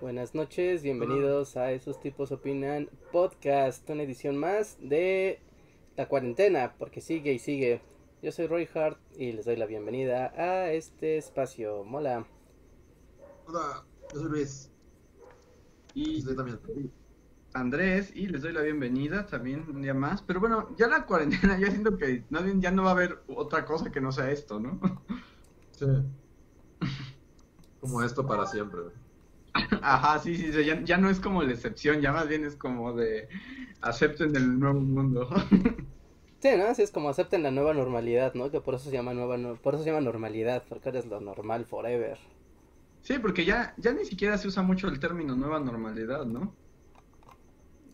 Buenas noches, bienvenidos a Esos Tipos Opinan Podcast, una edición más de la cuarentena, porque sigue y sigue. Yo soy Roy Hart y les doy la bienvenida a este espacio. Mola. Hola, yo soy Luis. Y soy también. Andrés, y les doy la bienvenida también un día más. Pero bueno, ya la cuarentena, ya siento que nadie, ya no va a haber otra cosa que no sea esto, ¿no? Sí. Como esto para siempre. Ajá, sí, sí, ya, ya, no es como la excepción, ya más bien es como de acepten el nuevo mundo. Sí, ¿no? Así es como acepten la nueva normalidad, ¿no? Que por eso se llama nueva, por eso se llama normalidad, porque eres lo normal forever. Sí, porque ya, ya ni siquiera se usa mucho el término nueva normalidad, ¿no?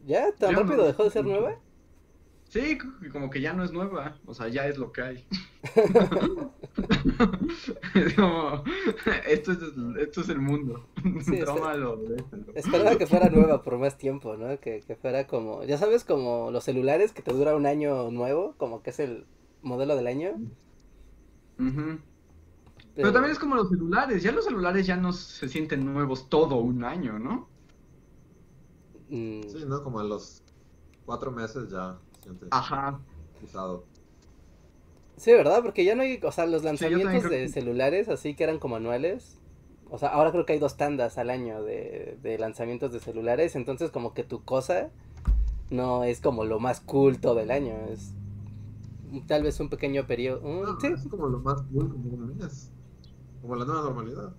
¿Ya? ¿Tan rápido dejó de ser nueva? Sí, como que ya no es nueva, o sea, ya es lo que hay. esto, es, esto es el mundo. Sí, Esperaba que fuera nueva por más tiempo, ¿no? Que, que, fuera como, ya sabes, como los celulares que te dura un año nuevo, como que es el modelo del año. Pero... también es como los celulares, ya los celulares ya no se sienten nuevos todo un año, ¿no? Mm. Sí, ¿no? Como a los cuatro meses ya Ajá. Sí, ¿verdad? Porque ya no hay, o sea, los lanzamientos de celulares así que eran como anuales. O sea, ahora creo que hay dos tandas al año de, de lanzamientos de celulares, entonces como que tu cosa no es como lo más cool todo el año, es tal vez un pequeño periodo. Mm, sí. Es como lo más cool, como como la nueva normalidad.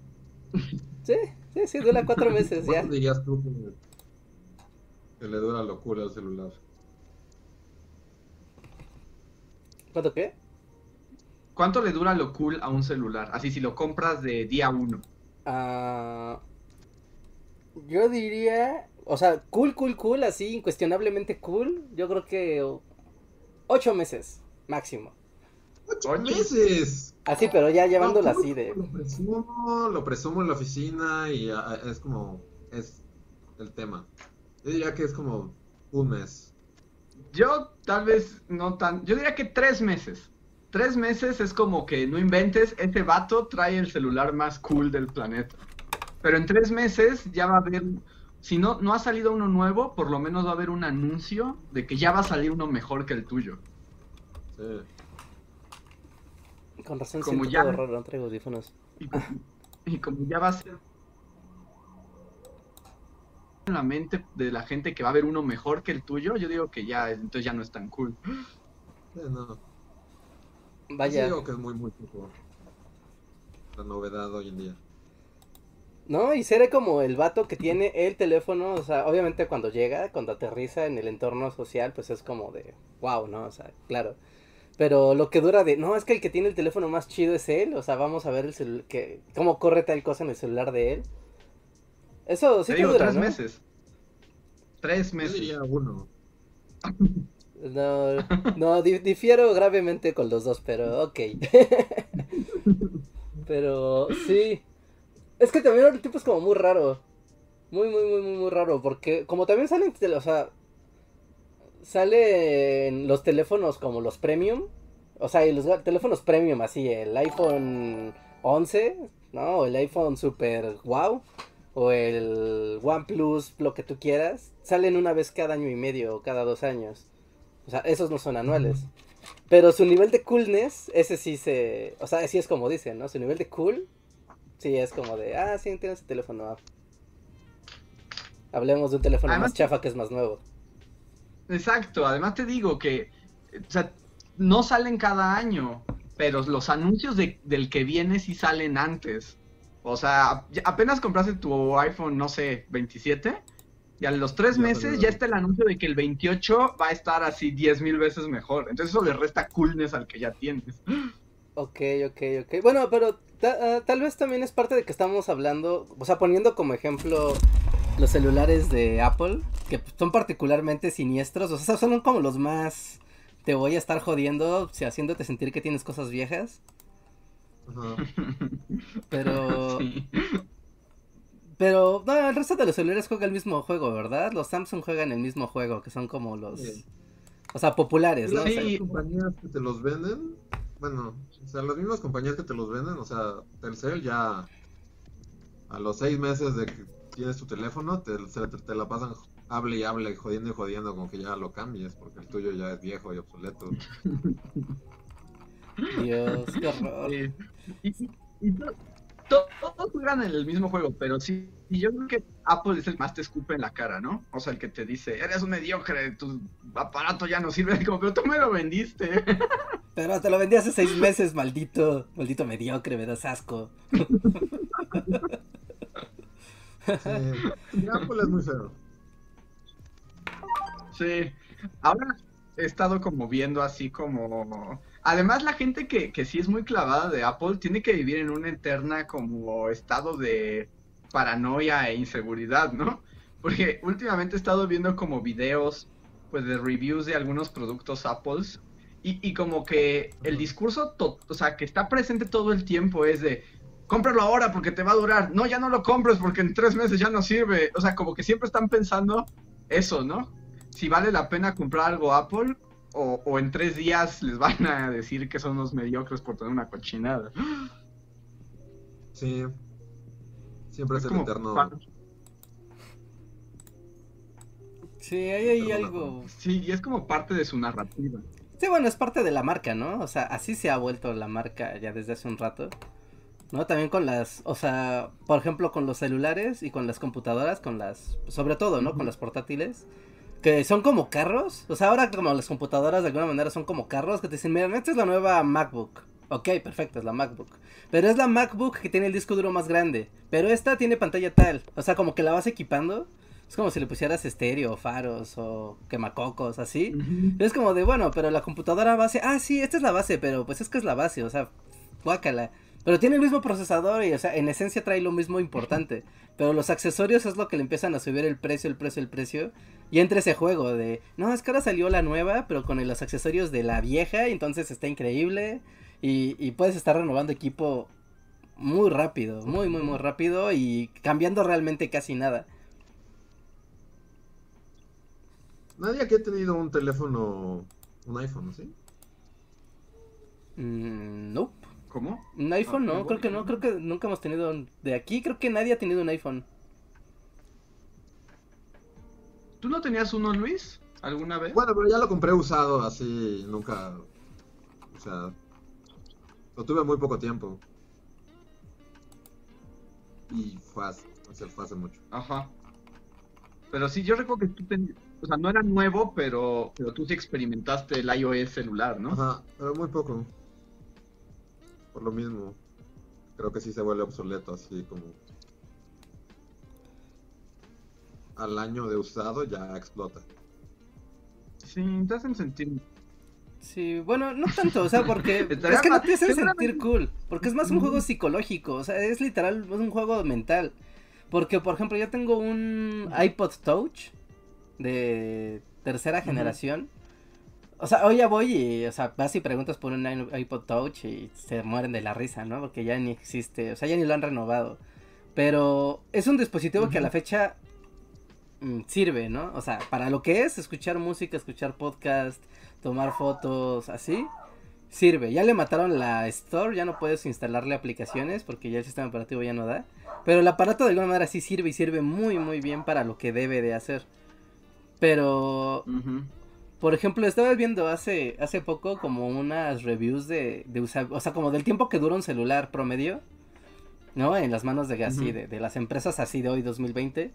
Sí, sí, sí, dura cuatro meses ya. dirías tú que, le dura locura al celular? ¿Cuánto qué? ¿Cuánto le dura lo cool a un celular? Así si lo compras de día uno. Ah, yo diría, o sea, cool, cool, cool, así, incuestionablemente cool. Yo creo que ocho meses, máximo. ¡Ocho meses! Así, pero ya llevándolo así de... Lo presumo, lo presumo en la oficina y ah, es como, es el tema. Yo diría que es como un mes. Yo tal vez no tan, yo diría que tres meses. Tres meses es como que no inventes, este vato trae el celular más cool del planeta. Pero en tres meses ya va a haber, si no, no ha salido uno nuevo, por lo menos va a haber un anuncio de que ya va a salir uno mejor que el tuyo. Sí. Con razón como ya... no traigo audífonos. y como ya va a ser en la mente de la gente que va a haber uno mejor que el tuyo, yo digo que ya, entonces ya no es tan cool. no. Vaya. Yo digo que es muy, muy poco la novedad hoy en día. No, y seré como el vato que tiene el teléfono, o sea, obviamente cuando llega, cuando aterriza en el entorno social, pues es como de, wow, ¿no? O sea, claro. Pero lo que dura de, no, es que el que tiene el teléfono más chido es él, o sea, vamos a ver el que, cómo corre tal cosa en el celular de él. Eso sí te, digo, dura, tres ¿no? meses. Tres meses. Yo diría uno. No, no, difiero gravemente con los dos, pero ok. pero sí. Es que también el tipo es como muy raro. Muy, muy, muy, muy, muy raro. Porque como también salen, o sea, salen los teléfonos como los premium. O sea, y los teléfonos premium, así, el iPhone 11, ¿no? O el iPhone super wow o el OnePlus, lo que tú quieras, salen una vez cada año y medio o cada dos años. O sea, esos no son anuales. Pero su nivel de coolness, ese sí se... O sea, así es como dicen, ¿no? Su nivel de cool, sí es como de, ah, sí, tienes el teléfono. Hablemos de un teléfono más chafa que es más nuevo. Exacto, además te digo que, o sea, no salen cada año, pero los anuncios de, del que viene sí salen antes. O sea, apenas compraste tu iPhone, no sé, 27, y a los tres meses ya está el anuncio de que el 28 va a estar así 10 mil veces mejor. Entonces eso le resta coolness al que ya tienes. Ok, ok, ok. Bueno, pero ah, tal vez también es parte de que estamos hablando, o sea, poniendo como ejemplo los celulares de Apple, que son particularmente siniestros, o sea, son como los más te voy a estar jodiendo, si haciéndote sentir que tienes cosas viejas. Ajá. Pero Sí. pero no, el resto de los celulares juega el mismo juego, ¿verdad? Los Samsung juegan el mismo juego, que son como los Sí. o sea, populares, ¿no? O sea, Las Sí. compañías que te los venden, bueno, o sea, las mismas compañías que te los venden, o sea, Telcel ya a los seis meses de que tienes tu teléfono, te, se- te, te la pasan hable y hable, jodiendo y jodiendo, como que ya lo cambies, porque el tuyo ya es viejo y obsoleto. Dios, qué horror. Sí. Y, y- y to- to- todos juegan en el mismo juego, pero sí, y yo creo que Apple es el más te escupe en la cara, ¿no? O sea, el que te dice, eres un mediocre, tu aparato ya no sirve, como, pero tú me lo vendiste. Pero te lo vendí hace seis meses, maldito, maldito mediocre, me das asco. Sí, Apple es muy feo. Sí. Ahora he estado como viendo así como... Además la gente que, que sí es muy clavada de Apple tiene que vivir en una eterna como estado de paranoia e inseguridad, ¿no? Porque últimamente he estado viendo como videos pues de reviews de algunos productos Apples y, y como que el discurso, o sea, que está presente todo el tiempo es de cómpralo ahora porque te va a durar. No, ya no lo compres porque en tres meses ya no sirve. O sea, como que siempre están pensando eso, ¿no? Si vale la pena comprar algo Apple o, o en tres días les van a decir que son unos mediocres por tener una cochinada. Sí. Siempre es, el eterno. pa- Sí, hay ahí algo. Sí, y es como parte de su narrativa. Sí, bueno, es parte de la marca, ¿no? O sea, así se ha vuelto la marca ya desde hace un rato. ¿No? También con las, o sea, por ejemplo, con los celulares y con las computadoras, con las, sobre todo, ¿no? Con las portátiles, que son como carros. O sea, ahora como las computadoras de alguna manera son como carros que te dicen, miren, esta es la nueva MacBook. Ok, perfecto, es la MacBook. Pero es la MacBook que tiene el disco duro más grande. Pero esta tiene pantalla tal. O sea, como que la vas equipando. Es como si le pusieras estéreo, faros o quemacocos, así. Es como de, bueno, pero la computadora base, ah, sí, esta es la base, pero pues es que es la base, o sea, guácala. Pero tiene el mismo procesador y, o sea, en esencia trae lo mismo importante. Pero los accesorios es lo que le empiezan a subir el precio, el precio, el precio. Y entra ese juego de, no, es que ahora salió la nueva, pero con los accesorios de la vieja, y entonces está increíble. Y, y puedes estar renovando equipo muy rápido, muy, muy, muy rápido y cambiando realmente casi nada. Nadie aquí ha tenido un teléfono, un iPhone, ¿sí? Mm, nope. ¿Cómo? Un iPhone Ah, no, creo que no, creo que nunca hemos tenido un- de aquí, creo que nadie ha tenido un iPhone. ¿Tú no tenías uno, Luis? ¿Alguna vez? Bueno, pero ya lo compré usado, así, nunca. O sea, lo tuve muy poco tiempo. Y fue hace, o sea, fue hace mucho. Ajá. Pero sí, yo recuerdo que tú tenías, o sea, no era nuevo, pero, pero tú sí experimentaste el iOS celular, ¿no? Ajá, pero muy poco. Por lo mismo, creo que sí se vuelve obsoleto, así como. Al año de usado ya explota. Sí, te hacen sentir. Sí, bueno, no tanto, o sea, porque es que no te hacen sentir cool, porque es más un juego psicológico, o sea, es literal es un juego mental. Porque, por ejemplo, yo tengo un iPod Touch de tercera generación. O sea, hoy ya voy y, o sea, vas y preguntas por un iPod Touch y se mueren de la risa, ¿no? Porque ya ni existe, o sea, ya ni lo han renovado. Pero es un dispositivo que a la fecha sirve, ¿no? O sea, para lo que es, escuchar música, escuchar podcast, tomar fotos, así, sirve. Ya le mataron la Store, ya no puedes instalarle aplicaciones porque ya el sistema operativo ya no da. Pero el aparato de alguna manera sí sirve y sirve muy, muy bien para lo que debe de hacer. Pero por ejemplo, estaba viendo hace, hace poco como unas reviews de, de usar, o sea, como del tiempo que dura un celular promedio, ¿no? En las manos de así, de, de las empresas así de hoy 2020.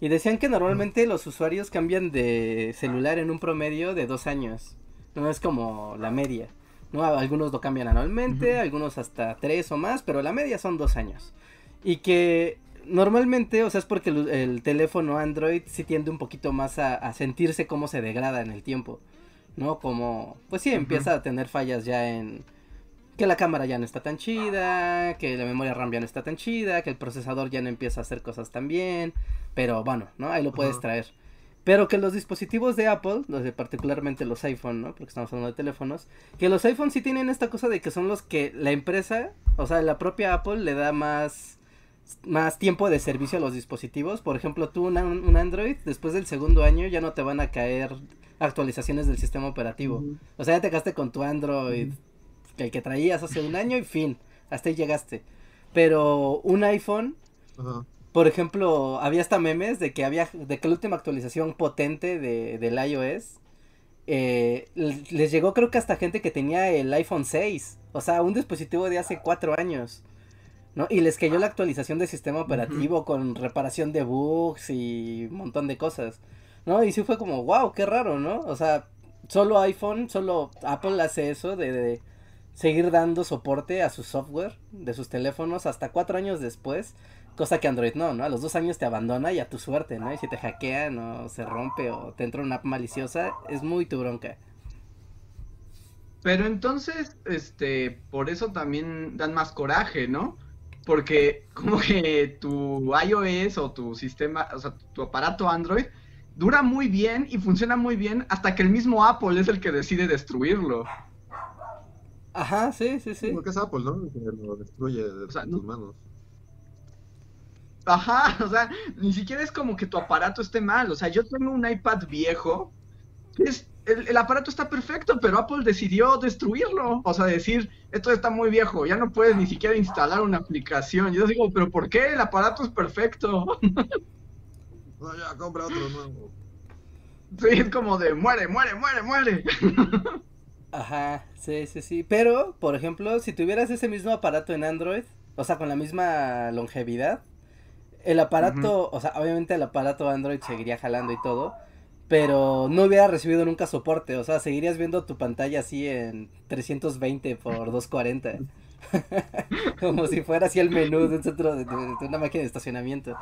Y decían que normalmente los usuarios cambian de celular en un promedio de dos años. No es como la media. ¿no? Algunos lo cambian anualmente, algunos hasta tres o más, pero la media son dos años. Y que normalmente, o sea, es porque el, el teléfono Android sí tiende un poquito más a, a sentirse cómo se degrada en el tiempo, ¿no? Como, pues sí, empieza a tener fallas ya en, que la cámara ya no está tan chida, que la memoria RAM ya no está tan chida, que el procesador ya no empieza a hacer cosas tan bien, pero bueno, ¿no? Ahí lo puedes traer. Pero que los dispositivos de Apple, particularmente los iPhone, ¿no? Porque estamos hablando de teléfonos, que los iPhone sí tienen esta cosa de que son los que la empresa, o sea, la propia Apple le da más más tiempo de servicio a los dispositivos. Por ejemplo, tú un, an- un Android, después del segundo año ya no te van a caer actualizaciones del sistema operativo. O sea, ya te quedaste con tu Android, el que traías hace un año y fin, hasta ahí llegaste. Pero un iPhone, por ejemplo, había hasta memes de que había, de que la última actualización potente de, del iOS eh, les llegó creo que hasta gente que tenía el iPhone 6, o sea, un dispositivo de hace cuatro años. ¿no? Y les cayó la actualización del sistema operativo con reparación de bugs y un montón de cosas, ¿no? Y sí fue como, wow, qué raro, ¿no? O sea, solo iPhone, solo Apple hace eso de, de seguir dando soporte a su software de sus teléfonos hasta cuatro años después, cosa que Android no, ¿no? A los dos años te abandona y a tu suerte, ¿no? Y si te hackean o se rompe o te entra una app maliciosa, es muy tu bronca. Pero entonces, este, por eso también dan más coraje, ¿no? Porque como que tu iOS o tu sistema, o sea, tu aparato Android dura muy bien y funciona muy bien hasta que el mismo Apple es el que decide destruirlo. Ajá, sí, sí, sí. Porque es Apple, ¿no? Que lo destruye de O sea, tus no- manos. Ajá, o sea, ni siquiera es como que tu aparato esté mal. O sea, yo tengo un iPad viejo, que es, el, el aparato está perfecto, pero Apple decidió destruirlo. O sea, decir, esto está muy viejo, ya no puedes ni siquiera instalar una aplicación. Yo digo, pero ¿por qué? El aparato es perfecto. No, ya, compra otro nuevo. Sí, es como de muere, muere, muere, muere. Ajá, sí, sí, sí. Pero, por ejemplo, si tuvieras ese mismo aparato en Android, o sea, con la misma longevidad, el aparato, o sea, obviamente el aparato Android seguiría jalando y todo, pero no hubiera recibido nunca soporte, o sea, seguirías viendo tu pantalla así en 320 por 240. Como si fuera así el menú de un centro de, de- de una máquina de estacionamiento.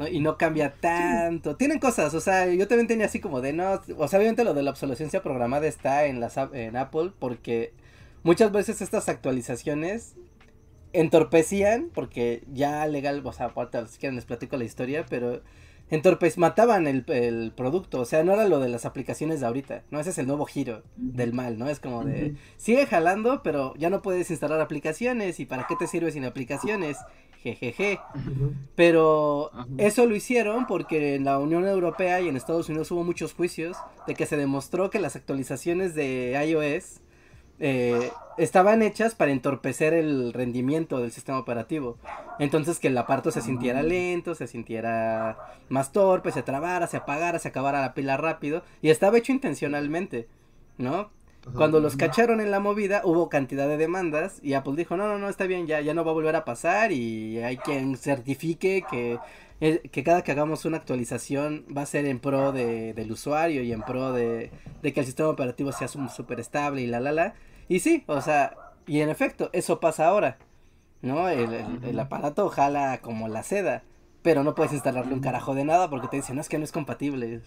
¿No? Y no cambia tanto. Tienen cosas, o sea, yo también tenía así como de no, o sea, obviamente lo de la obsolescencia programada está en las en Apple porque muchas veces estas actualizaciones entorpecían porque ya legal, o sea, ahorita si quieren les platico la historia, pero entorpec mataban el, el producto, o sea, no era lo de las aplicaciones de ahorita, no, ese es el nuevo giro del mal, ¿no? Es como de, sigue jalando, pero ya no puedes instalar aplicaciones y para qué te sirve sin aplicaciones, jejeje. Pero eso lo hicieron porque en la Unión Europea y en Estados Unidos hubo muchos juicios de que se demostró que las actualizaciones de iOS eh, estaban hechas para entorpecer el rendimiento del sistema operativo. Entonces que el aparato se sintiera lento, se sintiera más torpe, se trabara, se apagara, se acabara la pila rápido. Y estaba hecho intencionalmente, ¿no? Cuando los cacharon en la movida, hubo cantidad de demandas y Apple dijo, no, no, no, está bien, ya, ya no va a volver a pasar y hay quien certifique que, eh, que cada que hagamos una actualización va a ser en pro de, del usuario y en pro de, de que el sistema operativo sea súper estable y la, la, la. Y sí, o sea, y en efecto, eso pasa ahora, ¿no? El, el- el aparato jala como la seda, pero no puedes instalarle un carajo de nada porque te dicen, no, es que no es compatible.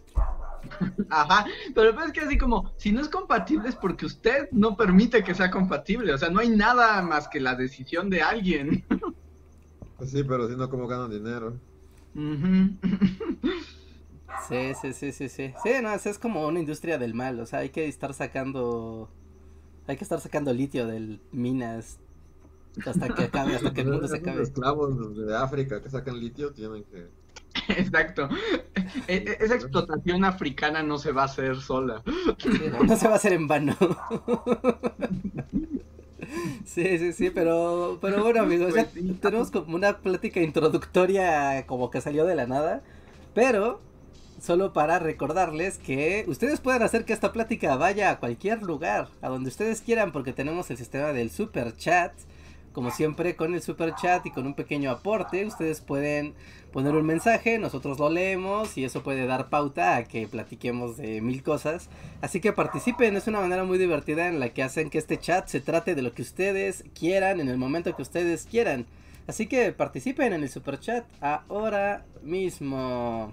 Ajá, pero es que así como, si no es compatible es porque usted no permite que sea compatible. O sea, no hay nada más que la decisión de alguien. Pues sí, pero si no, ¿cómo ganan dinero? Sí, sí, sí, sí, sí. Sí, no, es, es como una industria del mal, o sea, hay que estar sacando, hay que estar sacando litio de minas hasta que acabe, hasta que el mundo se acabe. esclavos de África que sacan litio tienen que... Exacto. E- e- Esa explotación africana no se va a hacer sola. No, se va a hacer en vano. Sí, sí, sí, pero, pero bueno amigos, ya Pues sí. tenemos como una plática introductoria como que salió de la nada, pero solo para recordarles que ustedes pueden hacer que esta plática vaya a cualquier lugar, a donde ustedes quieran, porque tenemos el sistema del super chat. Como siempre, con el super chat y con un pequeño aporte, ustedes pueden poner un mensaje, nosotros lo leemos y eso puede dar pauta a que platiquemos de mil cosas. Así que participen, es una manera muy divertida en la que hacen que este chat se trate de lo que ustedes quieran en el momento que ustedes quieran. Así que participen en el super chat ahora mismo.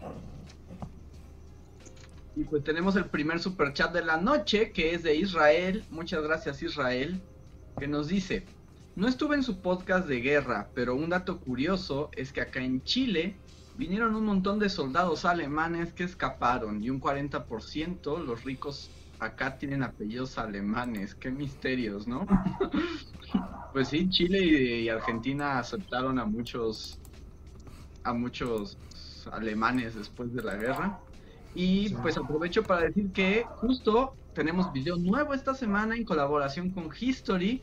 Y pues tenemos el primer super chat de la noche, que es de Israel. Muchas gracias, Israel. que nos dice, no estuve en su podcast de guerra, pero un dato curioso es que acá en Chile vinieron un montón de soldados alemanes que escaparon y un 40% los ricos acá tienen apellidos alemanes. Qué misterios, ¿no? pues sí, Chile y, Argentina aceptaron a muchos a muchos alemanes después de la guerra. Y pues aprovecho para decir que justo tenemos video nuevo esta semana en colaboración con History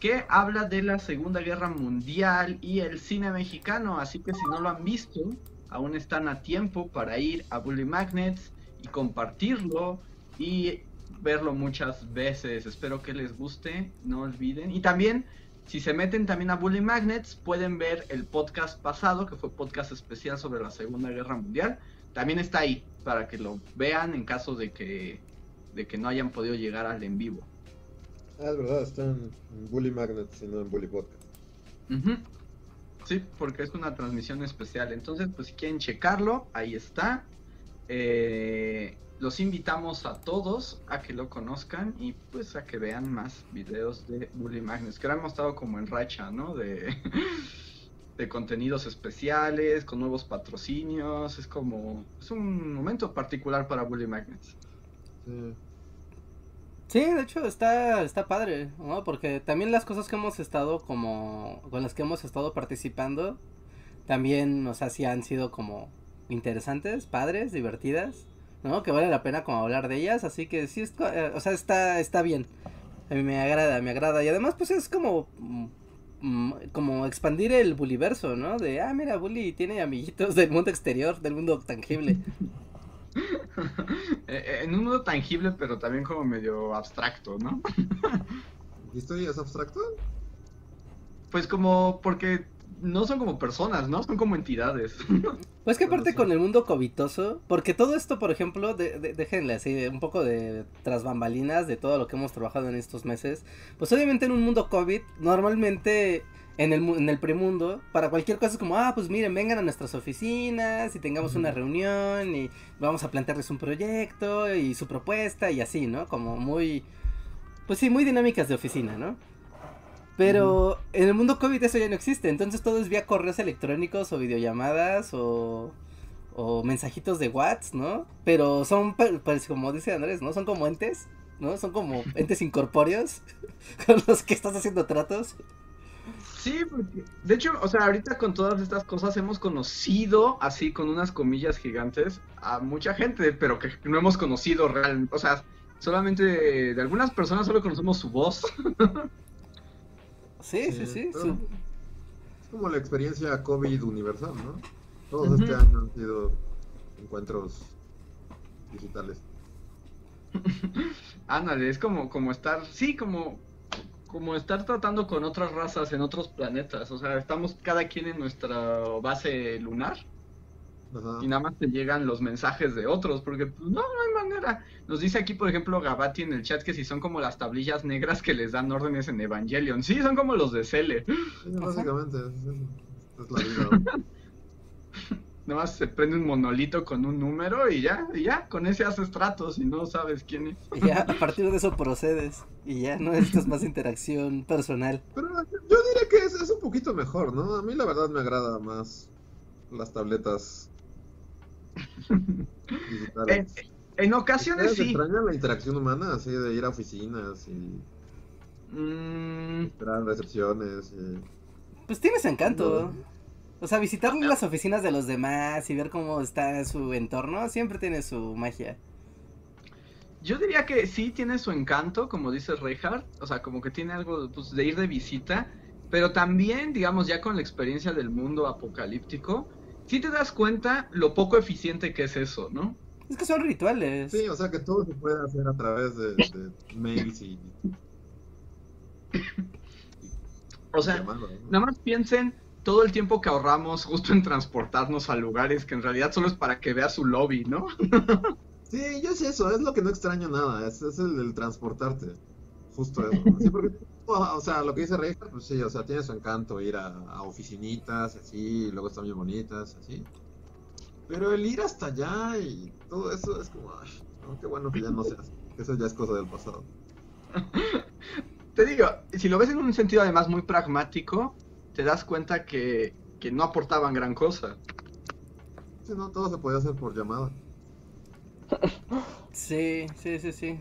que habla de la Segunda Guerra Mundial y el cine mexicano. Así que si no lo han visto, aún están a tiempo para ir a Bully Magnets y compartirlo y verlo muchas veces. Espero que les guste, no olviden. Y también, si se meten también a Bully Magnets, pueden ver el podcast pasado, que fue podcast especial sobre la Segunda Guerra Mundial. También está ahí para que lo vean en caso de que, de que no hayan podido llegar al en vivo. Ah, es verdad, está en Bully Magnets y no en Bully Podcast. Sí, porque es una transmisión especial. Entonces, pues si quieren checarlo, ahí está. Eh, los invitamos a todos a que lo conozcan y pues a que vean más videos de Bully Magnets, que ahora hemos estado como en racha, ¿no? De, de contenidos especiales, con nuevos patrocinios, es como, es un momento particular para Bully Magnets. Sí. de hecho está, está padre, ¿no? Porque también las cosas que hemos estado como, con las que hemos estado participando, también, o sea, sí han sido como interesantes, padres, divertidas. ¿no? Que vale la pena como hablar de ellas, así que sí, eh, o sea, está, está bien. A mí me agrada, me agrada. Y además, pues es como, como expandir el buliverso, ¿no? De, ah, mira, Bully tiene amiguitos del mundo exterior, del mundo tangible. Eh, eh, en un mundo tangible, pero también como medio abstracto, ¿no? ¿Historia es abstracto? Pues como, porque no son como personas, ¿no? Son como entidades. Pues que aparte con el mundo covitoso, porque todo esto, por ejemplo, de, déjenle así un poco de tras bambalinas de todo lo que hemos trabajado en estos meses, pues obviamente en un mundo COVID, normalmente en el, en el premundo, para cualquier cosa es como, ah, pues miren, vengan a nuestras oficinas y tengamos una reunión y vamos a plantearles un proyecto y su propuesta y así, ¿no? Como muy, pues sí, muy dinámicas de oficina, ¿no? Pero en el mundo COVID eso ya no existe, entonces todo es vía correos electrónicos o videollamadas o, o mensajitos de WhatsApp, ¿no? Pero son, pues como dice Andrés, ¿no? Son como entes, ¿no? Son como entes incorpóreos con los que estás haciendo tratos. Sí, porque de hecho, o sea, ahorita con todas estas cosas hemos conocido, así con unas comillas gigantes, a mucha gente, pero que no hemos conocido realmente, o sea, solamente de algunas personas solo conocemos su voz. Sí, sí, sí. Es como la experiencia COVID universal, ¿no? Todos este año han sido encuentros digitales. Ándale, es como, como estar, sí, como, como estar tratando con otras razas en otros planetas. O sea, estamos cada quien en nuestra base lunar y nada más te llegan los mensajes de otros, porque pues, no, no hay manera. Nos dice aquí, por ejemplo, Gabati en el chat que si son como las tablillas negras que les dan órdenes en Evangelion. Sí, son como los de Cele. básicamente, es, la vida. Nada más se prende un monolito con un número y ya, y ya, con ese haces tratos y no sabes quién es. Y ya, a partir de eso procedes y ya no necesitas más interacción personal. Pero yo diría que es, es un poquito mejor, ¿no? A mí la verdad me agrada más las tabletas en, ocasiones sí. extraña la interacción humana, así de ir a oficinas y mm. esperar recepciones? Pues tienes encanto. O sea, visitar las oficinas de los demás y ver cómo está su entorno siempre tiene su magia. Yo diría que sí tiene su encanto, como dice Reinhardt, o sea, como que tiene algo pues, de ir de visita, pero también, digamos, ya con la experiencia del mundo apocalíptico, si te das cuenta lo poco eficiente que es eso, ¿no? Es que son rituales. Sí, o sea que todo se puede hacer a través de, mails y... o sea, nada más piensen todo el tiempo que ahorramos justo en transportarnos a lugares que en realidad solo es para que veas su lobby, ¿no? sí, yo sé eso, es lo que no extraño nada, es, el, transportarte. Justo eso. Sí, porque o sea, lo que dice Rey, pues sí, o sea, tiene su encanto ir a, oficinitas, así, y luego están bien bonitas, así. Pero el ir hasta allá y todo eso es como, ay, qué bueno que ya no seas, que eso ya es cosa del pasado. te digo, si lo ves en un sentido además muy pragmático, te das cuenta que, que no aportaban gran cosa. Sí, no, todo se podía hacer por llamada. Sí, sí, sí, sí.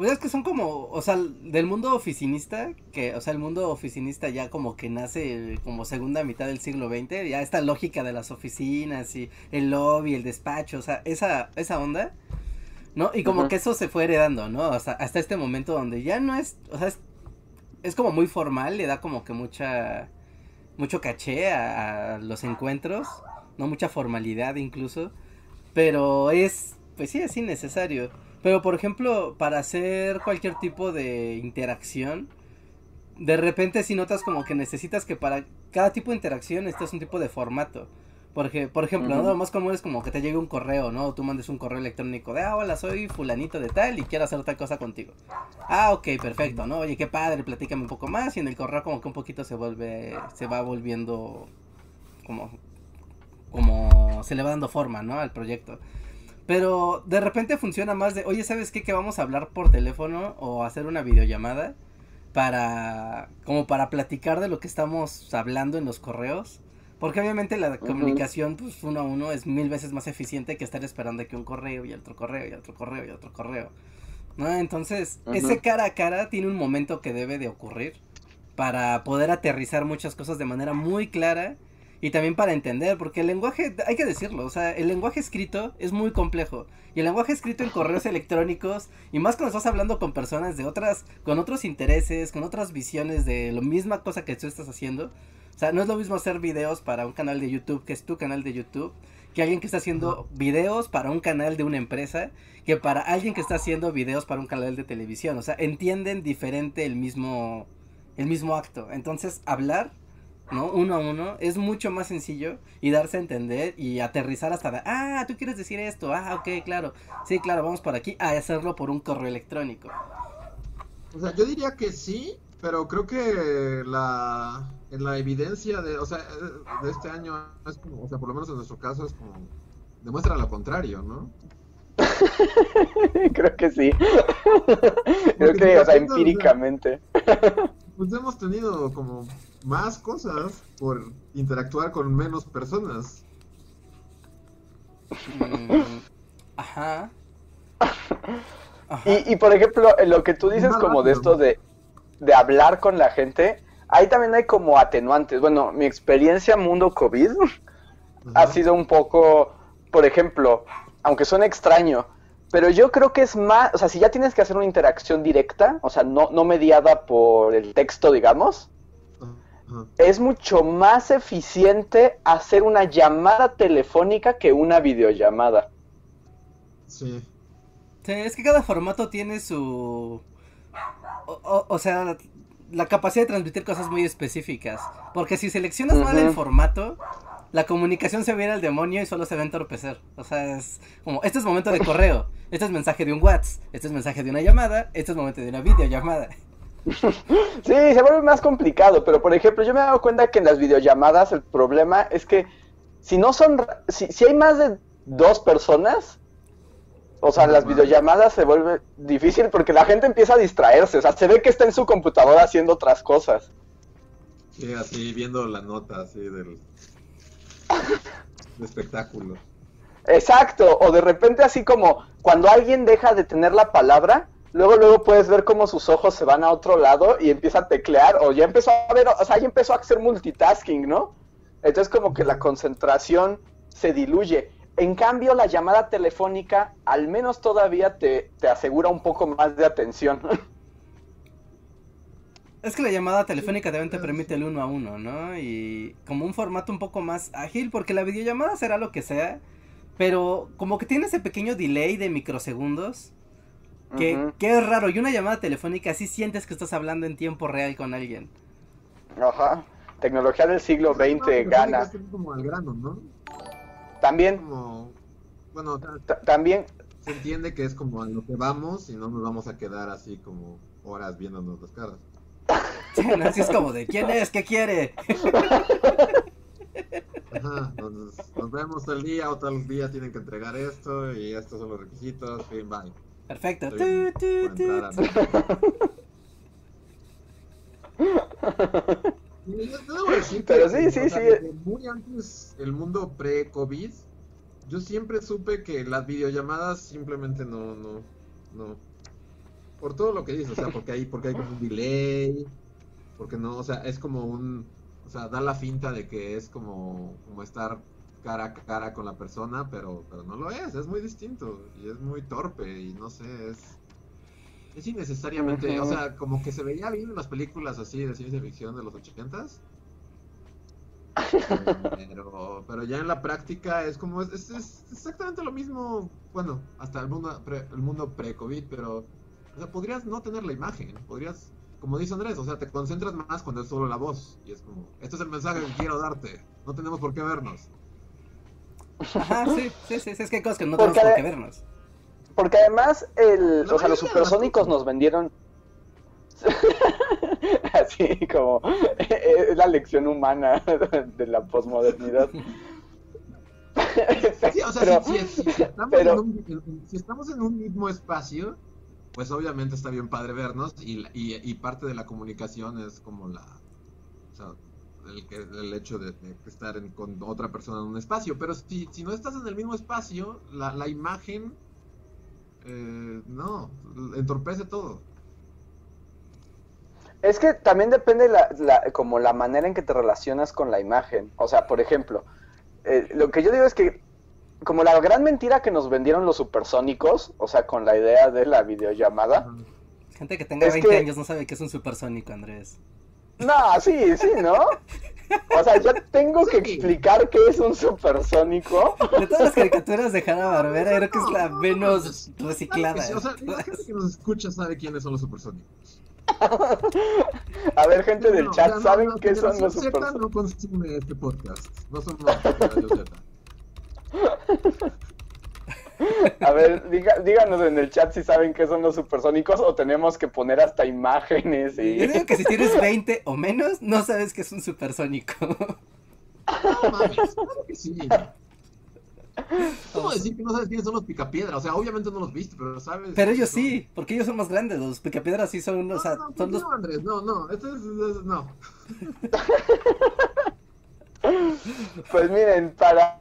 Pues es que son como, o sea, del mundo oficinista, que, o sea, el mundo oficinista ya como que nace como segunda mitad del siglo XX, ya esta lógica de las oficinas y el lobby, el despacho, o sea, esa, esa onda, ¿no? Y como que eso se fue heredando, ¿no? Hasta, hasta este momento donde ya no es, o sea, es, es como muy formal, le da como que mucha, mucho caché a, a los encuentros, ¿no? Mucha formalidad incluso, pero es, pues sí, es innecesario. Pero por ejemplo, para hacer cualquier tipo de interacción, de repente si notas como que necesitas que para cada tipo de interacción necesitas un tipo de formato. Porque, por ejemplo, ¿no? Lo más común es como que te llegue un correo, ¿no? Tú mandes un correo electrónico de, ah, hola, soy fulanito de tal y quiero hacer tal cosa contigo. Ah, ok, perfecto, ¿no? Oye, qué padre, platícame un poco más y en el correo como que un poquito se vuelve, se va volviendo como, como se le va dando forma, ¿no? Al proyecto. Pero de repente funciona más de, oye, ¿sabes qué? Que vamos a hablar por teléfono o hacer una videollamada para, como para platicar de lo que estamos hablando en los correos. Porque obviamente la comunicación, pues uno a uno es mil veces más eficiente que estar esperando que un correo y otro correo y otro correo y otro correo. ¿No? Entonces, ese cara a cara tiene un momento que debe de ocurrir para poder aterrizar muchas cosas de manera muy clara y también para entender, porque el lenguaje, hay que decirlo, o sea, el lenguaje escrito es muy complejo. Y el lenguaje escrito en correos electrónicos, y más cuando estás hablando con personas de otras, con otros intereses, con otras visiones de la misma cosa que tú estás haciendo. O sea, no es lo mismo hacer videos para un canal de YouTube, que es tu canal de YouTube, que alguien que está haciendo videos para un canal de una empresa, que para alguien que está haciendo videos para un canal de televisión. O sea, entienden diferente el mismo, el mismo acto. Entonces, hablar ¿no? Uno a uno, es mucho más sencillo y darse a entender y aterrizar hasta, de, ah, tú quieres decir esto, ah, ok, claro, sí, claro, vamos por aquí, a hacerlo por un correo electrónico. O sea, yo diría que sí, pero creo que la en la evidencia de, o sea, de este año es como, o sea, por lo menos en nuestro caso es como demuestra lo contrario, ¿no? Creo que sí. Creo que, o sea, empíricamente. Pues hemos tenido como más cosas por interactuar con menos personas. Mm, ajá. Ajá. Y, y por ejemplo, en lo que tú dices como de esto de, de hablar con la gente, ahí también hay como atenuantes. Bueno, mi experiencia mundo COVID ha sido un poco, por ejemplo, aunque suene extraño, pero yo creo que es más, o sea, si ya tienes que hacer una interacción directa, o sea, no, no mediada por el texto, digamos. Es mucho más eficiente hacer una llamada telefónica que una videollamada. Sí. Sí, es que cada formato tiene su... O, o- o sea, la capacidad de transmitir cosas muy específicas. Porque si seleccionas mal el formato, la comunicación se viene al demonio y solo se va a entorpecer. O sea, es como, este es momento de correo, este es mensaje de un WhatsApp, este es mensaje de una llamada, este es momento de una videollamada. Sí, se vuelve más complicado, pero por ejemplo, yo me he dado cuenta que en las videollamadas el problema es que si no son, si, si hay más de dos personas, o sea, las videollamadas se vuelve difícil porque la gente empieza a distraerse, o sea, se ve que está en su computadora haciendo otras cosas. Sí, así viendo la nota así del, del espectáculo. Exacto, o de repente así como cuando alguien deja de tener la palabra, luego luego puedes ver cómo sus ojos se van a otro lado y empieza a teclear, o ya empezó a ver, o sea, ya empezó a hacer multitasking, ¿no? Entonces como que la concentración se diluye. En cambio, la llamada telefónica al menos todavía te, te asegura un poco más de atención. Es que la llamada telefónica también te permite el uno a uno, ¿no? Y como un formato un poco más ágil, porque la videollamada será lo que sea, pero como que tiene ese pequeño delay de microsegundos, que, que es raro, y una llamada telefónica sí sientes que estás hablando en tiempo real con alguien. Ajá. Tecnología del siglo XX Es gana. como al grano, ¿no? También, Como, bueno, también, se entiende que es como a lo que vamos y no nos vamos a quedar así como horas viéndonos las caras. Sí, ¿no? Así es como de, ¿quién es? ¿Qué quiere? Ajá, nos, nos vemos tal día o tal día tienen que entregar esto y estos son los requisitos, fin, bye. Perfecto. Estoy debo decir Pero sí, sí, sí. Muy antes, el mundo pre-COVID, yo siempre supe que las videollamadas simplemente no, no, no. Por todo lo que dices, o sea, porque hay, porque hay como un delay, porque no, o sea, es como un, o sea, da la finta de que es como, como estar cara a cara con la persona, pero, pero no lo es, es muy distinto y es muy torpe y no sé, es, es innecesariamente, o sea, como que se veía bien en las películas así de ciencia ficción de los ochentas, pero, pero ya en la práctica es como, es, es- es exactamente lo mismo, bueno, hasta el mundo pre, el mundo pre-COVID, pero, o sea, podrías no tener la imagen, podrías, como dice Andrés, o sea, te concentras más cuando es solo la voz, y es como, este es el mensaje que quiero darte, no tenemos por qué vernos. Ajá, sí, sí, sí, sí, es que hay cosas que no Porque tenemos por qué vernos. Porque además, el, La o sea, los supersónicos nos vendieron. Así como es la lección humana de la posmodernidad. Sí, o sea, Pero- si, si- si estamos pero- en un, si estamos en un mismo espacio, pues obviamente está bien padre vernos y, la- y, y parte de la comunicación es como la, o sea, el, hecho de, de estar en- con otra persona en un espacio. Pero si, si no estás en el mismo espacio, la, la imagen, eh, no, entorpece todo. Es que también depende la, la- como la manera en que te relacionas con la imagen. O sea, por ejemplo, eh, lo que yo digo es que como la gran mentira que nos vendieron los supersónicos, o sea, con la idea de la videollamada. Gente que tenga Es 20 que- años no sabe que es un supersónico, Andrés. No, sí, sí, ¿no? O sea, yo tengo que explicar qué es un supersónico. De todas las caricaturas de Hanna Barbera, creo que es la menos reciclada. O sea, la gente que nos escucha sabe quiénes son los supersónicos. A ver, gente del No, chat, no, ¿saben la qué son los supersónicos? no consume este podcast. No somos Radio Z. A ver, diga- díganos en el chat si saben qué son los supersónicos o tenemos que poner hasta imágenes Yo y... digo que si tienes 20 o menos, no sabes que es un supersónico. No mames, claro que sí. ¿Cómo decir que no sabes quiénes son los picapiedra? O sea, obviamente no los viste, pero sabes. Pero ellos ¿no? sí, porque ellos son más grandes. Los picapiedras sí son, o sea, no, no, son los. no, Andrés, no, no, esto es, es- no. Pues miren, para...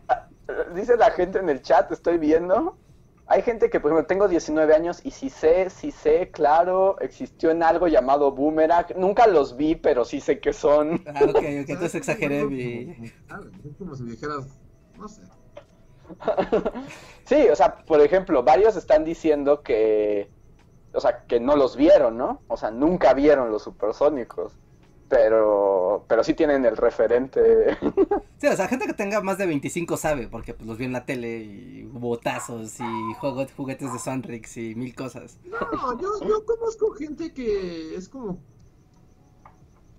Dice la gente en el chat, estoy viendo. Hay gente que, por ejemplo, tengo 19 años y si sé, sí sé, claro, existió en algo llamado Boomerang. Nunca los vi, pero sí sé qué son. Ah, ok, ok, entonces exageré mi. Es como si dijeras, no sé. Sí, o sea, por ejemplo, varios están diciendo que, o sea, que no los vieron, ¿no? O sea, nunca vieron los supersónicos, pero, pero sí tienen el referente. Sí, o sea, gente que tenga más de 25 sabe, porque pues los vio en la tele y hubo tazos y juego- juguetes de Sonrix y mil cosas. No, yo, yo conozco gente que es como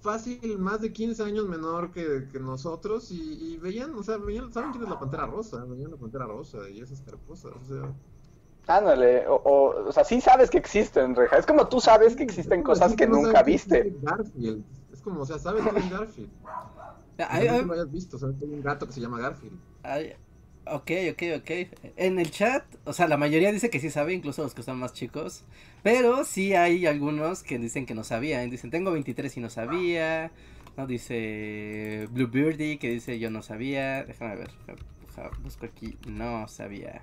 fácil, más de 15 años menor que, que nosotros y, y veían, o sea, veían, ¿saben quién es la Pantera Rosa? Veían la Pantera Rosa y esas cosas, o sea... Ándale, o, o, o sea, sí sabes que existen, Reja. Es como tú sabes que existen cosas que no nunca viste. Garfield. Es como, o sea, sabes quién es Garfield. Hay- no hay- lo hayas visto, sabes que hay un gato que se llama Garfield. hay- ok, ok, ok. En el chat, o sea, la mayoría dice que sí sabe, incluso los que son más chicos. Pero sí hay algunos que dicen que no sabían. Dicen, tengo 23 y no sabía. No, dice Bluebeardy que dice yo no sabía. Déjame ver. Busco aquí. No sabía.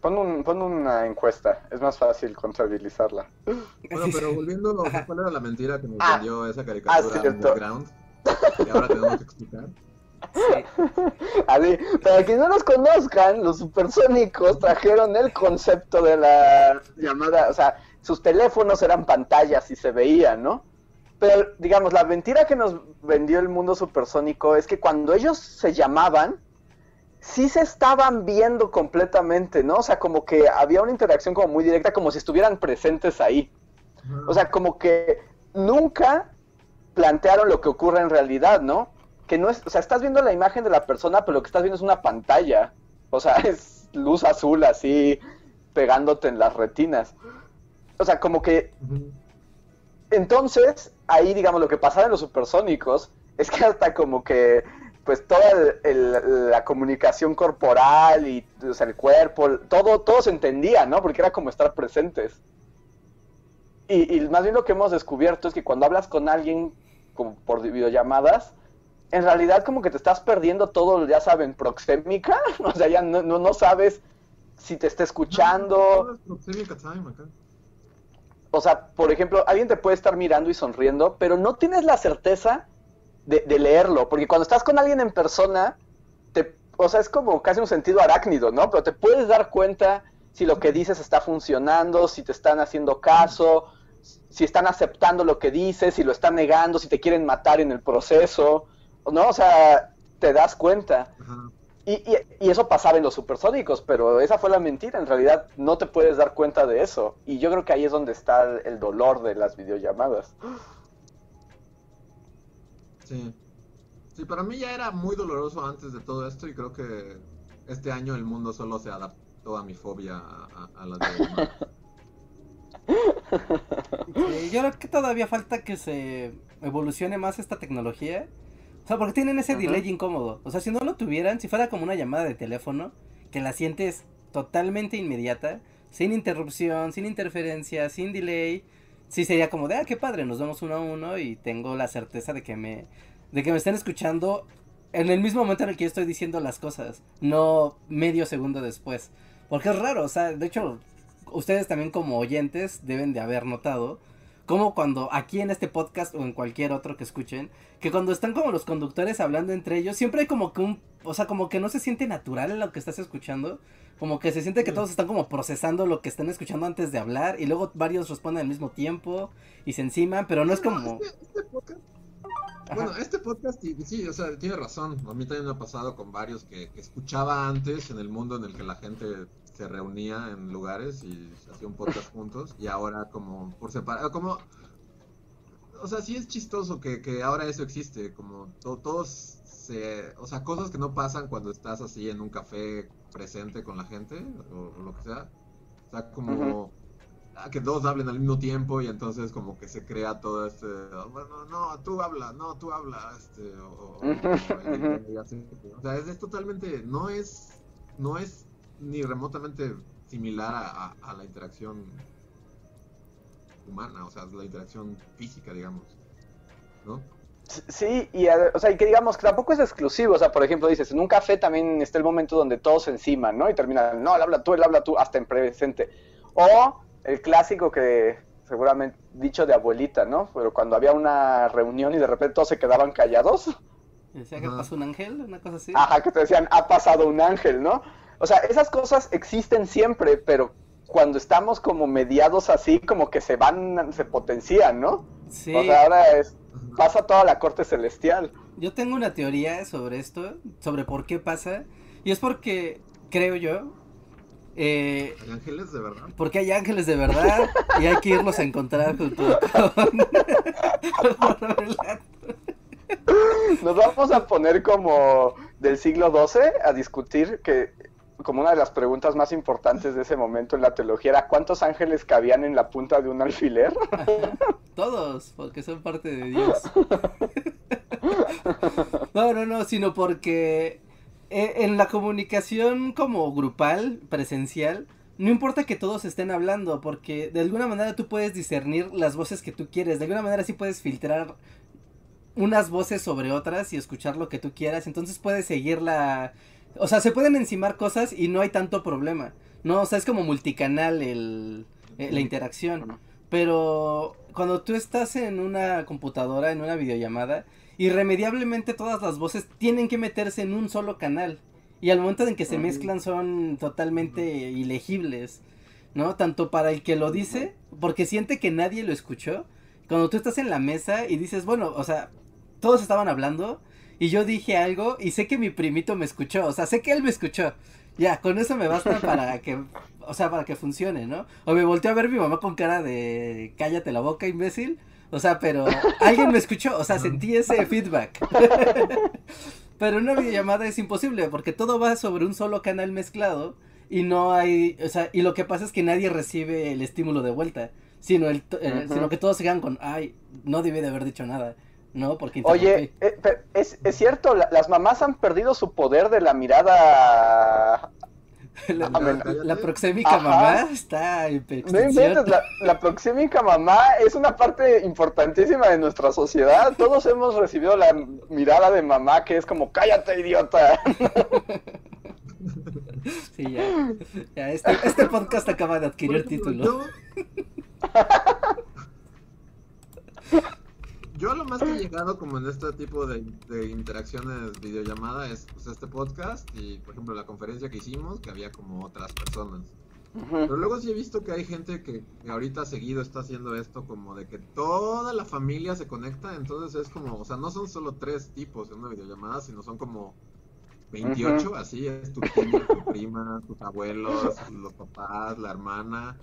Pon, un, pon una encuesta, es más fácil contabilizarla. Bueno, pero volviendo. ¿cuál era la mentira que nos Ah, vendió esa caricatura cierto. Underground? Que ahora tenemos que explicar. Sí. Así, para que no los conozcan, los supersónicos trajeron el concepto de la llamada, o sea, sus teléfonos eran pantallas y se veían, ¿no? Pero, digamos, la mentira que nos vendió el mundo supersónico es que cuando ellos se llamaban, sí se estaban viendo completamente, ¿no? O sea, como que había una interacción como muy directa, como si estuvieran presentes ahí. O sea, como que nunca plantearon lo que ocurre en realidad, ¿no? Que no es, o sea, estás viendo la imagen de la persona, pero lo que estás viendo es una pantalla. O sea, es luz azul así pegándote en las retinas. O sea, como que entonces, ahí, digamos, lo que pasaba en los supersónicos es que hasta como que, pues, toda el- el- la comunicación corporal y, o sea, el cuerpo, todo, todo se entendía, ¿no? Porque era como estar presentes. Y, y más bien lo que hemos descubierto es que cuando hablas con alguien como por videollamadas, en realidad como que te estás perdiendo todo, ya saben, proxémica, o sea, ya no, no, no sabes si te está escuchando, acá. o sea, por ejemplo, alguien te puede estar mirando y sonriendo, pero no tienes la certeza de, de leerlo, porque cuando estás con alguien en persona, te, o sea, es como casi un sentido arácnido, ¿no? Pero te puedes dar cuenta si lo que dices está funcionando, si te están haciendo caso, si están aceptando lo que dices, si lo están negando, si te quieren matar en el proceso, ¿no? O sea, te das cuenta. Ajá. Y, y, y eso pasaba en los supersónicos, pero esa fue la mentira. En realidad no te puedes dar cuenta de eso. Y yo creo que ahí es donde está el, el dolor de las videollamadas. Sí. Sí, para mí ya era muy doloroso antes de todo esto y creo que este año el mundo solo se adaptó a mi fobia a, a, a las videollamadas. Sí, yo creo que todavía falta que se evolucione más esta tecnología. O sea, porque tienen ese Ajá. delay incómodo. O sea, si no lo tuvieran, si fuera como una llamada de teléfono, que la sientes totalmente inmediata, sin interrupción, sin interferencia, sin delay, sí sería como de, ah, qué padre, nos vemos uno a uno y tengo la certeza de que me, de que me estén escuchando en el mismo momento en el que yo estoy diciendo las cosas, no medio segundo después. Porque es raro, o sea, de hecho, ustedes también como oyentes deben de haber notado como cuando aquí en este podcast o en cualquier otro que escuchen, que cuando están como los conductores hablando entre ellos, siempre hay como que un, o sea, como que no se siente natural lo que estás escuchando, como que se siente que todos están como procesando lo que están escuchando antes de hablar y luego varios responden al mismo tiempo y se enciman, pero no es como... Este, este podcast, bueno, este podcast, y- sí, o sea, tiene razón. A mí también me ha pasado con varios que, que escuchaba antes en el mundo en el que la gente se reunía en lugares y hacía un podcast juntos y ahora como por separado, como... O sea, sí es chistoso que, que ahora eso existe, como to- todos se... O sea, cosas que no pasan cuando estás así en un café presente con la gente o, o lo que sea. O sea, como... ah, que todos hablen al mismo tiempo y entonces como que se crea todo este bueno no tú habla no tú habla este o, o- o- y- y así. o sea es, es totalmente no es no es ni remotamente similar a, a- a la interacción humana o sea la interacción física digamos no Sí, y o sea, y que digamos que tampoco es exclusivo, o sea, por ejemplo, dices, en un café también está el momento donde todos se enciman, ¿no? Y terminan, no, él habla tú, él habla tú, hasta en presente. O el clásico que seguramente dicho de abuelita, ¿no? Pero cuando había una reunión y de repente todos se quedaban callados, Decía que Ajá. pasó un ángel, una cosa así. ajá, que te decían, ha pasado un ángel, ¿no? O sea, esas cosas existen siempre, pero cuando estamos como mediados así, como que se van, se potencian, ¿no? Sí. O sea, ahora es. Pasa toda la corte celestial. Yo tengo una teoría sobre esto, sobre por qué pasa, y es porque, creo yo, eh, hay ángeles de verdad porque hay ángeles de verdad y hay que irlos a encontrar junto con... Nos vamos a poner como del siglo XII a discutir que como una de las preguntas más importantes de ese momento en la teología era ¿cuántos ángeles cabían en la punta de un alfiler? Todos, porque son parte de Dios. No, no, no, sino porque eh, en la comunicación como grupal, presencial, no importa que todos estén hablando, porque de alguna manera tú puedes discernir las voces que tú quieres, de alguna manera sí puedes filtrar unas voces sobre otras y escuchar lo que tú quieras, entonces puedes seguir la... O sea, se pueden encimar cosas y no hay tanto problema, ¿no? O sea, es como multicanal el, eh, la interacción. Pero cuando tú estás en una computadora, en una videollamada, irremediablemente todas las voces tienen que meterse en un solo canal. Y al momento en que se mezclan son totalmente ilegibles, ¿no? Tanto para el que lo dice, porque siente que nadie lo escuchó. Cuando tú estás en la mesa y dices, bueno, o sea, todos estaban hablando y yo dije algo y sé que mi primito me escuchó, o sea, sé que él me escuchó. Ya, con eso me basta para que, o sea, para que funcione, ¿no? O me volteó a ver mi mamá con cara de cállate la boca, imbécil. O sea, pero alguien me escuchó, o sea, sentí ese feedback. pero una videollamada es imposible porque todo va sobre un solo canal mezclado y no hay, o sea, y lo que pasa es que nadie recibe el estímulo de vuelta, sino el, eh, sino que todos se quedan con, ay, no debí de haber dicho nada, ¿no? Porque Oye, eh, pero es, es cierto, la- las mamás han perdido su poder de la mirada La, Ah, la- proxémica Ajá. mamá está en No inventes, la, la proxémica mamá es una parte importantísima de nuestra sociedad. Todos hemos recibido la mirada de mamá que es como, cállate, idiota. Sí, ya. Ya, este, este podcast acaba de adquirir título. Yo... Lo más que he llegado como en este tipo de, de interacciones videollamada es pues, este podcast y por ejemplo la conferencia que hicimos que había como otras personas. Pero luego sí he visto que hay gente que, que ahorita seguido está haciendo esto como de que toda la familia se conecta, entonces es como, o sea, no son solo tres tipos en una videollamada, sino son como 28, así es tu tía, tu prima, tus abuelos, los papás, la hermana.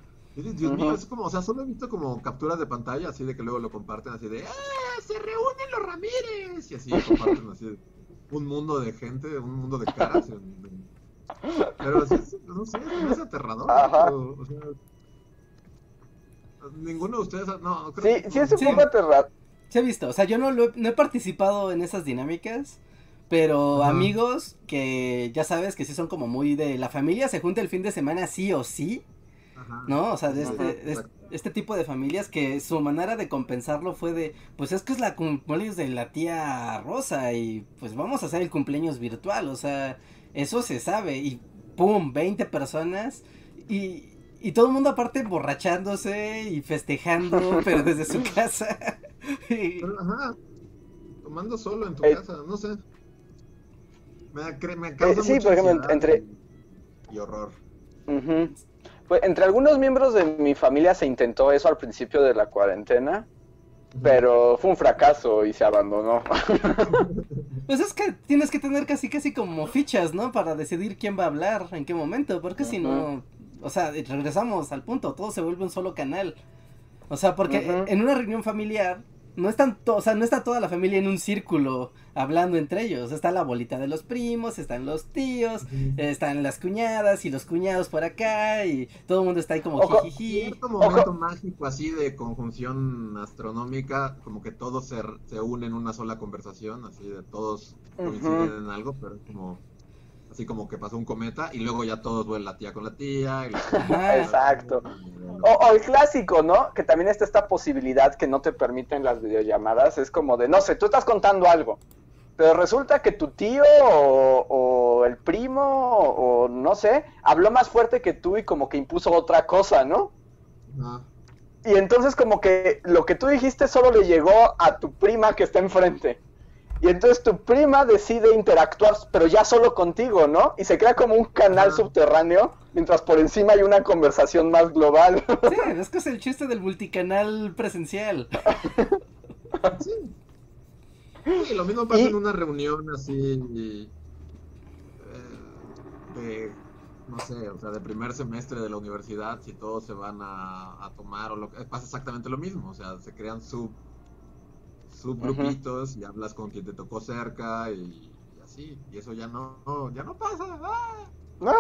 Dios mío, es como, o sea, solo he visto como capturas de pantalla, así de que luego lo comparten así de, ¡ah! ¡Se reúnen los Ramírez! Y así comparten así un mundo de gente, un mundo de caras. en- en- Pero sí, sí, no sé, es aterrador. Ajá. o- o sea, ninguno de ustedes, no, creo Sí, que sí es un Sí. poco aterrador. Se ha visto, o sea, yo no, lo he, no he participado en esas dinámicas, pero Ajá. amigos que ya sabes que sí son como muy de la familia se junta el fin de semana sí o sí, Ajá. ¿no? O sea, de este, este tipo de familias que su manera de compensarlo fue de, pues es que es la cumpleaños de la tía Rosa y pues vamos a hacer el cumpleaños virtual, o sea, eso se sabe y pum, 20 personas y, y todo el mundo aparte emborrachándose y festejando, pero desde su casa. Y- ajá, tomando solo en tu Eh, casa, no sé. Me, me causa sí, mucha por ejemplo, entre- y, horror. Pues entre algunos miembros de mi familia se intentó eso al principio de la cuarentena, pero fue un fracaso y se abandonó. Pues es que tienes que tener casi casi como fichas, ¿no? Para decidir quién va a hablar, en qué momento, porque si no, o sea, regresamos al punto, todo se vuelve un solo canal. O sea, porque en una reunión familiar no están o sea, no está toda la familia en un círculo hablando entre ellos, está la bolita de los primos, están los tíos, están las cuñadas y los cuñados por acá y todo el mundo está ahí como Ojo. jijiji. Cierto momento mágico así de conjunción astronómica, como que todos se, se unen en una sola conversación, así de todos coinciden Ujú. en algo, pero es como así como que pasó un cometa y luego ya todos vuelven la tía con la tía. Y la- Ajá. Exacto. O, o el clásico, ¿no? Que también está esta posibilidad que no te permiten las videollamadas. Es como de, no sé, tú estás contando algo, pero resulta que tu tío o, o el primo o no sé, habló más fuerte que tú y como que impuso otra cosa, ¿no? Y entonces como que lo que tú dijiste solo le llegó a tu prima que está enfrente. Y entonces tu prima decide interactuar, pero ya solo contigo, ¿no? Y se crea como un canal subterráneo, mientras por encima hay una conversación más global. Sí, es que es el chiste del multicanal presencial. Sí. Sí, lo mismo pasa Y- en una reunión así eh, de, no sé, o sea, de primer semestre de la universidad, si todos se van a, a tomar o lo que pasa exactamente lo mismo, o sea, se crean sub subgrupitos y hablas con quien te tocó cerca y, y así, y eso ya no, ya no pasa. ¡ah! No,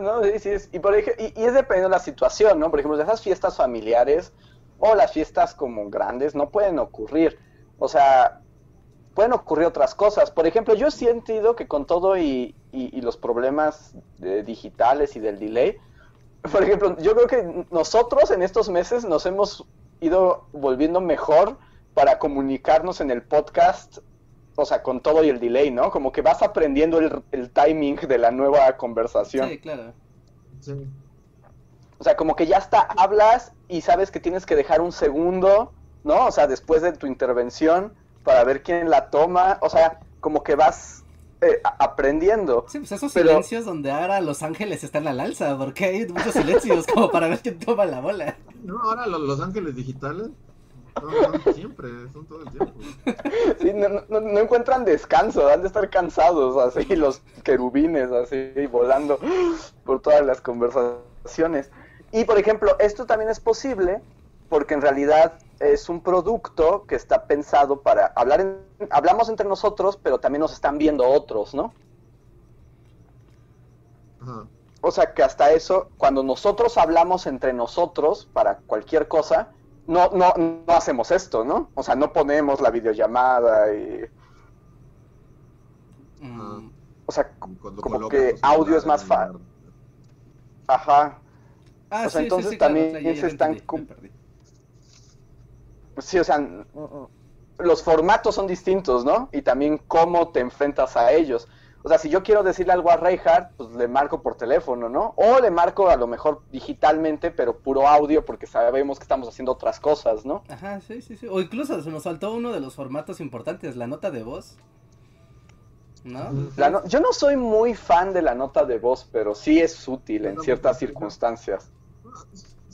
no, sí, sí es, y, por ej- y, y es dependiendo de la situación, ¿no? Por ejemplo, esas fiestas familiares o las fiestas como grandes no pueden ocurrir. O sea, pueden ocurrir otras cosas. Por ejemplo, yo he sentido que con todo y, y- y los problemas de- digitales y del delay, por ejemplo, yo creo que nosotros en estos meses nos hemos ido volviendo mejor para comunicarnos en el podcast o sea, con todo y el delay, ¿no? Como que vas aprendiendo el, el timing de la nueva conversación. Sí, claro. Sí. O sea, como que ya hasta hablas y sabes que tienes que dejar un segundo, ¿no? O sea, después de tu intervención para ver quién la toma. O sea, como que vas eh, aprendiendo. Sí, pues esos Pero- silencios donde ahora Los Ángeles están al alza, porque hay muchos silencios como para ver quién toma la bola. No, ahora lo- los ángeles digitales son, son siempre, son todo el tiempo. Sí, no, no- no encuentran descanso, han de estar cansados, así, los querubines, así, volando por todas las conversaciones. Y, por ejemplo, esto también es posible porque en realidad es un producto que está pensado para hablar, en- hablamos entre nosotros, pero también nos están viendo otros, ¿no? O sea que hasta eso, cuando nosotros hablamos entre nosotros para cualquier cosa, no, no, no hacemos esto, ¿no? O sea, no ponemos la videollamada y... O sea, Cuando como que audio es más fácil. Ajá. Ah, O sea, sí, entonces sí, claro, también o sea, ya- ya se están entendí. Sí, o sea, los formatos son distintos, ¿no? Y también cómo te enfrentas a ellos. O sea, si yo quiero decirle algo a Reinhardt, pues le marco por teléfono, ¿no? O le marco a lo mejor digitalmente, pero puro audio, porque sabemos que estamos haciendo otras cosas, ¿no? Ajá, sí, sí, sí. O incluso se nos faltó uno de los formatos importantes, la nota de voz. ¿No? La no- yo no soy muy fan de la nota de voz, pero sí es útil en ciertas no. circunstancias.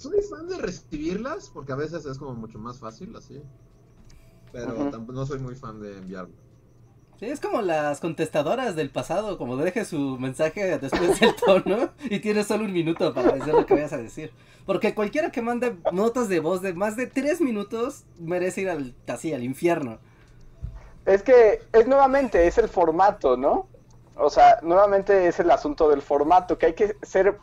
Soy fan de recibirlas porque a veces es como mucho más fácil así. Pero tampoco no soy muy fan de enviarlo. Sí, es como las contestadoras del pasado, como deje su mensaje después del tono y tienes solo un minuto para decir lo que vayas a decir. Porque cualquiera que mande notas de voz de más de tres minutos merece ir al, así, al infierno. Es que es nuevamente, es el formato, ¿no? O sea, nuevamente es el asunto del formato, que hay que ser...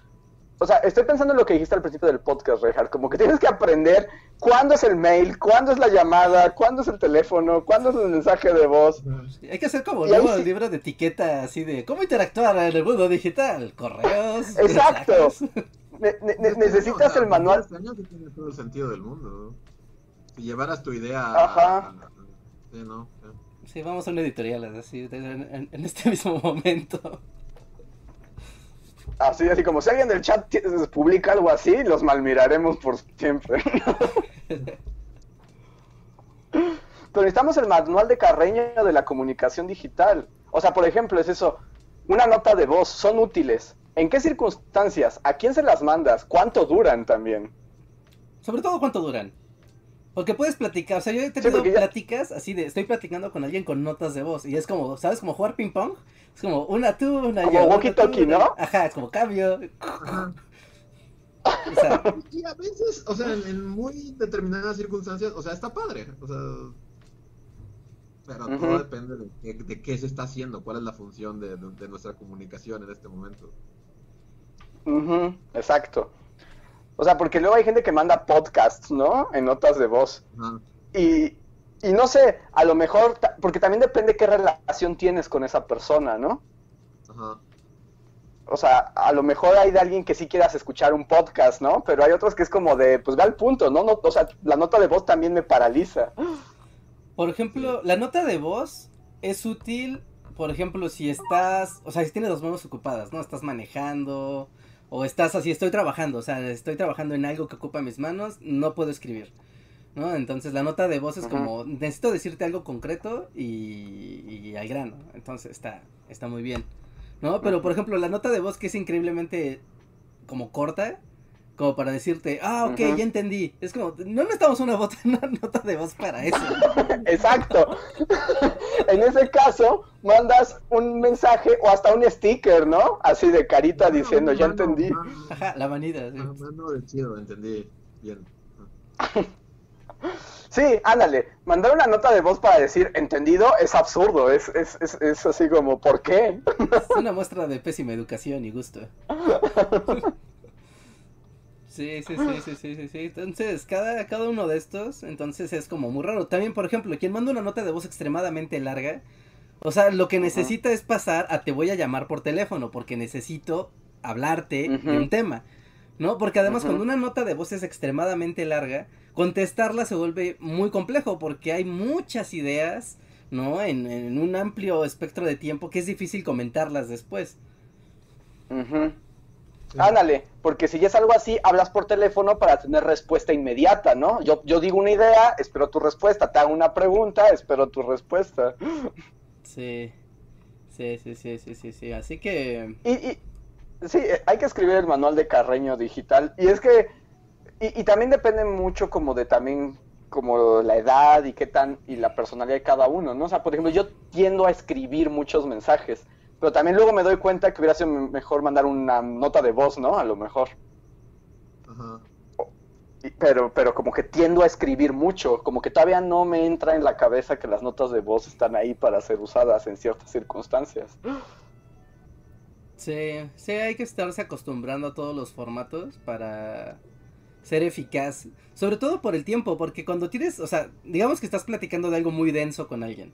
O sea, estoy pensando en lo que dijiste al principio del podcast, Reinhardt, como que tienes que aprender cuándo es el mail, cuándo es la llamada, cuándo es el teléfono, cuándo es el mensaje de voz. Sí, Hay que hacer como luego el libro de etiqueta así de cómo interactuar en el mundo digital, correos. Exacto. mensajes. Ne- ne- ne- Es que, necesitas el manual. Año sí tiene todo el sentido del mundo. ¿no? Si llevaras tu idea. Ajá. Sí, ¿no? Sí. Sí, vamos a una editorial así en- en este mismo momento. Así, así como si alguien del chat publica algo así, los malmiraremos por siempre. Pero necesitamos el manual de Carreño de la comunicación digital. O sea, por ejemplo, es eso. Una nota de voz, son útiles. ¿En qué circunstancias? ¿A quién se las mandas? ¿Cuánto duran también? Sobre todo cuánto duran. Porque puedes platicar, o sea, yo he tenido ya- pláticas así de, estoy platicando con alguien con notas de voz y es como, ¿sabes? Como jugar ping pong. Es como una tú, una Como yo. una walkie-talkie, tú, una- ¿no? Ajá, es como cambio. O sea, Y a veces, o sea, en, en muy determinadas circunstancias, o sea, está padre. O sea. Pero Ujú. todo depende de, qué- de qué se está haciendo, cuál es la función de, de- de nuestra comunicación en este momento. Ujú, exacto. O sea, porque luego hay gente que manda podcasts, ¿no? En notas de voz. Y, y no sé, a lo mejor, ta- porque también depende qué relación tienes con esa persona, ¿no? Ajá. O sea, a lo mejor hay de alguien que sí quieras escuchar un podcast, ¿no? Pero hay otros que es como de, pues ve al punto, ¿no? no o sea, la nota de voz también me paraliza. por ejemplo, la nota de voz es útil, por ejemplo, si estás, o sea, si tienes las manos ocupadas, ¿no? Estás manejando o estás así, estoy trabajando, o sea, estoy trabajando en algo que ocupa mis manos, no puedo escribir. ¿No? Entonces la nota de voz es como, necesito decirte algo concreto y, y al grano. Entonces está, está muy bien. ¿No? Pero por ejemplo, la nota de voz que es increíblemente como corta, como para decirte, ah, ok, ya entendí. Es como, no necesitamos una, bota- una nota de voz para eso. Exacto. en ese caso, mandas un mensaje o hasta un sticker, ¿no? Así de carita diciendo, ya entendí. mano, Ajá, la vanidad. sí. ah, mano de chido, entendí. Bien. Sí, ándale, mandar una nota de voz para decir entendido es absurdo, es, es, es, es así como, ¿por qué? Es una muestra de pésima educación y gusto. Sí, sí, sí, sí, sí, sí, sí. Entonces, cada, cada uno de estos, entonces es como muy raro. También, por ejemplo, quien manda una nota de voz extremadamente larga, o sea, lo que Ajá. necesita es pasar a te voy a llamar por teléfono, porque necesito hablarte de un tema, ¿no? Porque además, cuando una nota de voz es extremadamente larga, contestarla se vuelve muy complejo, porque hay muchas ideas, ¿no? En, en un amplio espectro de tiempo que es difícil comentarlas después. Ujú. Sí. Ándale, porque si ya es algo así, hablas por teléfono para tener respuesta inmediata, ¿no? Yo, yo digo una idea, espero tu respuesta, te hago una pregunta, espero tu respuesta. Sí. Sí, sí, sí, sí, sí, sí. Así que... Y, y sí, hay que escribir el manual de Carreño digital. Y es que, y, y también depende mucho como de también como la edad y qué tan, y la personalidad de cada uno, ¿no? O sea, por ejemplo, yo tiendo a escribir muchos mensajes, pero también luego me doy cuenta que hubiera sido me- mejor mandar una nota de voz, ¿no? A lo mejor. Ajá. Y- Pero, pero como que tiendo a escribir mucho, como que todavía no me entra en la cabeza que las notas de voz están ahí para ser usadas en ciertas circunstancias. Sí, sí, hay que estarse acostumbrando a todos los formatos para ser eficaz. Sobre todo por el tiempo, porque cuando tienes, o sea, digamos que estás platicando de algo muy denso con alguien,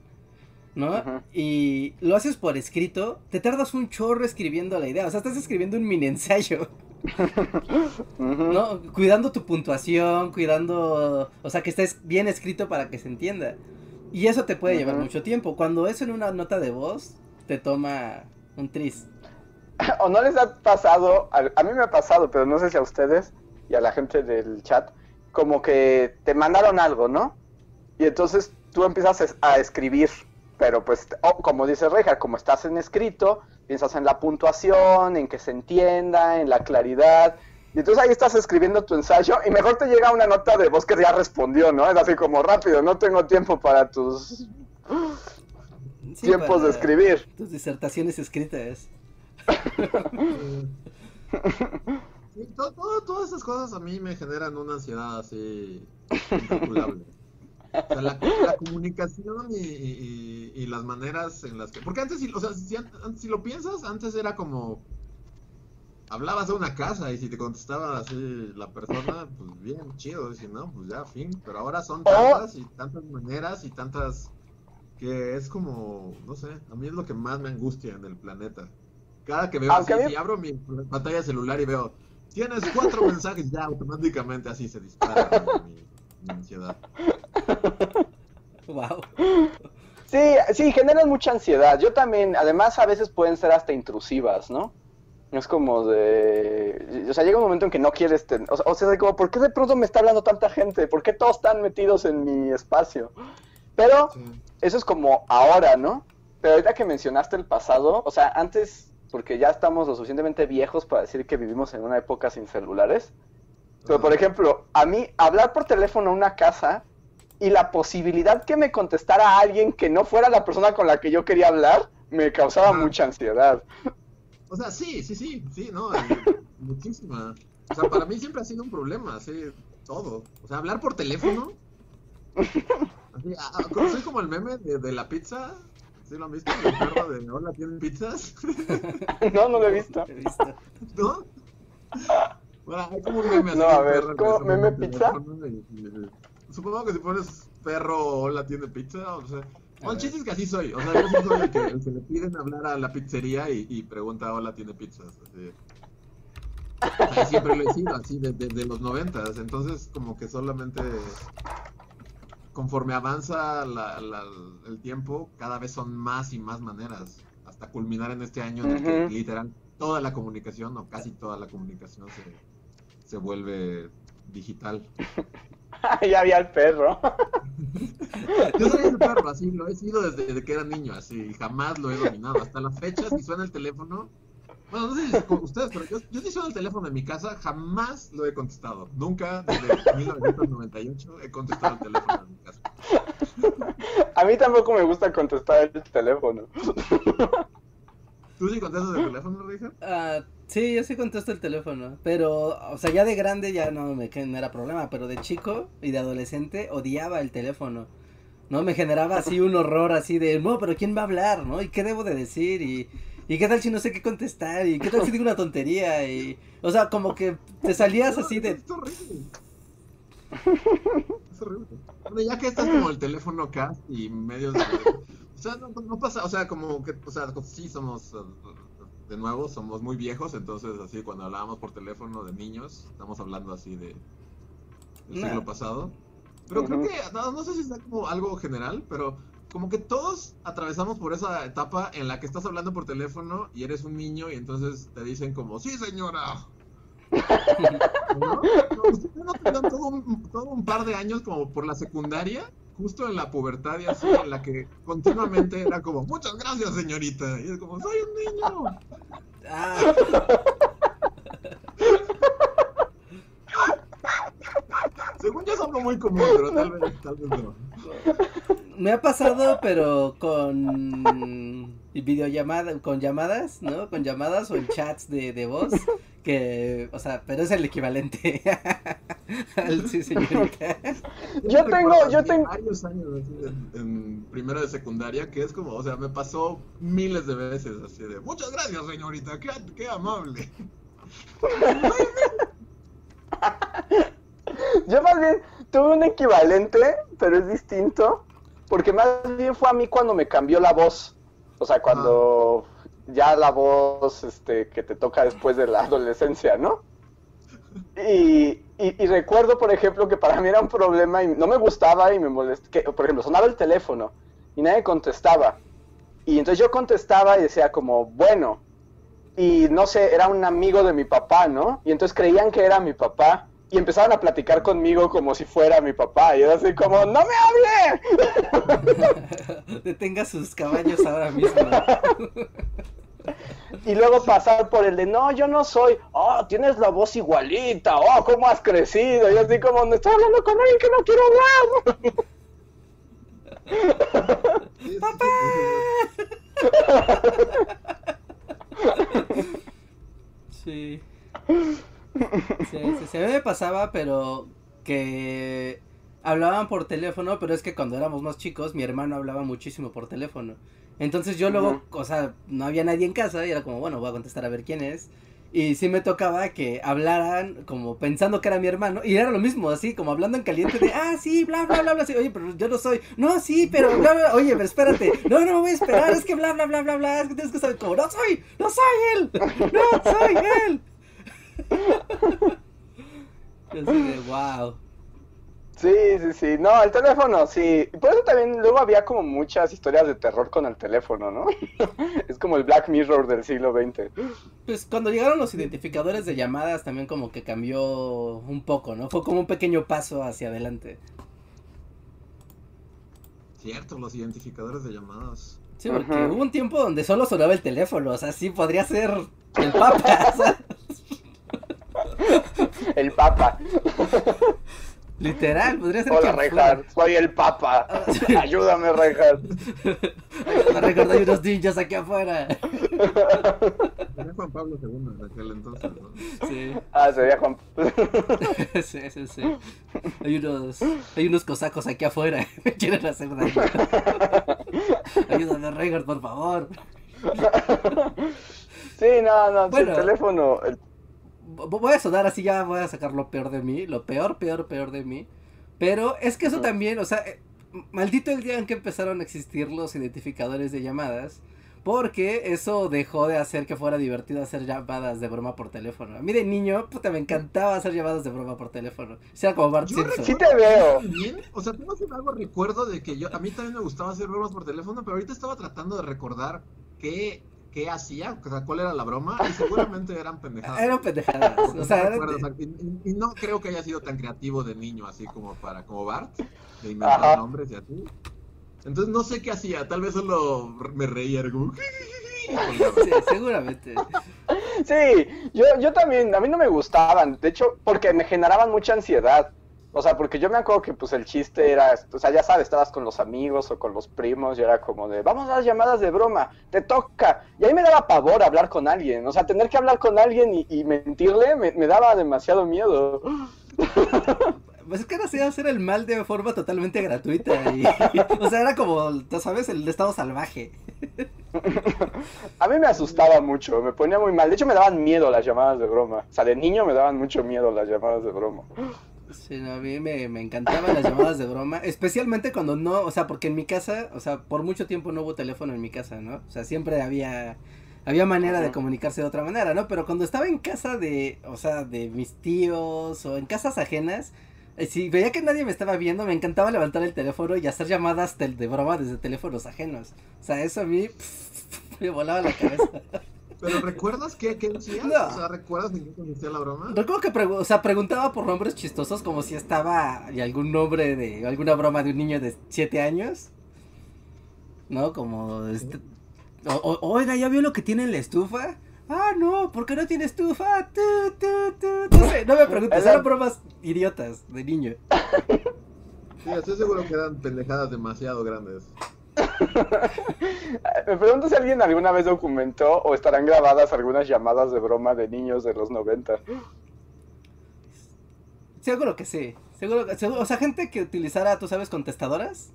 ¿no? Y lo haces por escrito, te tardas un chorro escribiendo la idea, o sea, estás escribiendo un mini ensayo. ¿no? Cuidando tu puntuación, cuidando, o sea, que estés bien escrito para que se entienda. Y eso te puede llevar mucho tiempo. Cuando es en una nota de voz, te toma un tris. ¿O no les ha pasado? A, a mí me ha pasado, pero no sé si a ustedes y a la gente del chat, como que te mandaron algo, ¿no? Y entonces tú empiezas a escribir, pero pues, oh, como dice Reja, como estás en escrito, piensas en la puntuación, en que se entienda, en la claridad. Y entonces ahí estás escribiendo tu ensayo y mejor te llega una nota de voz que ya respondió, ¿no? Es así como rápido, no tengo tiempo para tus Sí, tiempos de escribir. Tus disertaciones escritas. Sí, to- todo- todas esas cosas a mí me generan una ansiedad así incalculable. O sea, la, la comunicación y, y- y las maneras en las que... Porque antes, si- o sea, si, an- antes, si lo piensas, antes era como... Hablabas de una casa y si te contestaba así la persona, pues bien, chido, y si no, pues ya, fin. Pero ahora son tantas y tantas maneras y tantas... Que es como, no sé, a mí es lo que más me angustia en el planeta. Cada que veo así, a si abro mi pantalla celular y veo, tienes cuatro mensajes, ya automáticamente así se dispara mi, mi ansiedad. Wow. Sí, sí, generan mucha ansiedad. Yo también, además a veces pueden ser hasta intrusivas, ¿no? Es como de... O sea, llega un momento en que no quieres... ten- O sea, sea, como, ¿por qué de pronto me está hablando tanta gente? ¿Por qué todos están metidos en mi espacio? Pero Sí. eso es como ahora, ¿no? Pero ahorita que mencionaste el pasado, o sea, antes, porque ya estamos lo suficientemente viejos para decir que vivimos en una época sin celulares. Pero, por ejemplo, a mí hablar por teléfono a una casa y la posibilidad que me contestara alguien que no fuera la persona con la que yo quería hablar, me causaba mucha ansiedad. O sea, sí, sí, sí, sí, no, y muchísima. O sea, para mí siempre ha sido un problema, así, todo. O sea, hablar por teléfono. Así, como- soy como el meme de, de la pizza. ¿Sí lo han visto? El perro de hola, ¿tienen pizzas? no, no lo he visto. He visto. ¿No? Bueno, hay como un meme así. No, a ver, perro ¿cómo? ¿Meme pizza? Supongo que si pones perro hola, ¿tiene pizza? O sea, el chiste es que así soy. O sea, yo sí soy el que, el que le piden hablar a la pizzería y, y pregunta, hola, ¿tiene pizzas? Así. O sea, siempre lo he sido así desde, desde los noventas. Entonces, como que solamente conforme avanza la- la- el tiempo, cada vez son más y más maneras. Hasta culminar en este año en el que literal toda la comunicación, o casi toda la comunicación, se, se vuelve digital. ya había el perro. Yo soy ese perro, así lo he sido desde, que era niño, así jamás lo he dominado. Hasta la fecha, si suena el teléfono, bueno, no sé si con ustedes, pero yo, yo si suena el teléfono en mi casa, jamás lo he contestado. Nunca, desde 1998, he contestado el teléfono en mi casa. A mí tampoco me gusta contestar el teléfono. ¿Tú sí contestas el teléfono, Richard? Ah, sí, yo sí contesto el teléfono, pero, o sea, ya de grande ya no me no era problema, pero de chico y de adolescente odiaba el teléfono, ¿no? Me generaba así un horror así de, no, pero ¿quién va a hablar, no? ¿Y qué debo de decir? Y, ¿y qué tal si no sé qué contestar? ¿Y qué tal si digo una tontería? Y, o sea, como que te salías así de, Es horrible. Es horrible. Bueno, ya que estás como el teléfono cast y medios de... O sea, no, no pasa, o sea, como que, o sea, sí somos, eh, de nuevo, somos muy viejos, entonces así cuando hablábamos por teléfono de niños, estamos hablando así de del Nah. siglo pasado. Pero creo que, no, no sé si sea como algo general, pero como que todos atravesamos por esa etapa en la que estás hablando por teléfono y eres un niño y entonces te dicen como, sí señora, ¿no? No, ¿Ustedes no tuvieron todo un, todo un par de años como por la secundaria? Justo en la pubertad y así, en la que continuamente era como, muchas gracias señorita. Y es como, soy un niño. ah, Según yo es algo muy común, pero tal vez, tal vez no. Me ha pasado, pero con videollamadas, con llamadas, ¿no? Con llamadas o en chats de, de voz, que, o sea, pero es el equivalente al sí, señorita. Yo tengo- yo tengo- varios años así en, en primero de secundaria que es como, o sea, me pasó miles de veces así de, muchas gracias señorita, qué, qué amable. Yo más bien tuve un equivalente, pero es distinto, porque más bien fue a mí cuando me cambió la voz. O sea, cuando ya la voz este, que te toca después de la adolescencia, ¿no? Y, y, y recuerdo, por ejemplo, que para mí era un problema y no me gustaba y me molestaba, por ejemplo, sonaba el teléfono y nadie contestaba. Y entonces yo contestaba y decía como, bueno, y no sé, era un amigo de mi papá, ¿no? Y entonces creían que era mi papá y empezaban a platicar conmigo como si fuera mi papá. Y era así como, ¡no me hable! Detenga sus caballos ahora mismo. Y luego pasar por el de, no, yo no soy, oh, tienes la voz igualita, oh, ¿cómo has crecido? Y así como, me estoy hablando con alguien que no quiero hablar. ¡Papá! Sí. Sí, sí, sí, a mí me pasaba, pero que hablaban por teléfono, pero es que cuando éramos más chicos, mi hermano hablaba muchísimo por teléfono. Entonces yo luego, o sea, no había nadie en casa y era como, bueno, voy a contestar a ver quién es. Y sí me tocaba que hablaran como pensando que era mi hermano. Y era lo mismo, así como hablando en caliente de, ah, sí, bla, bla, bla, bla. así, Oye, pero yo no soy. No, sí, pero bla, bla. Oye, pero espérate. No, no me voy a esperar. Es que bla, bla, bla, bla, bla. Es que tienes que saber como, no soy, no soy él. No soy él. Yo así de, wow. Sí, sí, sí. No, el teléfono, sí. Por eso también luego había como muchas historias de terror con el teléfono, ¿no? es como el Black Mirror del siglo XX. Pues cuando llegaron los identificadores de llamadas también como que cambió un poco, ¿no? Fue como un pequeño paso hacia adelante. Cierto, los identificadores de llamadas. Sí, porque hubo un tiempo donde solo sonaba el teléfono, o sea, sí podría ser el papa, El Papa. literal, podría ser Hola, Reinhardt. Soy el Papa. Ayúdame, Reinhardt. fuera. Me recordé hay unos ninjas aquí afuera. Era Juan Pablo II en aquel entonces, ¿no? Sí, Ah, sería Juan. sí, sí, sí. Hay unos, hay unos cosacos aquí afuera, me quieren hacer daño. Ayúdame, Reinhardt, por favor. Sí, no, no, Bueno. el teléfono. el- voy a sonar así, ya voy a sacar lo peor de mí, lo peor, peor, peor de mí. Pero es que eso también, o sea, eh, maldito el día en que empezaron a existir los identificadores de llamadas. Porque eso dejó de hacer que fuera divertido hacer llamadas de broma por teléfono. A mí de niño, puta, me encantaba hacer llamadas de broma por teléfono. O sea, como Bart Yo Simpson. Sí te veo. Bien, o sea, tengo algo recuerdo de que yo, a mí también me gustaba hacer bromas por teléfono, pero ahorita estaba tratando de recordar qué, qué hacía, o sea, cuál era la broma, y seguramente eran pendejadas. Eran pendejadas. No eran- recuerdo, o sea, y, no creo que haya sido tan creativo de niño, así como para, como Bart, de inventar Ajá. nombres y así. Entonces no sé qué hacía, tal vez solo me reía, era como... sí, seguramente. Sí, yo, yo también, a mí no me gustaban, de hecho, porque me generaban mucha ansiedad. O sea, porque yo me acuerdo que pues el chiste era, o sea, ya sabes, estabas con los amigos o con los primos y era como de, vamos a las llamadas de broma, te toca. Y a mí me daba pavor hablar con alguien, o sea, tener que hablar con alguien y, y mentirle me, me daba demasiado miedo. Pues es que era así hacer el mal de forma totalmente gratuita. Y, o sea, era como, tú sabes, el estado salvaje. A mí me asustaba mucho, me ponía muy mal. De hecho, me daban miedo las llamadas de broma. O sea, de niño me daban mucho miedo las llamadas de broma. Sí, no, a mí me, me encantaban las llamadas de broma, especialmente cuando no, o sea, porque en mi casa, o sea, por mucho tiempo no hubo teléfono en mi casa, ¿no? O sea, siempre había, había manera de comunicarse de otra manera, ¿no? Pero cuando estaba en casa de, o sea, de mis tíos o en casas ajenas, eh, si veía que nadie me estaba viendo, me encantaba levantar el teléfono y hacer llamadas de, de broma desde teléfonos ajenos. O sea, eso a mí me volaba la cabeza. Pero ¿recuerdas qué, qué decías? No. O sea, ¿recuerdas en qué consistía la broma? Recuerdo que pregu- o sea, preguntaba por nombres chistosos como si estaba y algún nombre de alguna broma de un niño de 7 años. ¿No? Como este, o- o- oiga, ¿ya vio lo que tiene en la estufa? Ah, no, ¿por qué no tiene estufa? Tu, tu, tu. No sé, no me preguntes, eran bromas idiotas de niño. Sí, estoy seguro que eran pendejadas demasiado grandes. Me pregunto si alguien alguna vez documentó o estarán grabadas algunas llamadas de broma de niños de los 90. Seguro que sí. Seguro, que- seguro- o sea, gente que utilizara, tú sabes, contestadoras.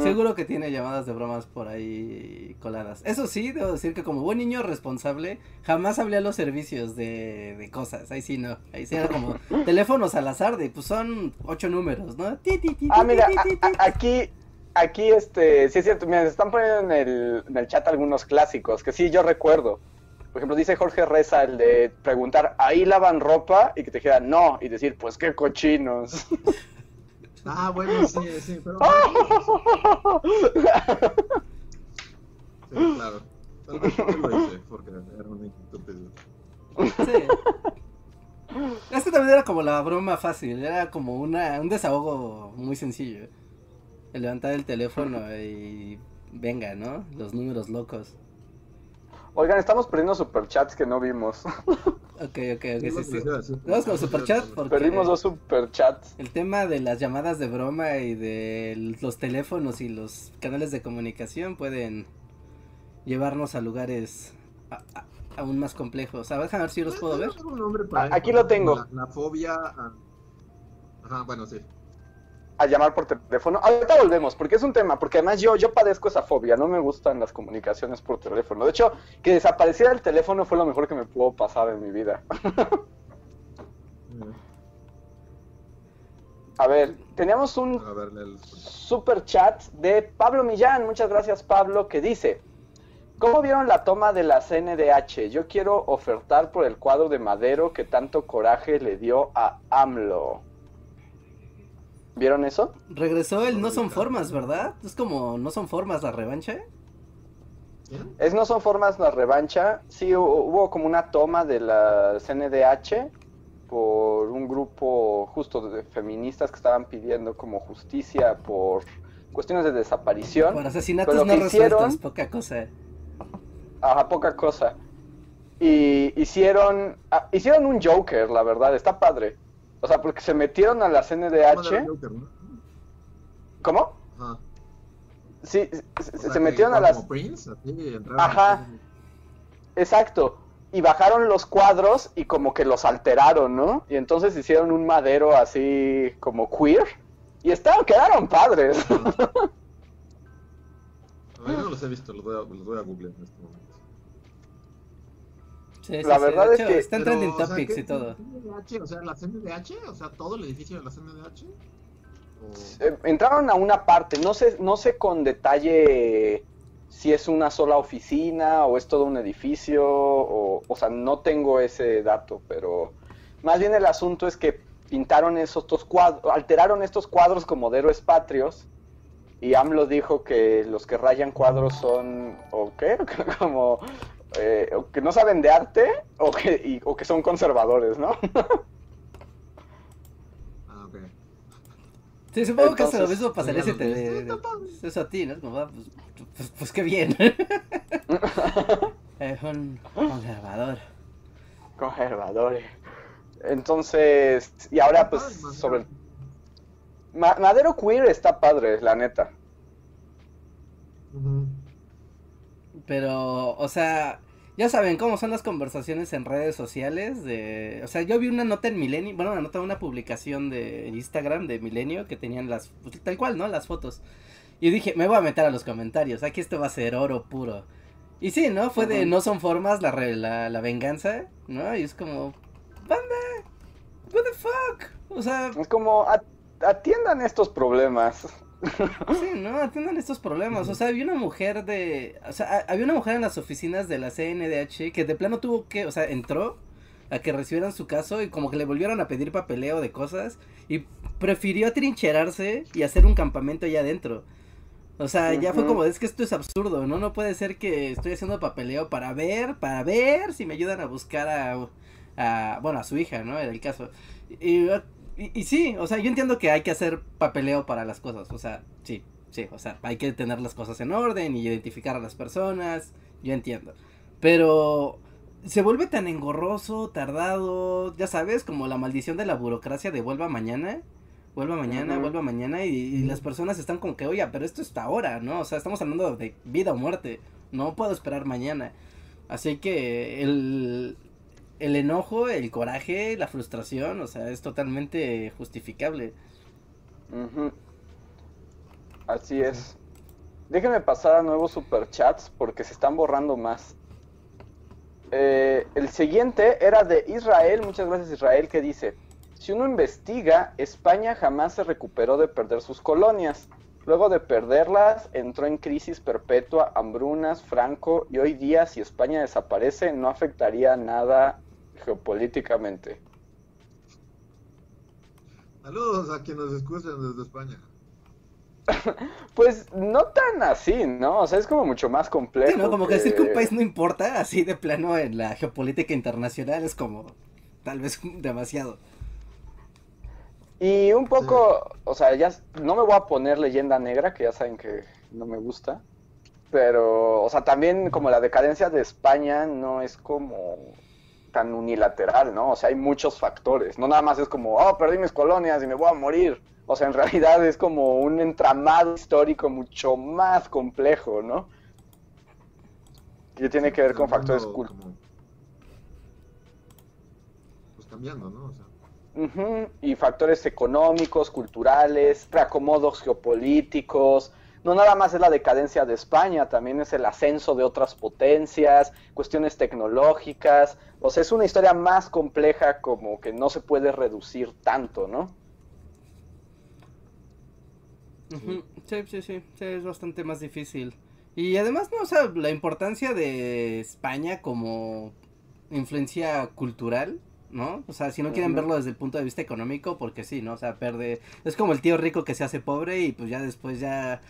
Seguro que tiene llamadas de bromas por ahí coladas. Eso sí, debo decir que como buen niño responsable, jamás hablé a los servicios de, de cosas. Ahí sí no. Ahí sí era como teléfonos al azar de, pues son ocho números, ¿no? Ti, ti, ti, Ah, mira, a- a- aquí, aquí, este, sí es cierto, se están poniendo en el, en el chat algunos clásicos, que sí, yo recuerdo. Por ejemplo, dice Jorge Reza el de preguntar, ¿ahí lavan ropa? Y que te dijera, no, y decir, pues qué cochinos. Ah, bueno, sí, sí, pero. Sí, claro. Tal vez yo lo hice, porque era un estúpido. Sí. Es que también era como la broma fácil, era como una, un desahogo muy sencillo. El levantar el teléfono y venga, ¿no? Los números locos. Oigan, estamos perdiendo superchats que no vimos. Ok, ok, ok, sí, sí. Vamos con superchat porque Perdimos dos superchats. el tema de las llamadas de broma y de los teléfonos y los canales de comunicación pueden llevarnos a lugares a- a- aún más complejos. A ver, déjame ver si los puedo ver. Aquí lo tengo. La, la fobia. a- Ajá, bueno, sí. A llamar por teléfono. Ahorita volvemos, porque es un tema, porque además yo, yo padezco esa fobia, no me gustan las comunicaciones por teléfono. De hecho, que desapareciera el teléfono fue lo mejor que me pudo pasar en mi vida. A ver, teníamos un el. super chat de Pablo Millán. Muchas gracias, Pablo, que dice: ¿Cómo vieron la toma de la CNDH? Yo quiero ofertar por el cuadro de Madero que tanto coraje le dio a AMLO. ¿Vieron eso? Regresó el No son formas, ¿verdad? Es como No son formas la revancha. ¿Quién? Es no son formas la revancha. Sí, hu- hubo como una toma de la CNDH por un grupo justo de feministas que estaban pidiendo como justicia por cuestiones de desaparición. Por asesinatos Pero no que hicieron- poca cosa. Ajá, poca cosa. Y hicieron, ah, hicieron un Joker, la verdad, está padre. O sea, porque se metieron a la CNDH. ¿no? ¿Cómo? Ajá. Sí, se, O se- sea, se que metieron a las... Como Prince, así, Ajá. Exacto. Y bajaron los cuadros y como que los alteraron, ¿no? Y entonces hicieron un madero así como queer. Y estaban, quedaron padres. A ver, yo no los he visto, los voy a, los voy a googlear en este momento. Sí, sí, La sí, verdad de es hecho, que- Está en Pero, trending o sea, topics ¿qué- y todo. CNDH? O sea, la CNDH, o sea, todo el edificio de la CNDH. O... Eh, entraron a una parte, no sé, no sé con detalle si es una sola oficina o es todo un edificio, o, o sea, no tengo ese dato, pero más bien el asunto es que pintaron esos estos cuadros, alteraron estos cuadros como de héroes patrios, y AMLO dijo que los que rayan cuadros son, ¿o qué? Como, eh, o que no saben de arte, o que, y- o que son conservadores, ¿no? Ah, ok. Sí, supongo que Entonces, eso lo mismo pasaría si pues, te... de- está padre. eso a ti, ¿no? Como, ah, pues, pues, pues qué bien. es un conservador. Conservadores. Entonces, y ahora pues sobre... Ma- Madero Queer está padre, la neta. Ujú. Pero, o sea, ya saben cómo son las conversaciones en redes sociales de... O sea, yo vi una nota en Milenio, bueno, una nota, una publicación de Instagram de Milenio que tenían las... pues, tal cual, ¿no? Las fotos. Y dije, me voy a meter a los comentarios, aquí esto va a ser oro puro. Y sí, ¿no? Fue de no son formas la, re- la, la venganza, ¿no? Y es como... Banda, what the fuck? O sea, Es como, "A- atiendan estos problemas. Sí, no, atiendan estos problemas. O sea, había una mujer de. O sea, había una mujer en las oficinas de la CNDH que de plano tuvo que. O sea, entró a que recibieran su caso y como que le volvieron a pedir papeleo de cosas y prefirió atrincherarse y hacer un campamento allá adentro. O sea, ya fue como, es que esto es absurdo, ¿no? No puede ser que estoy haciendo papeleo para ver, para ver si me ayudan a buscar a, a bueno, a su hija, ¿no? Era el caso. Y, y, y sí, o sea, yo entiendo que hay que hacer papeleo para las cosas, o sea, sí, sí, o sea, hay que tener las cosas en orden y identificar a las personas, yo entiendo. Pero se vuelve tan engorroso, tardado, ya sabes, como la maldición de la burocracia de vuelva mañana, vuelva mañana, vuelva mañana y, y las personas están como que, oye, pero esto es ahora, ¿no? O sea, estamos hablando de vida o muerte, no puedo esperar mañana. Así que el, el enojo, el coraje, la frustración, o sea, es totalmente justificable. Así es. Déjenme pasar a nuevos superchats porque se están borrando más. Eh, el siguiente era de Israel, muchas gracias Israel, que dice, si uno investiga, España jamás se recuperó de perder sus colonias. Luego de perderlas, entró en crisis perpetua, hambrunas, Franco, y hoy día si España desaparece no afectaría nada geopolíticamente. Saludos a quienes nos escuchan desde España. Pues no tan así, ¿no? O sea, es como mucho más complejo. Sí, ¿no? Como que decir que un país no importa, así de plano en la geopolítica internacional es como tal vez demasiado. Y un poco, o sea, ya no me voy a poner leyenda negra, que ya saben que no me gusta. Pero, o sea, también como la decadencia de España no es como tan unilateral, ¿no? O sea, hay muchos factores. No nada más es como, oh, perdí mis colonias y me voy a morir. O sea, en realidad es como un entramado histórico mucho más complejo, ¿no? Que tiene que ver con factores culturales. Pues cambiando, ¿no? O sea. Y factores económicos, culturales, reacomodos geopolíticos. No nada más es la decadencia de España, también es el ascenso de otras potencias, cuestiones tecnológicas. O sea, es una historia más compleja como que no se puede reducir tanto, ¿no? Sí, sí, sí, sí, es bastante más difícil. Y además, no, o sea, la importancia de España como influencia cultural, ¿no? O sea, si no quieren verlo desde el punto de vista económico, porque sí, ¿no? O sea, perde, es como el tío rico que se hace pobre y pues ya después ya,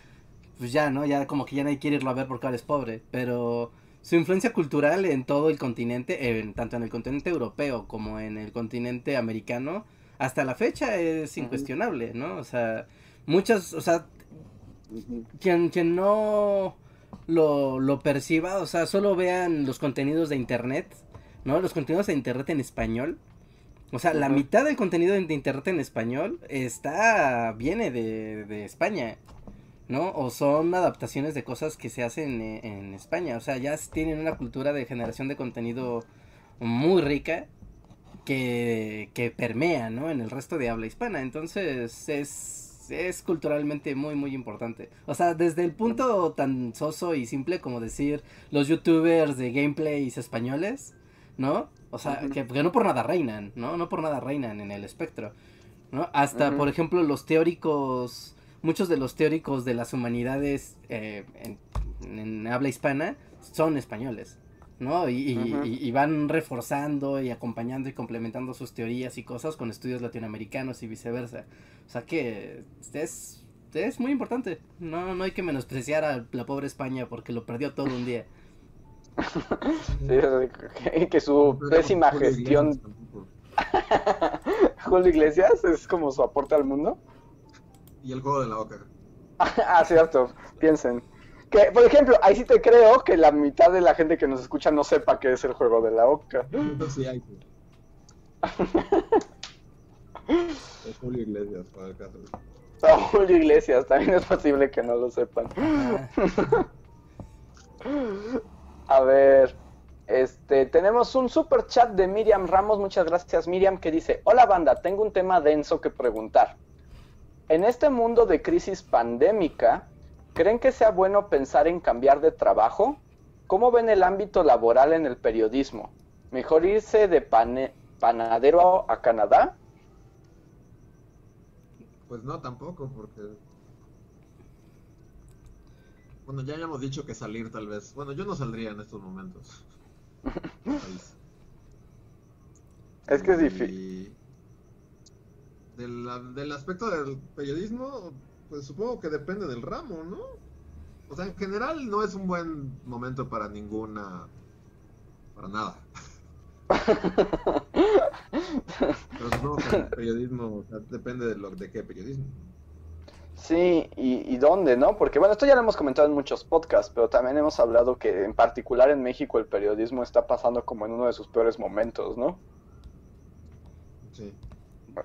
pues ya, ¿no? Ya como que ya nadie quiere irlo a ver porque ahora es pobre, pero su influencia cultural en todo el continente, en, tanto en el continente europeo como en el continente americano, hasta la fecha es incuestionable, ¿no? O sea, muchas, o sea, quien, quien no lo, lo perciba, o sea, solo vean los contenidos de internet, ¿no? Los contenidos de internet en español. O sea, la mitad del contenido de internet en español está, viene de, de España, ¿no? O son adaptaciones de cosas que se hacen en, en España. O sea, ya tienen una cultura de generación de contenido muy rica que, que permea, ¿no? En el resto de habla hispana. Entonces, es es culturalmente muy, muy importante. O sea, desde el punto tan soso y simple como decir los youtubers de gameplays españoles, ¿no? O sea, que, que, no por nada reinan, ¿no? No por nada reinan en el espectro, ¿no? Hasta, por ejemplo, los teóricos, muchos de los teóricos de las humanidades eh, en, en, habla hispana son españoles, ¿no? Y, y, y, van reforzando y acompañando y complementando sus teorías y cosas con estudios latinoamericanos y viceversa. O sea que es, es muy importante. No, no hay que menospreciar a la pobre España porque lo perdió todo un día. sí, que su pésima gestión. Julio Iglesias es como su aporte al mundo. Y el juego de la boca. ah, cierto, piensen. Que, por ejemplo, ahí sí te creo que la mitad de la gente que nos escucha no sepa qué es el juego de la oca. Sí, hay. es Julio Iglesias, para el caso. No, Julio Iglesias, también es posible que no lo sepan. A ver, este, tenemos un super chat de Miriam Ramos, muchas gracias Miriam, que dice, hola banda, tengo un tema denso que preguntar. En este mundo de crisis pandémica, ¿Creen que sea bueno pensar en cambiar de trabajo? ¿Cómo ven el ámbito laboral en el periodismo? ¿Mejor irse de pane panadero a Canadá? Pues no, tampoco, porque... Bueno, ya habíamos dicho que salir tal vez. Bueno, yo no saldría en estos momentos. es que es difícil. Del, del aspecto del periodismo, pues supongo que depende del ramo, ¿no? O sea, en general no es un buen momento para ninguna. para nada. Pero supongo que el periodismo o sea, depende de, lo, de qué periodismo. Sí, y, y, dónde, ¿no? Porque bueno, esto ya lo hemos comentado en muchos podcasts, pero también hemos hablado que en particular en México el periodismo está pasando como en uno de sus peores momentos, ¿no? Sí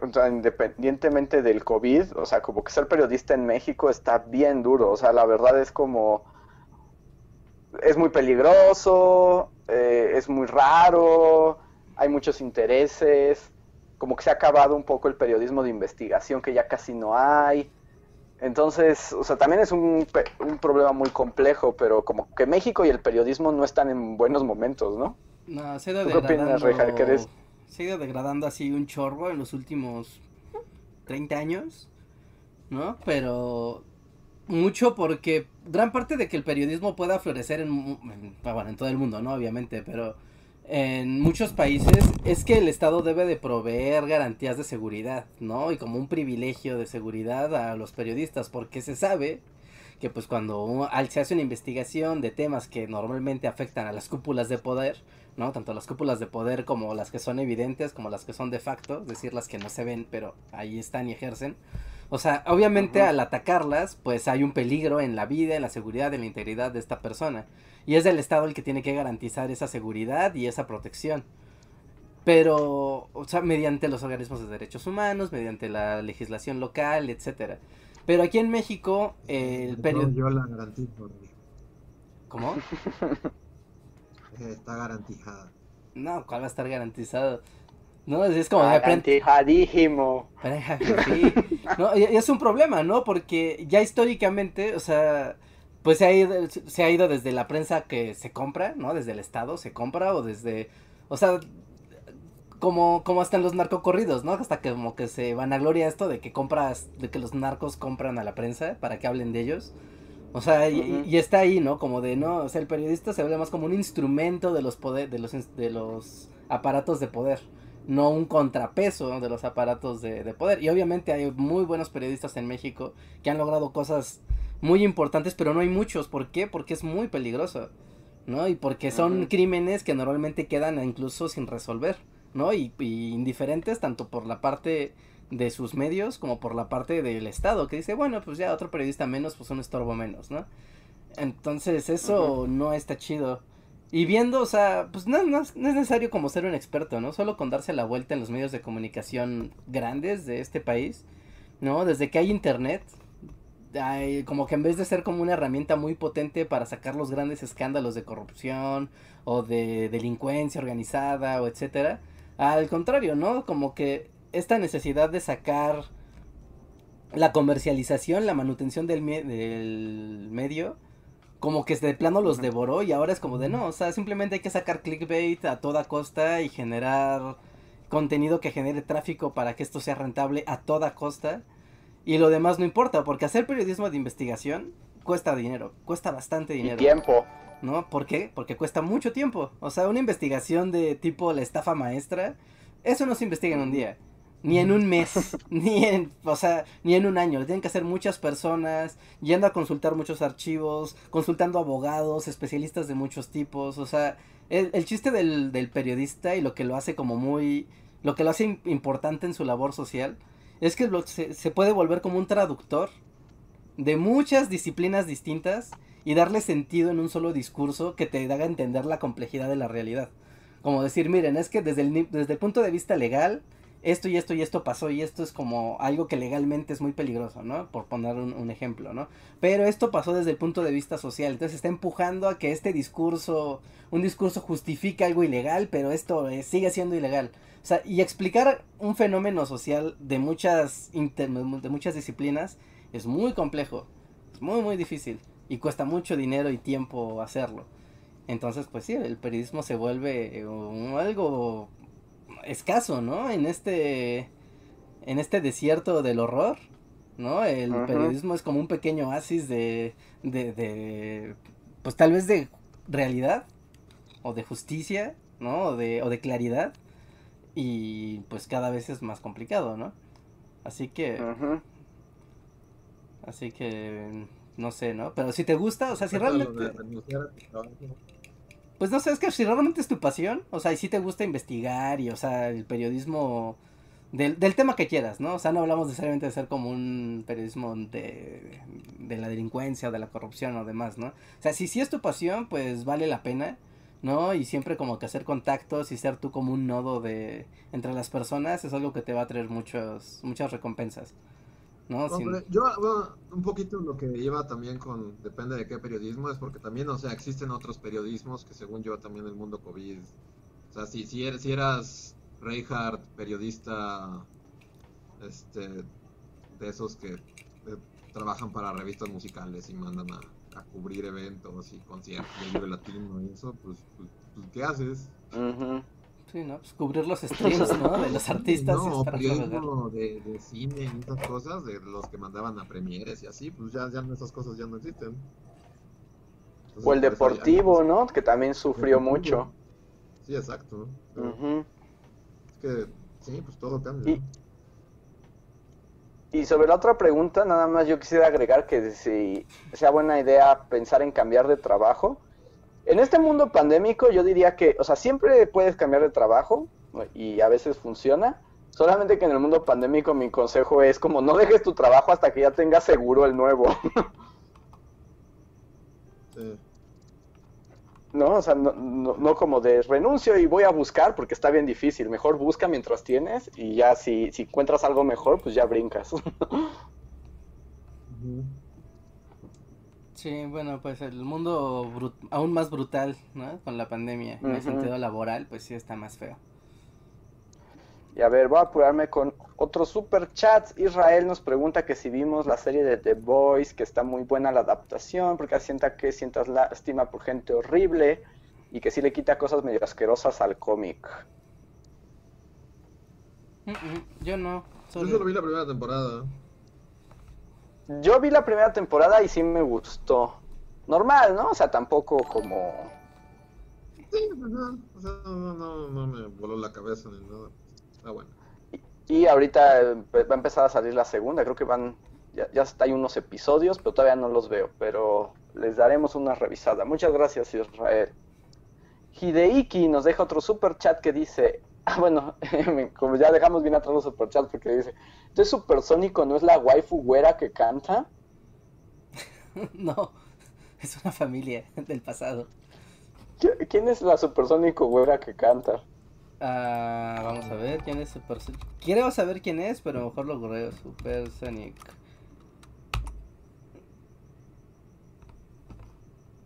o sea, independientemente del COVID, o sea, como que ser periodista en México está bien duro, o sea, la verdad es como, es muy peligroso, eh, es muy raro, hay muchos intereses, como que se ha acabado un poco el periodismo de investigación que ya casi no hay. Entonces, o sea, también es un, un problema muy complejo, pero como que México y el periodismo no están en buenos momentos, ¿no? No, se da ¿Tú qué opinas, Reja? ¿Qué eres? Se ha ido degradando así un chorro en los últimos 30 años, ¿no? Pero mucho porque gran parte de que el periodismo pueda florecer en, en, bueno, en todo el mundo, ¿no? Obviamente, pero en muchos países es que el Estado debe de proveer garantías de seguridad, ¿no? Y como un privilegio de seguridad a los periodistas, porque se sabe que pues cuando se hace una investigación de temas que normalmente afectan a las cúpulas de poder, ¿no? Tanto las cúpulas de poder como las que son evidentes, como las que son de facto, es decir, las que no se ven, pero ahí están y ejercen. O sea, obviamente al atacarlas, pues hay un peligro en la vida, en la seguridad, en la integridad de esta persona. Y es el Estado el que tiene que garantizar esa seguridad y esa protección. Pero, o sea, mediante los organismos de derechos humanos, mediante la legislación local, etcétera. Pero aquí en México, el periodo... Yo la garantizo. ¿Cómo? Está garantizada. No, ¿cuál va a estar garantizado? No, es como... Garantizadísimo. Sí. No, y es un problema, ¿no? Porque ya históricamente, o sea, pues se ha, ido, se ha ido desde la prensa que se compra, ¿no? Desde el Estado se compra o desde... O sea, como, como hasta en los narcocorridos, ¿no? Hasta que como que se van a gloria esto de que compras, de que los narcos compran a la prensa para que hablen de ellos. O sea, y, está ahí, ¿no? Como de, no, o sea, el periodista se ve más como un instrumento de los poder, de los, de los aparatos de poder, no un contrapeso de los aparatos de, de poder. Y obviamente hay muy buenos periodistas en México que han logrado cosas muy importantes, pero no hay muchos. ¿Por qué? Porque es muy peligroso, ¿no? Y porque son crímenes que normalmente quedan incluso sin resolver, ¿no? Y, indiferentes tanto por la parte de sus medios como por la parte del Estado, que dice, bueno, pues ya otro periodista menos, pues un estorbo menos, ¿no? Entonces eso no está chido. Y viendo, o sea, pues no, no, es necesario como ser un experto, ¿no? Solo con darse la vuelta en los medios de comunicación grandes de este país, ¿no? Desde que hay internet, como que en vez de ser como una herramienta muy potente para sacar los grandes escándalos de corrupción o de delincuencia organizada o etcétera, al contrario, ¿no? Como que esta necesidad de sacar la comercialización, la manutención del, del medio, como que de plano los devoró y ahora es como de no, o sea, simplemente hay que sacar clickbait a toda costa y generar contenido que genere tráfico para que esto sea rentable a toda costa y lo demás no importa, porque hacer periodismo de investigación cuesta dinero, cuesta bastante dinero. Y tiempo. ¿No? ¿Por qué? Porque cuesta mucho tiempo. O sea, una investigación de tipo la estafa maestra, eso no se investiga en un día. Ni en un mes, ni en, o sea, ni en un año. Lo tienen que hacer muchas personas, yendo a consultar muchos archivos, consultando abogados, especialistas de muchos tipos. O sea, el, el chiste del, del periodista y lo que lo hace como muy, lo que lo hace importante en su labor social, es que se, se puede volver como un traductor de muchas disciplinas distintas y darle sentido en un solo discurso que te haga entender la complejidad de la realidad. Como decir, miren, es que desde el, desde el punto de vista legal, esto y esto y esto pasó y esto es como algo que legalmente es muy peligroso, ¿no? Por poner un, ejemplo, ¿no? Pero esto pasó desde el punto de vista social, entonces está empujando a que este discurso, un discurso justifique algo ilegal, pero esto sigue siendo ilegal. O sea, y explicar un fenómeno social de muchas, de muchas disciplinas es muy complejo, es muy, muy difícil y cuesta mucho dinero y tiempo hacerlo. Entonces, pues sí, el periodismo se vuelve algo escaso, ¿no? En este, en este desierto del horror, ¿no? El periodismo es como un pequeño oasis de, de, de, pues tal vez de realidad o de justicia, ¿no? O de, o de claridad y pues cada vez es más complicado, ¿no? Así que, así que, no sé, ¿no? Pero si te gusta, o sea, si realmente... Pues no sé, es que si realmente es tu pasión, o sea, y si te gusta investigar y, o sea, el periodismo del, del tema que quieras, ¿no? O sea, no hablamos necesariamente de ser como un periodismo de, de la delincuencia o de la corrupción o demás, ¿no? O sea, si sí es tu pasión, pues vale la pena, ¿no? Y siempre como que hacer contactos y ser tú como un nodo de entre las personas es algo que te va a traer muchos, muchas recompensas. ¿No? Yo, bueno, un poquito lo que lleva también con, depende de qué periodismo, es porque también, o sea, existen otros periodismos que según yo también el mundo COVID, o sea, si, si, eres, si eras Reinhardt, periodista, este, de esos que eh, trabajan para revistas musicales y mandan a, cubrir eventos y conciertos de Libre Latino y eso, pues, pues, pues ¿qué haces? Sí, ¿no? Pues cubrir los streams, ¿no? De los artistas. No, periodismo de, de cine y esas cosas, de los que mandaban a premieres y así, pues ya, ya esas cosas ya no existen. Entonces, O el ya- deportivo, ¿no? Que también sufrió mucho. Sí, exacto. Es que, sí, pues todo cambia. Y- Y sobre la otra pregunta, nada más yo quisiera agregar que si sea buena idea pensar en cambiar de trabajo. En este mundo pandémico yo diría que, o sea, siempre puedes cambiar de trabajo y a veces funciona. Solamente que en el mundo pandémico mi consejo es como no dejes tu trabajo hasta que ya tengas seguro el nuevo. Sí. ¿No? O sea, no, no, no como de renuncio y voy a buscar porque está bien difícil. Mejor busca mientras tienes y ya si, si encuentras algo mejor, pues ya brincas. Ujú. Sí, bueno, pues el mundo aún más brutal, ¿no? Con la pandemia. En el sentido laboral, pues sí está más feo. Y a ver, voy a apurarme con otro super chat. Israel nos pregunta que si vimos la serie de The Boys, que está muy buena la adaptación, porque sienta que sientas lástima por gente horrible y que sí le quita cosas medio asquerosas al cómic. Mm, mm, Yo no. Yo solo vi la primera temporada. Yo vi la primera temporada y sí me gustó. Normal, ¿no? O sea, tampoco como... Sí. O sea, no, no, no me voló la cabeza ni nada. Está bueno. Y ahorita eh, va a empezar a salir la segunda, creo que van, ya, ya está, hay unos episodios, pero todavía no los veo, pero les daremos una revisada. Muchas gracias, Israel. Hideiki nos deja otro super chat que dice, ah, bueno, como ya dejamos bien atrás los super chats porque dice, entonces Supersónico no es la waifu güera que canta. no, es una familia del pasado. ¿Qui- ¿Quién es la Supersónico güera que canta? Ah, vamos a ver quién es Super Quiero saber quién es, pero mejor lo correo. Super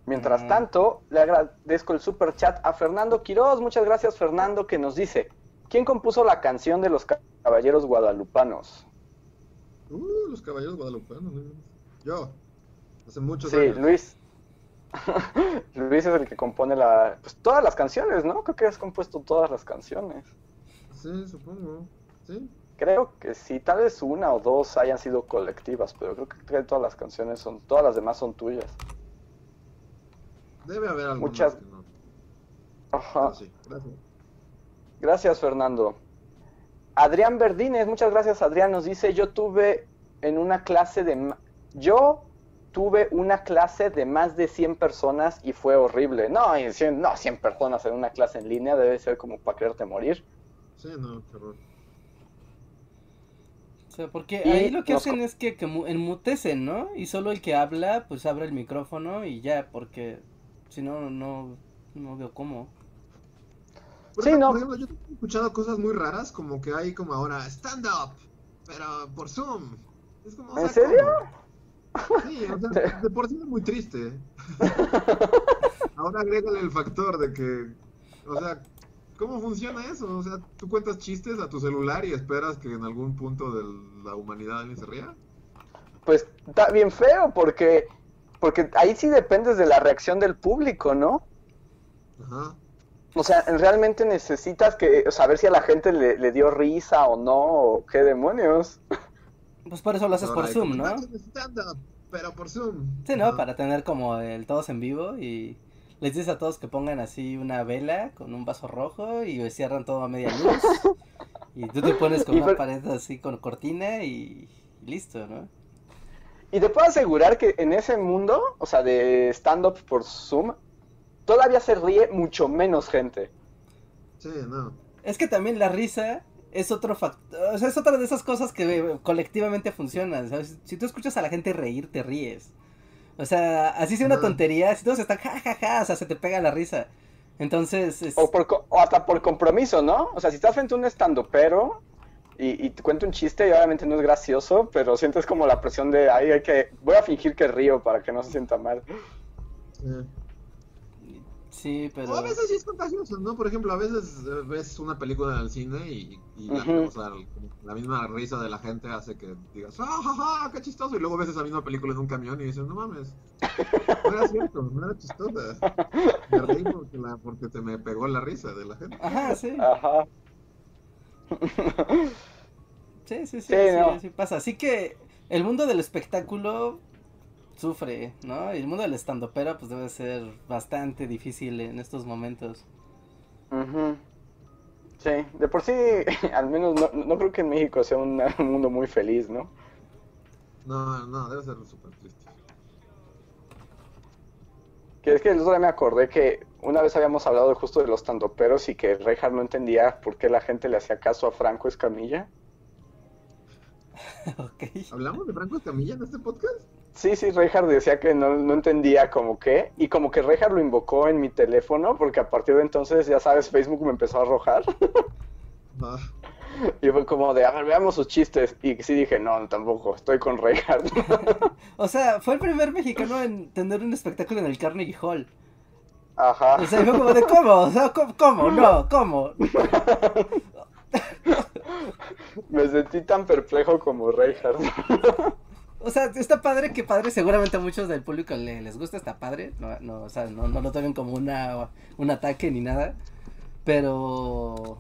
Mientras Mm. tanto, le agradezco el super chat a Fernando Quiroz. Muchas gracias, Fernando, que nos dice: ¿Quién compuso la canción de los caballeros guadalupanos? Uh, los caballeros guadalupanos. ¿no? Yo. Hace muchos Sí, años. Luis. Luis es el que compone la, pues, todas las canciones, ¿no? Creo que has compuesto todas las canciones. Sí, supongo. Sí. Creo que sí, tal vez una o dos hayan sido colectivas, pero creo que todas las canciones son, todas las demás son tuyas. Debe haber algunas Muchas- que no. Ajá. Sí, gracias. Gracias, Fernando. Adrián Verdines, muchas gracias, Adrián. Nos dice, yo tuve en una clase de... Yo tuve una clase de más de 100 personas y fue horrible. No, y 100, no, 100 personas en una clase en línea debe ser como para quererte morir. Sí, no, qué horror. O sea, porque Y ahí lo que nos hacen es que, que mu- enmutecen, ¿no? Y solo el que habla, pues abre el micrófono y ya, porque si no, no, no veo cómo. Por Sí, ejemplo, no. por ejemplo, yo he escuchado cosas muy raras, como que hay como ahora stand up, pero por Zoom. Es como, o ¿En sea, serio? ¿cómo? Sí, o sea, de por sí es muy triste. Ahora agrégale el factor de que, o sea, ¿cómo funciona eso? O sea, tú cuentas chistes a tu celular y esperas que en algún punto de la humanidad alguien se ría. Pues está bien feo porque, porque ahí sí dependes de la reacción del público, ¿no? Ajá. O sea, realmente necesitas que saber si a la gente le, le dio risa o no, o qué demonios. Pues por eso lo haces por Zoom, como, ¿no? "Ah, tiene stand-up, pero por Zoom. Sí, ¿no? Ajá. Para tener como el todos en vivo y les dices a todos que pongan así una vela con un vaso rojo y cierran todo a media luz. Y tú te pones con Y una pared así con cortina y, y listo, ¿no? Y te puedo asegurar que en ese mundo, o sea, de stand-up por Zoom, todavía se ríe mucho menos gente. Sí, no. Es que también la risa es otro factor, o sea, es otra de esas cosas que eh, colectivamente funcionan, ¿sabes? Si tú escuchas a la gente reír, te ríes. O sea, así sea una tontería, si todos están ja, ja, ja, o sea, se te pega la risa. Entonces, es... O, por, co- o hasta por compromiso, ¿no? O sea, si estás frente a un stand-upero y, y te cuenta un chiste y obviamente no es gracioso, pero sientes como la presión de, ay, hay que, voy a fingir que río para que no se sienta mal. Sí. Sí, pero... O a veces sí es contagioso, ¿no? Por ejemplo, a veces eh, ves una película en el cine y, y la, Ujú. o sea, la misma risa de la gente hace que digas, ¡ah, ja, ja, qué chistoso! Y luego ves esa misma película en un camión y dices, no mames, no era cierto, no era chistosa. Me reí porque, la, porque te me pegó la risa de la gente. Ajá, sí. Ajá. Sí, sí, sí, Sí, sí, no. sí pasa. Así que el mundo del espectáculo sufre, ¿no? Y el mundo del estandopera pues debe ser bastante difícil en estos momentos. Ujú. Sí, de por sí, al menos no, no creo que en México sea un, un mundo muy feliz, ¿no? No, no, debe ser súper triste. Que es que el otro día me acordé que una vez habíamos hablado justo de los tandoperos y que Reinhardt no entendía por qué la gente le hacía caso a Franco Escamilla. ¿Hablamos de Franco Escamilla en este podcast? Sí, sí, Reinhardt decía que no, no entendía como qué, y como que Reinhardt lo invocó en mi teléfono, porque a partir de entonces, ya sabes, Facebook me empezó a arrojar, Ah, y fue como de, a ver, veamos sus chistes, y sí dije, no, tampoco, estoy con Reinhardt. O sea, fue el primer mexicano en tener un espectáculo en el Carnegie Hall. Ajá. O sea, fue como de, ¿cómo? O sea, ¿cómo? cómo? No, ¿cómo? Me sentí tan perplejo como Reinhardt. O sea, está padre que padre, seguramente a muchos del público le- les gusta, está padre, no, no, o sea, no, no lo tomen como una, un ataque ni nada, pero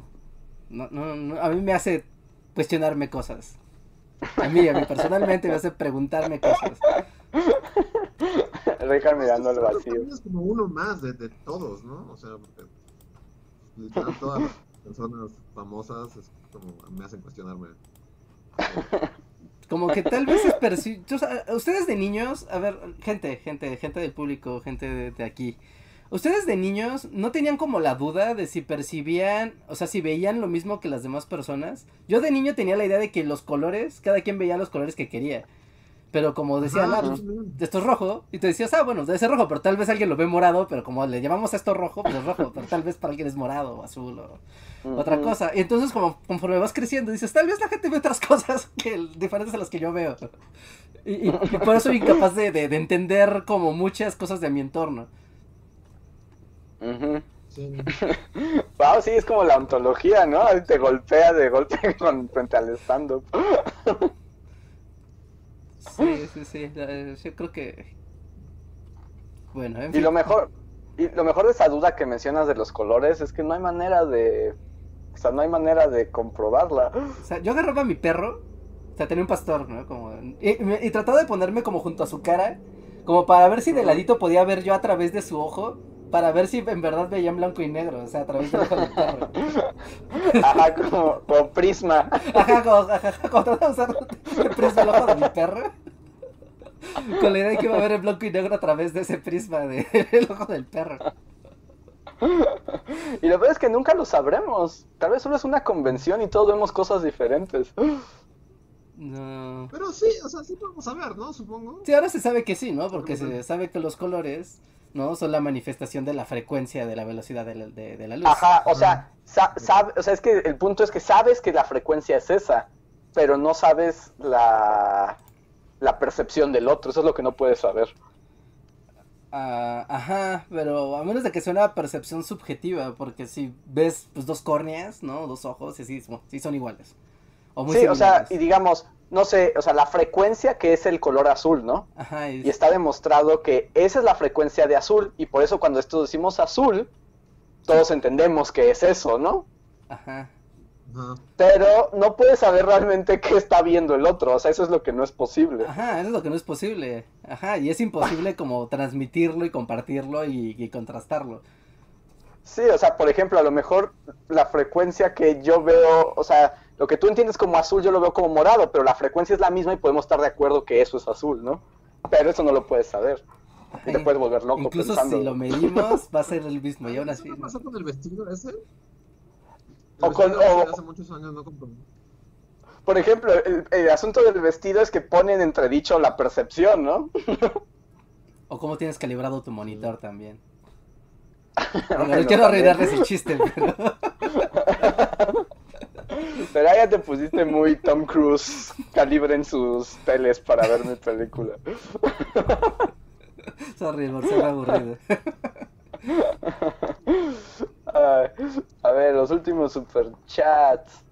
no, no, no, a mí me hace cuestionarme cosas. A mí, a mí personalmente me hace preguntarme cosas. Reinhardt mirando al vacío. Es como uno más de, de todos, ¿no? O sea, porque literal, todas las personas famosas es como me hacen cuestionarme. Como que tal vez es perci- o sea, ustedes de niños, a ver, gente, gente, gente del público, gente de, de aquí. Ustedes de niños no tenían como la duda de si percibían, o sea, si veían lo mismo que las demás personas. Yo de niño tenía la idea de que los colores, cada quien veía los colores que quería. Pero como decían, Ajá, ah, esto es rojo, y te decías, ah, bueno, debe ser rojo, pero tal vez alguien lo ve morado, pero como le llamamos a esto rojo, pues es rojo, pero tal vez para alguien es morado o azul o otra cosa. Y entonces, como conforme vas creciendo, dices, tal vez la gente ve otras cosas que diferentes a las que yo veo. Y, y- y por eso soy incapaz de, de- de entender como muchas cosas de mi entorno. Sí. Wow, sí, es como la ontología, ¿no? Te golpea de golpe con, frente al stand-up. Sí, sí, sí. eh, Yo creo que. Bueno, en Y fin. lo mejor, y lo mejor de esa duda que mencionas de los colores es que no hay manera de, o sea, no hay manera de comprobarla. O sea, yo agarraba a mi perro. O sea, tenía un pastor, ¿no? Como, y, y trataba de ponerme como junto a su cara. Como para ver si de ladito podía ver yo a través de su ojo. Para ver si en verdad veía en blanco y negro. O sea, a través del ojo del perro. Ajá, como, como prisma. Ajá, como, ajá, ajá, como trataba de usar el prisma del ojo de mi perro. Con la idea de que iba a ver el blanco y negro a través de ese prisma del ojo del perro. Y lo peor es que nunca lo sabremos. Tal vez solo es una convención y todos vemos cosas diferentes. No. Pero sí, o sea, sí podemos saber, ¿no? Supongo. Sí, ahora se sabe que sí, ¿no? Porque se sabe que los colores, ¿no? Son la manifestación de la frecuencia de la velocidad de la, de- de la luz. Ajá, o sea, sa- sabe, o sea, es que el punto es que sabes que la frecuencia es esa, pero no sabes la, la percepción del otro. Eso es lo que no puedes saber. Ah, ajá, pero a menos de que sea una percepción subjetiva, porque si ves pues dos córneas, ¿no? Dos ojos, y sí, sí son iguales. O muy Sí, o sea, y digamos, no sé, o sea, la frecuencia que es el color azul, ¿no? Ajá, y, Y está demostrado que esa es la frecuencia de azul, y por eso cuando esto decimos azul, todos entendemos que es eso, ¿no? ajá. Ajá. Pero no puedes saber realmente qué está viendo el otro, o sea, eso es lo que no es posible. Ajá, eso es lo que no es posible. Ajá, y es imposible como transmitirlo y compartirlo y, y contrastarlo. Sí, o sea, por ejemplo, a lo mejor la frecuencia que yo veo, o sea, lo que tú entiendes como azul yo lo veo como morado, pero la frecuencia es la misma y podemos estar de acuerdo que eso es azul, ¿no? Pero eso no lo puedes saber. Y te puedes volver loco Incluso pensando. si lo medimos, va a ser el mismo, y aún ¿Eso así. ¿no? pasó con el vestido ese? El O con- vestido ese o- de hace muchos años no compró. Por ejemplo, el, el asunto del vestido es que ponen en entredicho la percepción, ¿no? O cómo tienes calibrado tu monitor también. Bueno, no quiero arruinarles el chiste, pero... Pero ya te pusiste muy Tom Cruise calibre en sus teles para ver mi película. Sorry, ha aburrido. A ver, los últimos superchats.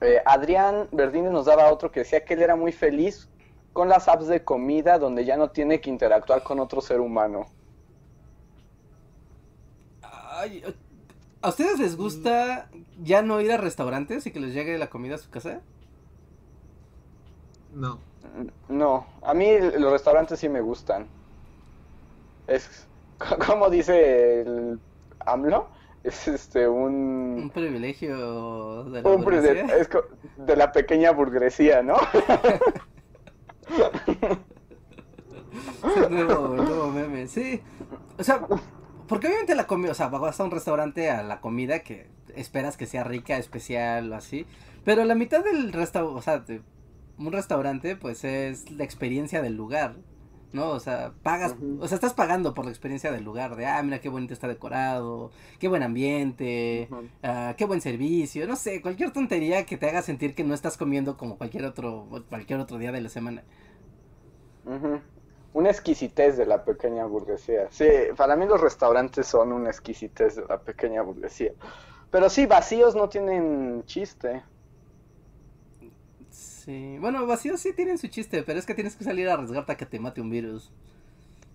Eh, Adrián Verdines nos daba otro que decía que él era muy feliz con las apps de comida donde ya no tiene que interactuar con otro ser humano. Ay, ¿A ustedes les gusta ya no ir a restaurantes y que les llegue la comida a su casa? No. No, a mí los restaurantes sí me gustan. Es como dice el AMLO, es este un Un privilegio de la un pre- de, burguesía. es de la pequeña burguesía, ¿no? Es un nuevo, nuevo meme, sí. O sea, porque obviamente la comida, o sea, vas a un restaurante a la comida que esperas que sea rica, especial o así. Pero la mitad del restaurante, o sea, de un restaurante, pues es la experiencia del lugar. ¿No? O sea, pagas, o sea, estás pagando por la experiencia del lugar, de, ah, mira qué bonito está decorado, qué buen ambiente, ah, qué buen servicio, no sé, cualquier tontería que te haga sentir que no estás comiendo como cualquier otro, cualquier otro día de la semana. Una exquisitez de la pequeña burguesía. Sí, para mí los restaurantes son una exquisitez de la pequeña burguesía. Pero sí, vacíos no tienen chiste. Sí, bueno, vacíos sí tienen su chiste, pero es que tienes que salir a arriesgarte a que te mate un virus.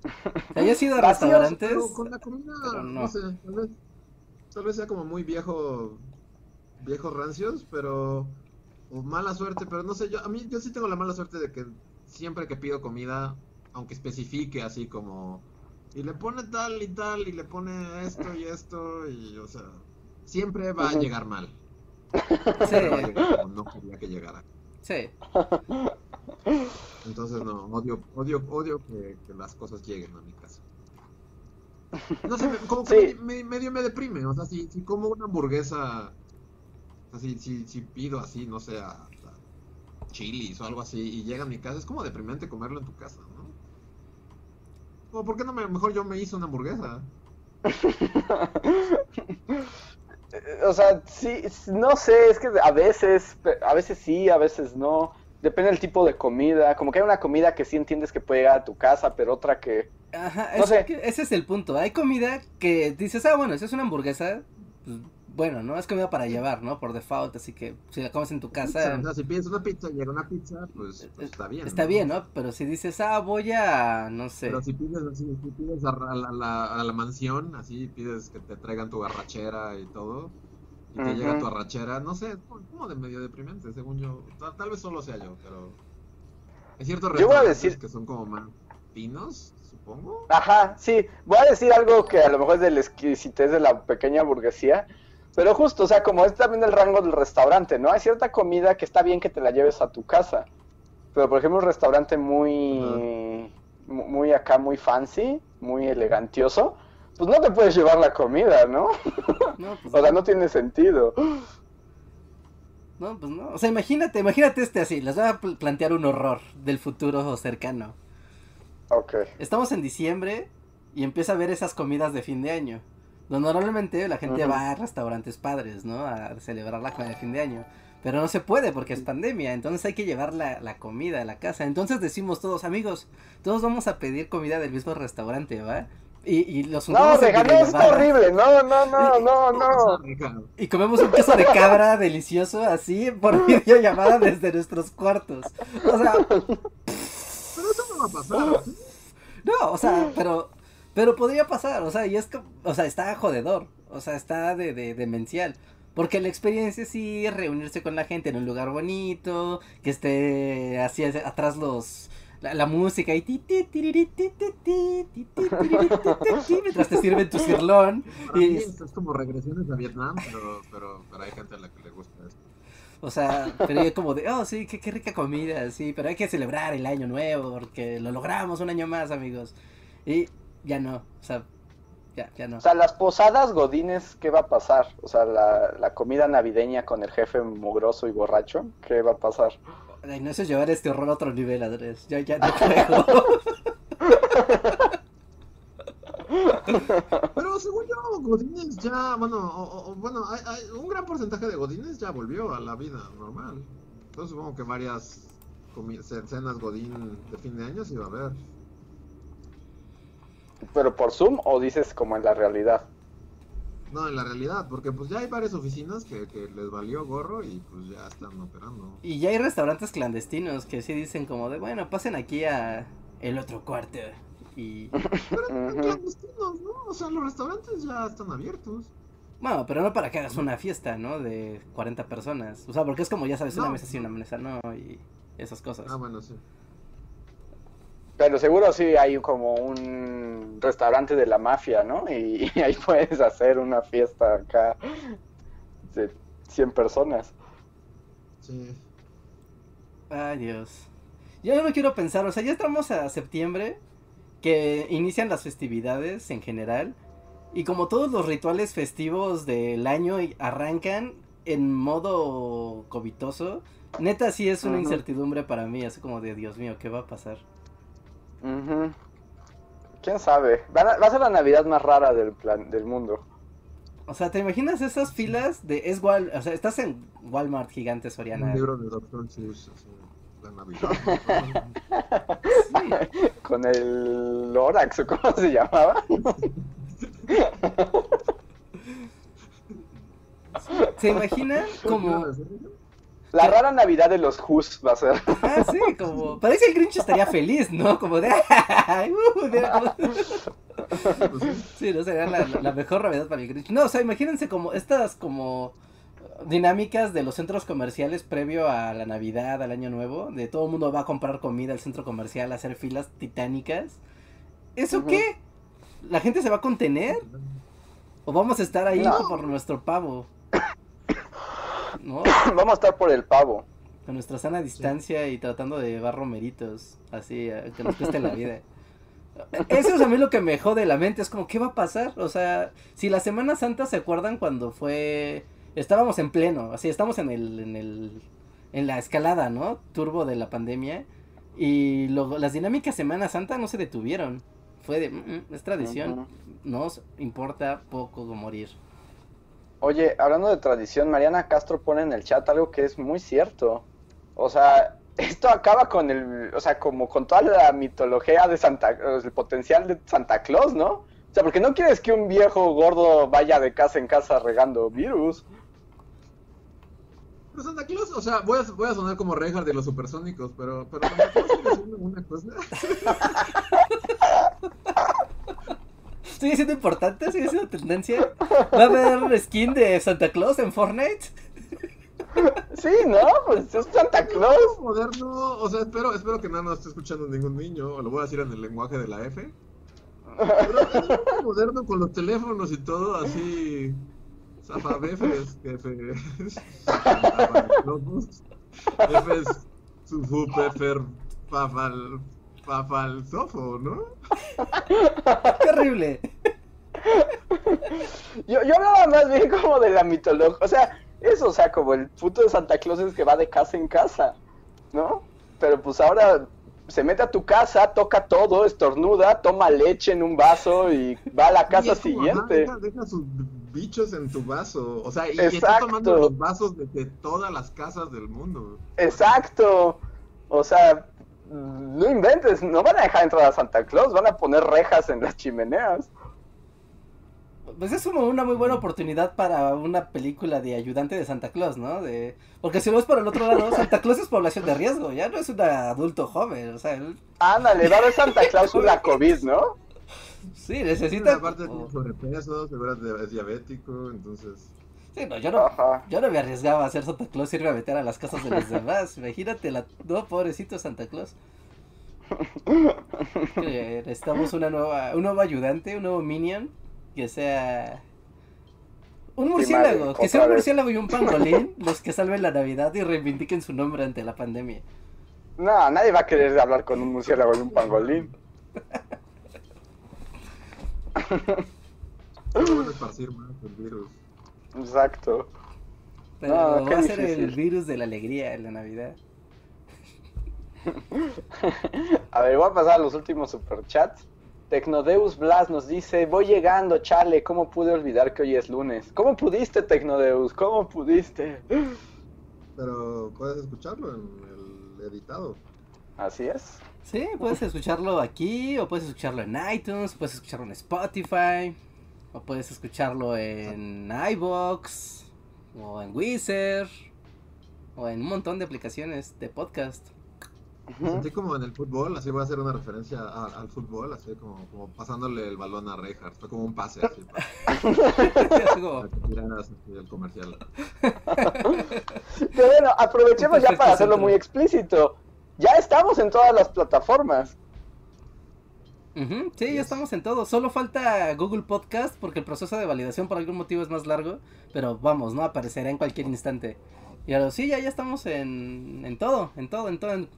O sea, yo he ido a Vacíos, restaurantes. Pero con la comida, pero no. no. sé, tal vez, tal vez sea como muy viejo, viejos rancios, pero, o mala suerte, pero no sé, yo, a mí, yo sí tengo la mala suerte de que siempre que pido comida, aunque especifique así como, y le pone tal y tal, y le pone esto y esto, y o sea, siempre va a llegar mal. Sí, Va a llegar como no quería que llegara. sí. Entonces no, odio, odio, odio que, que las cosas lleguen a mi casa. No sé, como que Sí. me- me- medio me deprime, o sea, si, si como una hamburguesa, o sea, si, si, si pido así, no sé, a, a chilis o algo así, y llega a mi casa, es como deprimente comerlo en tu casa, ¿no? O por qué no me, mejor yo me hice una hamburguesa. O sea, sí, no sé, es que a veces, a veces sí, a veces no. Depende del tipo de comida. Como que hay una comida que sí entiendes que puede llegar a tu casa, pero otra que... Ajá, No es sé. que ese es el punto. Hay comida que dices, ah, bueno, esa es una hamburguesa. Bueno, ¿no? Es comida para llevar, ¿no? Por default, así que si la comes en tu casa, O sea, si pides una pizza y llega una pizza, pues, pues está bien. está bien, ¿no? Pero si dices, ah, voy a, no sé. Pero si pides si pides a, a la, a la- a la mansión, así pides que te traigan tu arrachera y todo, y te llega tu arrachera, no sé, es como de medio deprimente, según yo. Tal, tal vez solo sea yo, pero hay ciertos Yo voy a decir- que son como más finos, supongo. Ajá, sí. Voy a decir algo que a lo mejor es de la exquisitez de la pequeña burguesía. Pero justo, o sea, como es también el rango del restaurante, ¿no? Hay cierta comida que está bien que te la lleves a tu casa. Pero, por ejemplo, un restaurante muy... mu- Muy acá, muy fancy, muy elegantioso. Pues no te puedes llevar la comida, ¿no? No, pues, O sea, no tiene sentido. no, pues no. O sea, imagínate, imagínate este así. Les voy a pl- plantear un horror del futuro cercano. Ok. Estamos en diciembre y empieza a ver esas comidas de fin de año. Normalmente la gente va a restaurantes padres, ¿no? A celebrar la comida de fin de año. Pero no se puede porque es pandemia, entonces hay que llevar la, la comida a la casa. Entonces decimos todos, amigos, todos vamos a pedir comida del mismo restaurante, ¿va? Y, y los No, no, está horrible. No, no, no, no, no. Y comemos un queso de cabra delicioso así por videollamada desde nuestros cuartos. O sea, Pero eso no va a pasar. No, o sea, pero, pero podría pasar, o sea, y es que, o sea, está jodedor, o sea, está de, de demencial. Porque la experiencia sí es reunirse con la gente en un lugar bonito, que esté así atrás los la, la música y ti, ti, ti, ti, ti, ti, ti, tiriri, ti, ti, ti, mientras te sirven tu cirlón. Para mí Y, es, es como regresiones a Vietnam, pero, pero, pero hay gente a la que le gusta esto. o sea, pero yo como de, oh sí, qué, qué rica comida, sí, pero hay que celebrar el año nuevo porque lo logramos un año más, amigos. Y ya no, o sea, ya, ya no. O sea, las posadas godines, ¿qué va a pasar? O sea, la, la comida navideña con el jefe mugroso y borracho, ¿qué va a pasar? Ay, no eso es llevar este horror a otro nivel, Andrés. Ya, ya no juego. Pero según yo, Godines ya, bueno, o- o- bueno, hay, hay- un gran porcentaje de Godines ya volvió a la vida normal. Entonces supongo que varias cenas Godín de fin de año sí va a haber. ¿Pero por Zoom o dices como en la realidad? No, en la realidad, porque pues ya hay varias oficinas que, que les valió gorro y pues ya están operando. Y ya hay restaurantes clandestinos que sí dicen como de, bueno, pasen aquí a el otro cuarto. Y... Pero clandestinos, ¿no? O sea, los restaurantes ya están abiertos. Bueno, pero no para que hagas una fiesta, ¿no? De 40 personas. O sea, porque es como, ya sabes, una mesa sí, una mesa no, y esas cosas. Ah, bueno, sí. Pero seguro sí hay como un restaurante de la mafia, ¿no? Y, y ahí puedes hacer una fiesta acá de 100 personas. Sí. Ay, Dios. Yo no me quiero pensar, o sea, ya estamos a septiembre, que inician las festividades en general, y como todos los rituales festivos del año arrancan en modo covitoso, neta sí es una incertidumbre para mí, así como de Dios mío, ¿qué va a pasar? Ujú. ¿Quién sabe? A- va a ser la Navidad más rara del, plan, del mundo. O sea, ¿te imaginas esas filas de es Wal, o sea, estás en Walmart gigante Un Soriana? libro de Doctor Seuss, así, la Navidad. Sí. Con el Lorax, ¿o cómo se llamaba? ¿Se imagina como La rara Navidad de los Who's va a ser. Ah, sí, como. Parece que el Grinch estaría feliz, ¿no? Como de. "Ay, uh", sí. No sería la, la mejor Navidad para el Grinch. No, o sea, imagínense como estas como dinámicas de los centros comerciales previo a la Navidad, al Año Nuevo, de todo el mundo va a comprar comida al centro comercial, a hacer filas titánicas. ¿Eso qué? ¿La gente se va a contener? ¿O vamos a estar ahí No. por nuestro pavo? ¿No? Vamos a estar por el pavo. Con nuestra sana distancia y tratando de llevar romeritos, así, que nos cueste la vida. Eso es a mí lo que me jode la mente, es como, ¿qué va a pasar? O sea, si la Semana Santa se acuerdan cuando fue, estábamos en pleno, así, estamos en el, en el, en la escalada, ¿no? Turbo de la pandemia, y luego las dinámicas Semana Santa no se detuvieron, fue de, "Mm, mm, es tradición, Ujú. nos importa poco morir. Oye, hablando de tradición, Mariana Castro pone en el chat algo que es muy cierto. O sea, esto acaba con el, o sea, como con toda la mitología de Santa, el potencial de Santa Claus, ¿no? O sea, porque no quieres que un viejo gordo vaya de casa en casa regando virus. Pero Santa Claus, o sea, voy a, voy a sonar como Reinhardt de los supersónicos, pero, pero Santa Claus una cosa. ¿Sigue siendo importante? ¿Sigue siendo tendencia? ¿Va a haber skin de Santa Claus en Fortnite? Sí, ¿no? Pues es Santa Claus. moderno, o sea, espero, espero que nada más esté escuchando ningún niño, o lo voy a decir en el lenguaje de la F. Pero es un moderno con los teléfonos y todo, así. Zafabefes, jefes. Locos. Jefes, sufu, sofo, ¿no? ¡Qué horrible! Yo, yo hablaba más bien como de la mitología. O sea, eso, o sea, como el puto de Santa Claus es que va de casa en casa, ¿no? Pero pues ahora se mete a tu casa, toca todo, estornuda, toma leche en un vaso y va a la casa siguiente. deja, deja sus bichos en tu vaso. O sea, y, está tomando los vasos de, de todas las casas del mundo. Exacto. O sea, no inventes, no van a dejar entrar a Santa Claus, van a poner rejas en las chimeneas. Pues es como una muy buena oportunidad para una película de ayudante de Santa Claus, ¿no? De... Porque si lo ves por el otro lado, Santa Claus es población de riesgo, ya no es un adulto joven, o sea, él Ándale, va a Santa Claus la COVID, ¿no? sí necesita... aparte tiene sobrepeso, seguro es diabético, entonces... Sí, no, yo no, Ajá. yo no me arriesgaba a ser Santa Claus y irme a meter a las casas de los demás. Imagínate la... No, pobrecito Santa Claus. Eh, Necesitamos una nueva, un nuevo ayudante, un nuevo minion que sea un murciélago, madre, que sea un murciélago y un pangolín los que salven la Navidad y reivindiquen su nombre ante la pandemia. No, nadie va a querer hablar con un murciélago y un pangolín. Esparcir más el virus. Exacto. Pero No, qué va a ser el virus de la alegría en la Navidad. A ver, voy a pasar a los últimos superchats. Tecnodeus Blas nos dice, voy llegando, chale, ¿cómo pude olvidar que hoy es lunes? ¿Cómo pudiste, Tecnodeus? ¿Cómo pudiste? Pero puedes escucharlo en el editado. Así es. Sí, puedes escucharlo aquí o puedes escucharlo en iTunes, puedes escucharlo en Spotify O puedes escucharlo en iBox, o en Wizard, o en un montón de aplicaciones de podcast. Sentí como en el fútbol, así voy a hacer una referencia a- al fútbol, así como, como pasándole el balón a Reinhardt. Fue como un pase así para, el comercial. Pero bueno, aprovechemos ya para hacerlo muy explícito. Ya estamos en todas las plataformas. Ujú, Sí, ya estamos en todo. Solo falta Google Podcast porque el proceso de validación por algún motivo es más largo. Pero vamos, ¿no? Aparecerá en cualquier instante. Y ahora sí, ya, ya estamos en, en todo, en todo, en todo. en-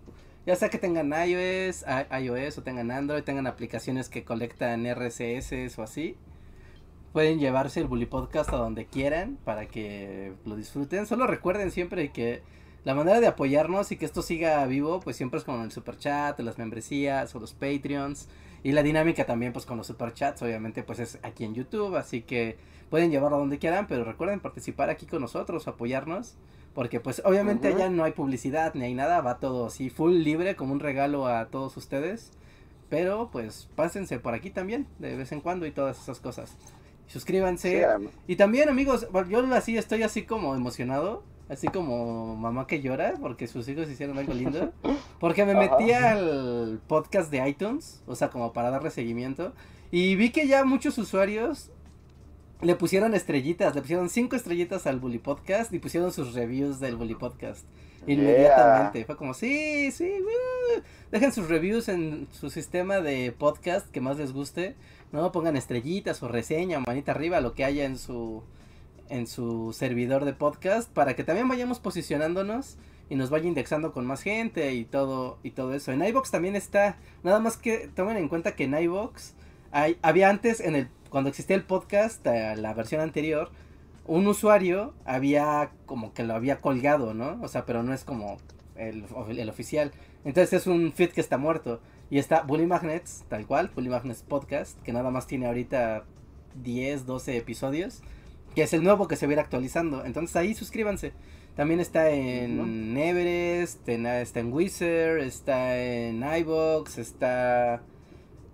ya sea que tengan iOS, iOS o tengan Android, tengan aplicaciones que colectan RCS o así. Pueden llevarse el Bully Podcast a donde quieran para que lo disfruten. Solo recuerden siempre que la manera de apoyarnos y que esto siga vivo, pues siempre es con el super chat, las membresías o los Patreons. Y la dinámica también, pues con los superchats, obviamente, pues es aquí en YouTube. Así que pueden llevarlo a donde quieran, pero recuerden participar aquí con nosotros, apoyarnos. Porque pues obviamente allá no hay publicidad ni hay nada, va todo así full libre como un regalo a todos ustedes. Pero pues pásense por aquí también, de vez en cuando y todas esas cosas. Suscríbanse. Sí. Y también, amigos, yo así estoy así como emocionado, así como mamá que llora porque sus hijos hicieron algo lindo. Porque me Ajá. metí al podcast de iTunes, o sea, como para darle seguimiento, y vi que ya muchos usuarios le pusieron estrellitas, le pusieron cinco estrellitas al Bully Podcast y pusieron sus reviews del Bully Podcast. Inmediatamente, fue como, sí, sí, woo". dejen sus reviews en su sistema de podcast que más les guste, no pongan estrellitas o reseña, manita arriba, lo que haya en su en su servidor de podcast para que también vayamos posicionándonos y nos vaya indexando con más gente y todo y todo eso. En iBox también está, nada más que tomen en cuenta que en iBox hay, había antes en el cuando existía el podcast, eh, la versión anterior, un usuario había como que lo había colgado, ¿no? O sea, pero no es como el, el oficial. Entonces es un feed que está muerto. Y está Bully Magnets, tal cual, Bully Magnets Podcast, que nada más tiene ahorita 10, 12 episodios, que es el nuevo que se va a ir actualizando. Entonces ahí suscríbanse. También está en Everest, en- está en Wizard, está en iBox, está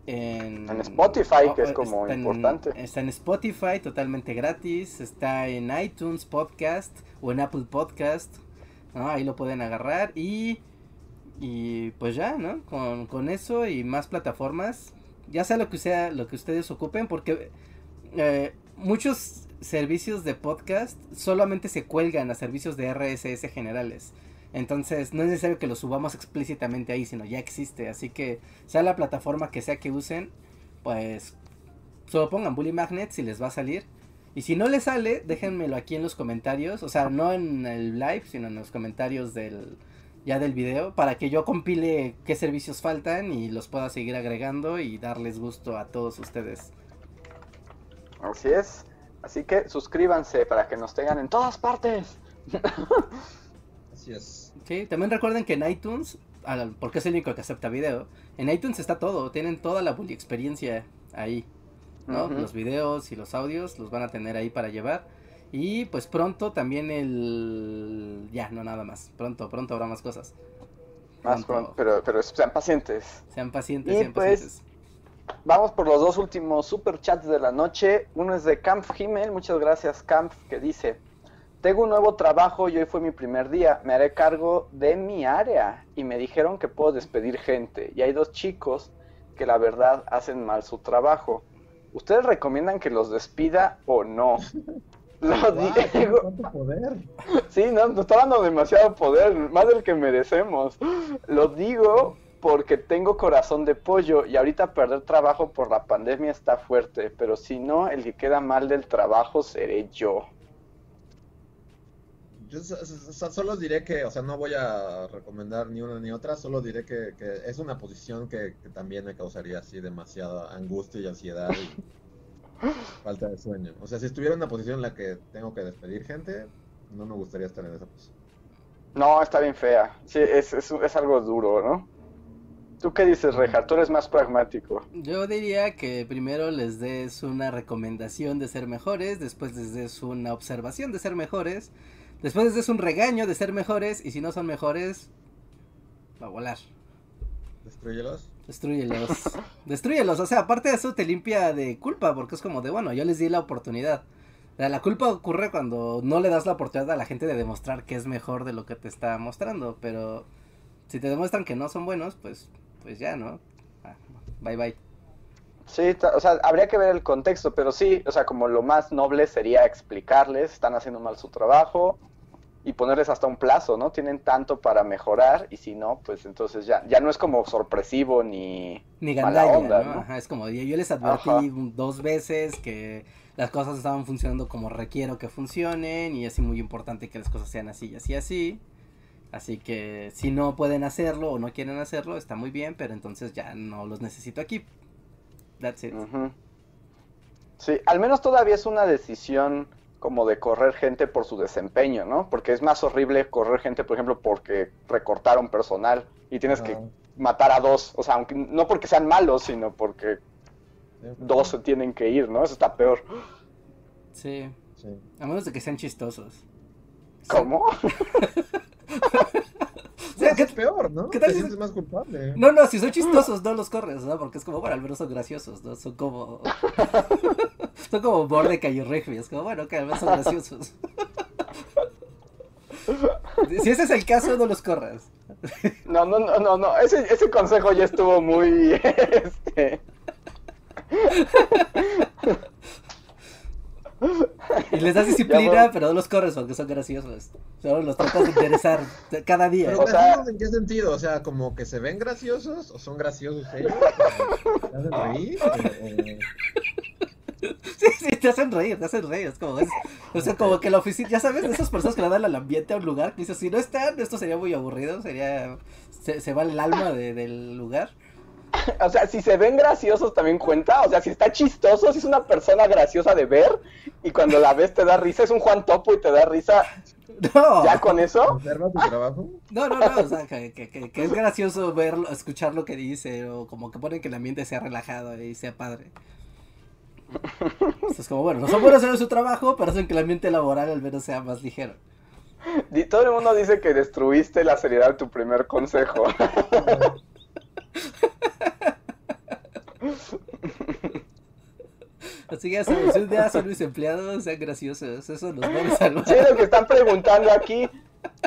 en... En Spotify, que es está como en- importante. está en Spotify, totalmente gratis. Está en iTunes Podcast o en Apple Podcast. ¿no? Ahí lo pueden agarrar. Y, y pues ya, ¿no? Con, con eso y más plataformas. Ya sea lo que sea, lo que ustedes ocupen. Porque eh, muchos servicios de podcast solamente se cuelgan a servicios de RSS generales. Entonces no es necesario que lo subamos explícitamente ahí, sino ya existe. Así que sea la plataforma que sea que usen, pues solo pongan Bully Magnets y les va a salir. Y si no les sale, déjenmelo aquí en los comentarios. O sea, no en el live, sino en los comentarios del ya del video. Para que yo compile qué servicios faltan y los pueda seguir agregando y darles gusto a todos ustedes. Así es. Así que suscríbanse para que nos tengan en todas partes. Así es. Sí, también recuerden que en iTunes, porque es el único que acepta video, en iTunes está todo, tienen toda la bully experiencia ahí, ¿no? Los videos y los audios los van a tener ahí para llevar. Y pues pronto también el... Ya, no nada más. Pronto, pronto habrá más cosas. Más pronto, pero, pero sean pacientes. Sean pacientes, Y sean pues, pacientes. Vamos por los dos últimos super chats de la noche. Uno es de Camp Himmel, muchas gracias Camp, que dice, tengo un nuevo trabajo y hoy fue mi primer día, me haré cargo de mi área y me dijeron que puedo despedir gente y hay dos chicos que la verdad hacen mal su trabajo. ¿Ustedes recomiendan que los despida o no? Lo digo. ¿Cuánto poder? Sí, no, nos está dando demasiado poder, más del que merecemos. Lo digo porque tengo corazón de pollo y ahorita perder trabajo por la pandemia está fuerte, pero si no, el que queda mal del trabajo seré yo. Yo so- so- so- solo diré que, o sea, no voy a recomendar ni una ni otra, solo diré que, que es una posición que, que también me causaría así demasiada angustia y ansiedad y falta de sueño. O sea, si estuviera en una posición en la que tengo que despedir gente, no me gustaría estar en esa posición. No, está bien fea. Sí, es, es, es algo duro, ¿no? ¿Tú qué dices, Reja? Tú eres más pragmático. Yo diría que primero les des una recomendación de ser mejores, después les des una observación de ser mejores, después les des un regaño de ser mejores y si no son mejores, va a volar. ¿Destruyelos? Destruyelos. Destruyelos. O sea, aparte de eso te limpia de culpa, porque es como de, bueno, yo les di la oportunidad. O sea, la culpa ocurre cuando no le das la oportunidad a la gente de demostrar que es mejor de lo que te está mostrando. Pero si te demuestran que no son buenos, pues, pues ya, ¿no? Ah, bye bye. Sí, o sea, habría que ver el contexto, pero sí, o sea, como lo más noble sería explicarles, están haciendo mal su trabajo y ponerles hasta un plazo, ¿no? Tienen tanto para mejorar y si no, pues entonces ya, ya no es como sorpresivo ni Ni mala onda, ¿no? ¿no? Ajá, es como, yo, yo les advertí Ajá. dos veces que las cosas estaban funcionando como requiero que funcionen y es muy importante que las cosas sean así y así así. Así que si no pueden hacerlo o no quieren hacerlo, está muy bien, pero entonces ya no los necesito aquí. That's it. Sí, al menos todavía es una decisión como de correr gente por su desempeño, ¿no? Porque es más horrible correr gente, por ejemplo, porque recortaron personal y tienes que matar a dos, o sea, aunque no porque sean malos, sino porque sí, dos se tienen que ir, ¿no? Eso está peor. Sí, sí. a menos de que sean chistosos. ¿Cómo? O sea, No, ¿qué- es peor, ¿no? qué tal Te si- sientes más culpable. No, no, si son chistosos no los corres, ¿no? Porque es como, bueno, al menos son graciosos, ¿no? Son como... son como Mordecai y Rigby, es como, bueno, que al menos son graciosos. si ese es el caso, no los corras. No, no, no, no, no. Ese, ese consejo ya estuvo muy. Este... Y les das disciplina, pero no los corres porque son graciosos. Solo los tratas de interesar cada día. Pero O sea- en qué sentido? O sea, como que se ven graciosos o son graciosos ellos. ¿Te hacen reír? O- Sí, sí, te hacen reír, te hacen reír. Es como, es, o sea, como que la oficina, ya sabes, de esas personas que le dan al ambiente a un lugar, que dices, si no están, esto sería muy aburrido, sería, se, se va el alma de- del lugar. O sea, si se ven graciosos también cuenta. O sea, si está chistoso, si es una persona graciosa de ver y cuando la ves te da risa, es un Juan Topo y te da risa, No, ya con eso. ¿Observa tu trabajo? no, no, no, o sea, que, que, que, que es gracioso verlo, escuchar lo que dice, o como que ponen que el ambiente sea relajado y sea padre. Entonces, es como, bueno, no son buenos en su trabajo, pero hacen que el ambiente laboral al menos sea más ligero. Todo el mundo dice que destruiste la seriedad de tu primer consejo. Así que si un día son mis empleados, sean graciosos, eso los va a salvar. Sí, lo que están preguntando aquí,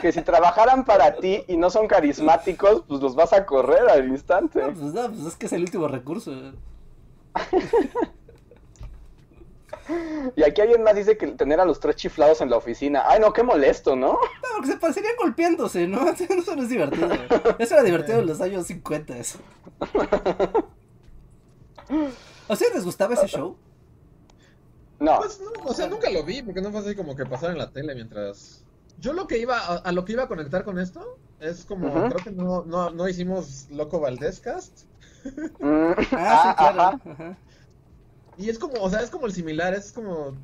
que si trabajaran para ti y no son carismáticos, pues los vas a correr al instante. No, pues no, pues es que es el último recurso. No, Y aquí alguien más dice que tener a los tres chiflados en la oficina. Ay, no, qué molesto, ¿no? porque se parecerían golpeándose, ¿no? Eso no es divertido. Eso era divertido en los años 50. eso. ¿A ustedes les gustaba ese show? No. Pues no, o sea, nunca lo vi porque no fue así como que pasara en la tele mientras. Yo lo que iba, a, a lo que iba a conectar con esto es como, creo que no, no, no hicimos Loco Valdés Cast. Mm, Ah, sí, ah, claro. ajá. ajá. Y es como, o sea, es como el similar, es como.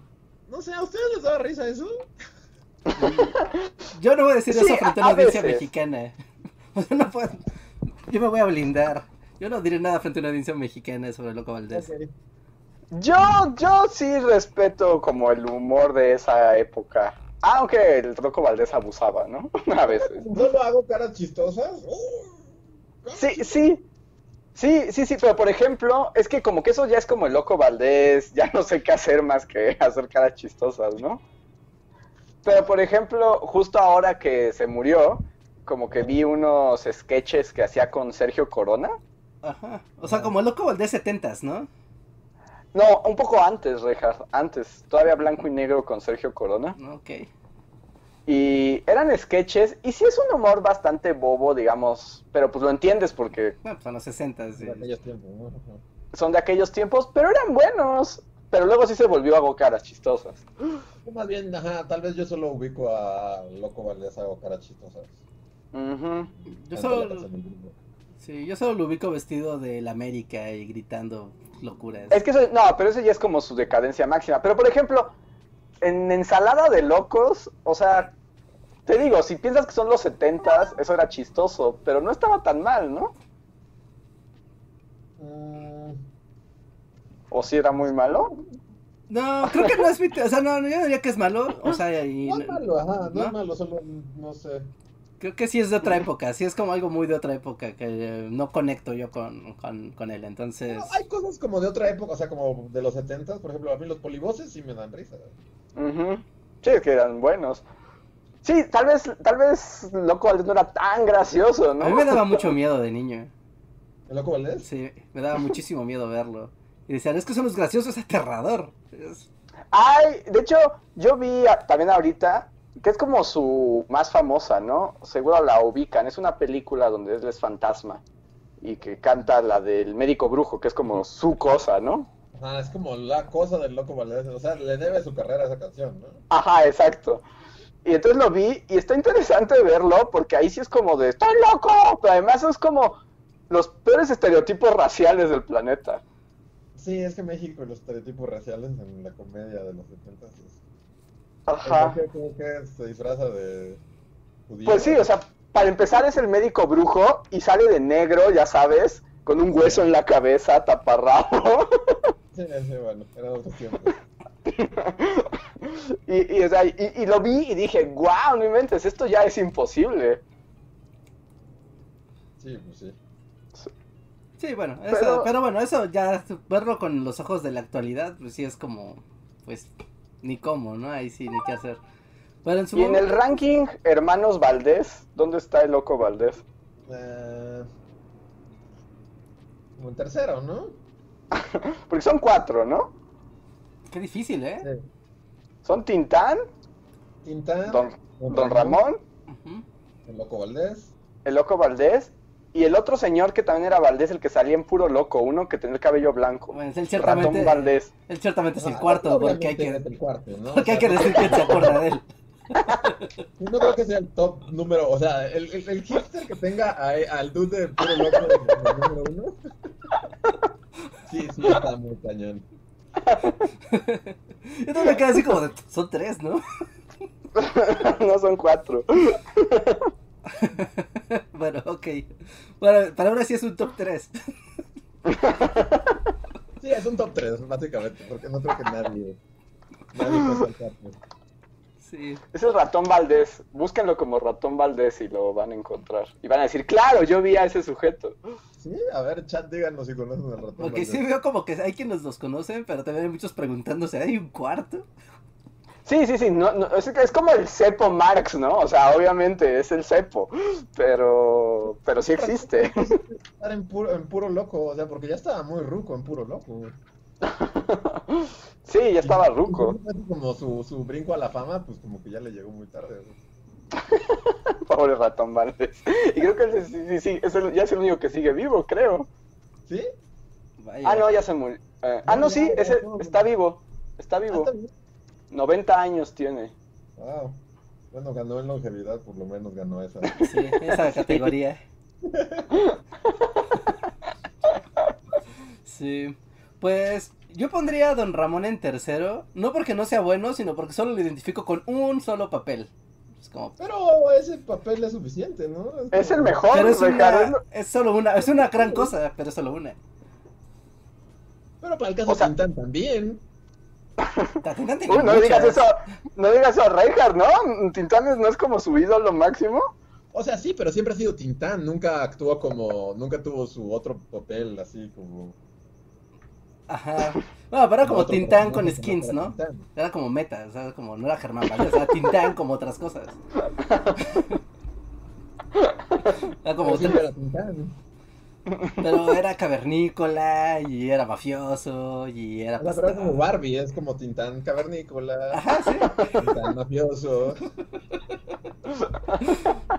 No sé, ¿a ustedes les daba risa eso? Yo no voy a decir Sí, eso frente a una audiencia veces. mexicana. O sea, no puedo- Yo me voy a blindar. Yo no diré nada frente a una audiencia mexicana sobre Loco Valdés. Yo, yo sí respeto como el humor de esa época. Aunque el Rocco Valdés abusaba, ¿no? A veces. ¿Solo hago caras chistosas? Sí, sí. Sí, sí, sí, pero por ejemplo, es que como que eso ya es como el loco Valdés, ya no sé qué hacer más que hacer caras chistosas, ¿no? Pero por ejemplo, justo ahora que se murió, como que vi unos sketches que hacía con Sergio Corona. Ajá. O sea, como el Loco Valdés 70 ¿no? No, un poco antes, Rejas, antes, todavía blanco y negro con Sergio Corona. Ok. Y eran sketches, y sí es un humor bastante bobo, digamos, pero pues lo entiendes porque Bueno, pues a los 60 sí. en aquellos tiempos, ¿no? Son de aquellos tiempos, pero eran buenos. Pero luego sí se volvió a hago caras chistosas. Más bien, ajá, tal vez yo solo ubico a Loco Valdés, hago caras chistosas. Yo de la solo, del sí, yo solo lo ubico vestido de la América y gritando locuras. Es que eso, no, pero eso ya es como su decadencia máxima. Pero por ejemplo, en ensalada de locos, o sea, te digo, si piensas que son los setentas, eso era chistoso, pero no estaba tan mal, ¿no? Mm, O si era muy malo. No, creo que no es mi... O sea, no, no, yo diría que es malo. O sea, y... no es malo, ajá, no, ¿no? es malo, solo no sé. Creo que sí es de otra época, sí es como algo muy de otra época que eh, no conecto yo con, con, con él, entonces... No, hay cosas como de otra época, o sea, como de los 70 por ejemplo, a mí los poliboses sí me dan risa. Ujú. Sí, es que eran buenos. Sí, tal vez, tal vez Loco Valdés no era tan gracioso, ¿no? A mí me daba mucho miedo de niño, ¿El loco Valdés? sí, me daba muchísimo miedo verlo. Y decían, es que son los graciosos, es aterrador. Es- Ay, de hecho, yo vi a- también ahorita que es como su más famosa, ¿no? Seguro la ubican. Es una película donde él es fantasma y que canta la del médico brujo, que es como su cosa, ¿no? Ah, es como la cosa del loco Valdés, o sea, le debe su carrera a esa canción, ¿no? Ajá, exacto. Y entonces lo vi y está interesante verlo porque ahí sí es como de ¡Estoy loco! Pero además es como los peores estereotipos raciales del planeta. Sí, es que México los estereotipos raciales en la comedia de los 70 es... Ajá. ¿Qué, qué- qué se disfraza de judío? Pues sí, o sea, para empezar es el médico brujo y sale de negro, ya sabes, con un hueso en la cabeza, taparrabo. Sí, sí, bueno, era otro tiempo. y, y, o sea, y, y lo vi y dije, wow, no inventes, esto ya es imposible. Sí, pues sí. Sí, bueno, eso, Pero- pero... bueno, eso ya verlo con los ojos de la actualidad, pues sí es como, pues, ni cómo, ¿no? Ahí sí, ni qué hacer. Pero en su Y en el ranking Hermanos Valdés, ¿dónde está el loco Valdés? Eh, como en tercero, ¿no? Porque son cuatro, ¿no? Qué difícil, ¿eh? Sí. Son Tintán, Tintán, Don, Don Ramón, el loco Valdés. el loco Valdés y el otro señor que también era Valdés, el que salía en puro loco, uno que tenía el cabello blanco. Bueno, él Ratón ciertamente, Valdés. él ciertamente es el Ah, cuarto, porque hay que, es el cuarto, ¿no? porque O hay que decir quién se acuerda de él. No creo que sea el top número, o sea, el, el, el hipster que tenga a- al dude de puro loco de número uno. Sí, sí, está muy cañón. Yo también me quedé así como de, son tres, ¿no? no son cuatro. bueno, ok. Bueno, para ahora sí es un top 3. Sí, es un top 3, básicamente, porque no creo que nadie, nadie pueda saltarlo. Sí. Es el ratón Valdés. Búsquenlo como ratón Valdés y lo van a encontrar. Y van a decir, claro, yo vi a ese sujeto. Sí, a ver, chat, díganos si conocen al ratón. Porque sí veo como que hay quienes los conocen, pero también hay muchos preguntándose, ¿hay un cuarto? Sí, sí, sí. No, no, es, es como el cepo Marx, ¿no? O sea, obviamente es el cepo. Pero, pero sí existe. Estar en puro, en puro loco, o sea, porque ya estaba muy ruco en puro loco. Sí, ya estaba ruco. Como su, su brinco a la fama, pues como que ya le llegó muy tarde. güey. Pobre ratón Valdés. Y creo que ese sí, sí, sí, es el- ya es el único que sigue vivo, creo. ¿Sí? Vaya. Ah, no, ya se murió. Eh, ah, no, sí, ese está vivo. Está Ah, vivo. está bien. 90 años tiene. Wow. Bueno, ganó en longevidad, por lo menos ganó esa. Sí, esa categoría. Sí. Pues yo pondría a Don Ramón en tercero, no porque no sea bueno, sino porque solo lo identifico con un solo papel. Es como... Pero ese papel es suficiente, ¿no? Es el como- mejor, Pero es, una, es solo una, es una gran cosa, pero es solo una. Pero para el caso O sea- Tintán también. Uy, no digas eso, no digas eso a Reinhardt, ¿no? Tintán no es como su ídolo máximo. O sea, sí, pero siempre ha sido Tintán. Nunca actuó como. Nunca tuvo su otro papel así como. Ajá. No, pero era como otro Tintán con skins, ¿no? Tintán. Era como meta, o sea, como no era Germán Valdés, era Tintán como otras cosas. Era como Pero sí era Tintán. Pero era cavernícola y era mafioso y era O sea, pero es como. Barbie, es como Tintán cavernícola, Ajá, sí. Tintán mafioso.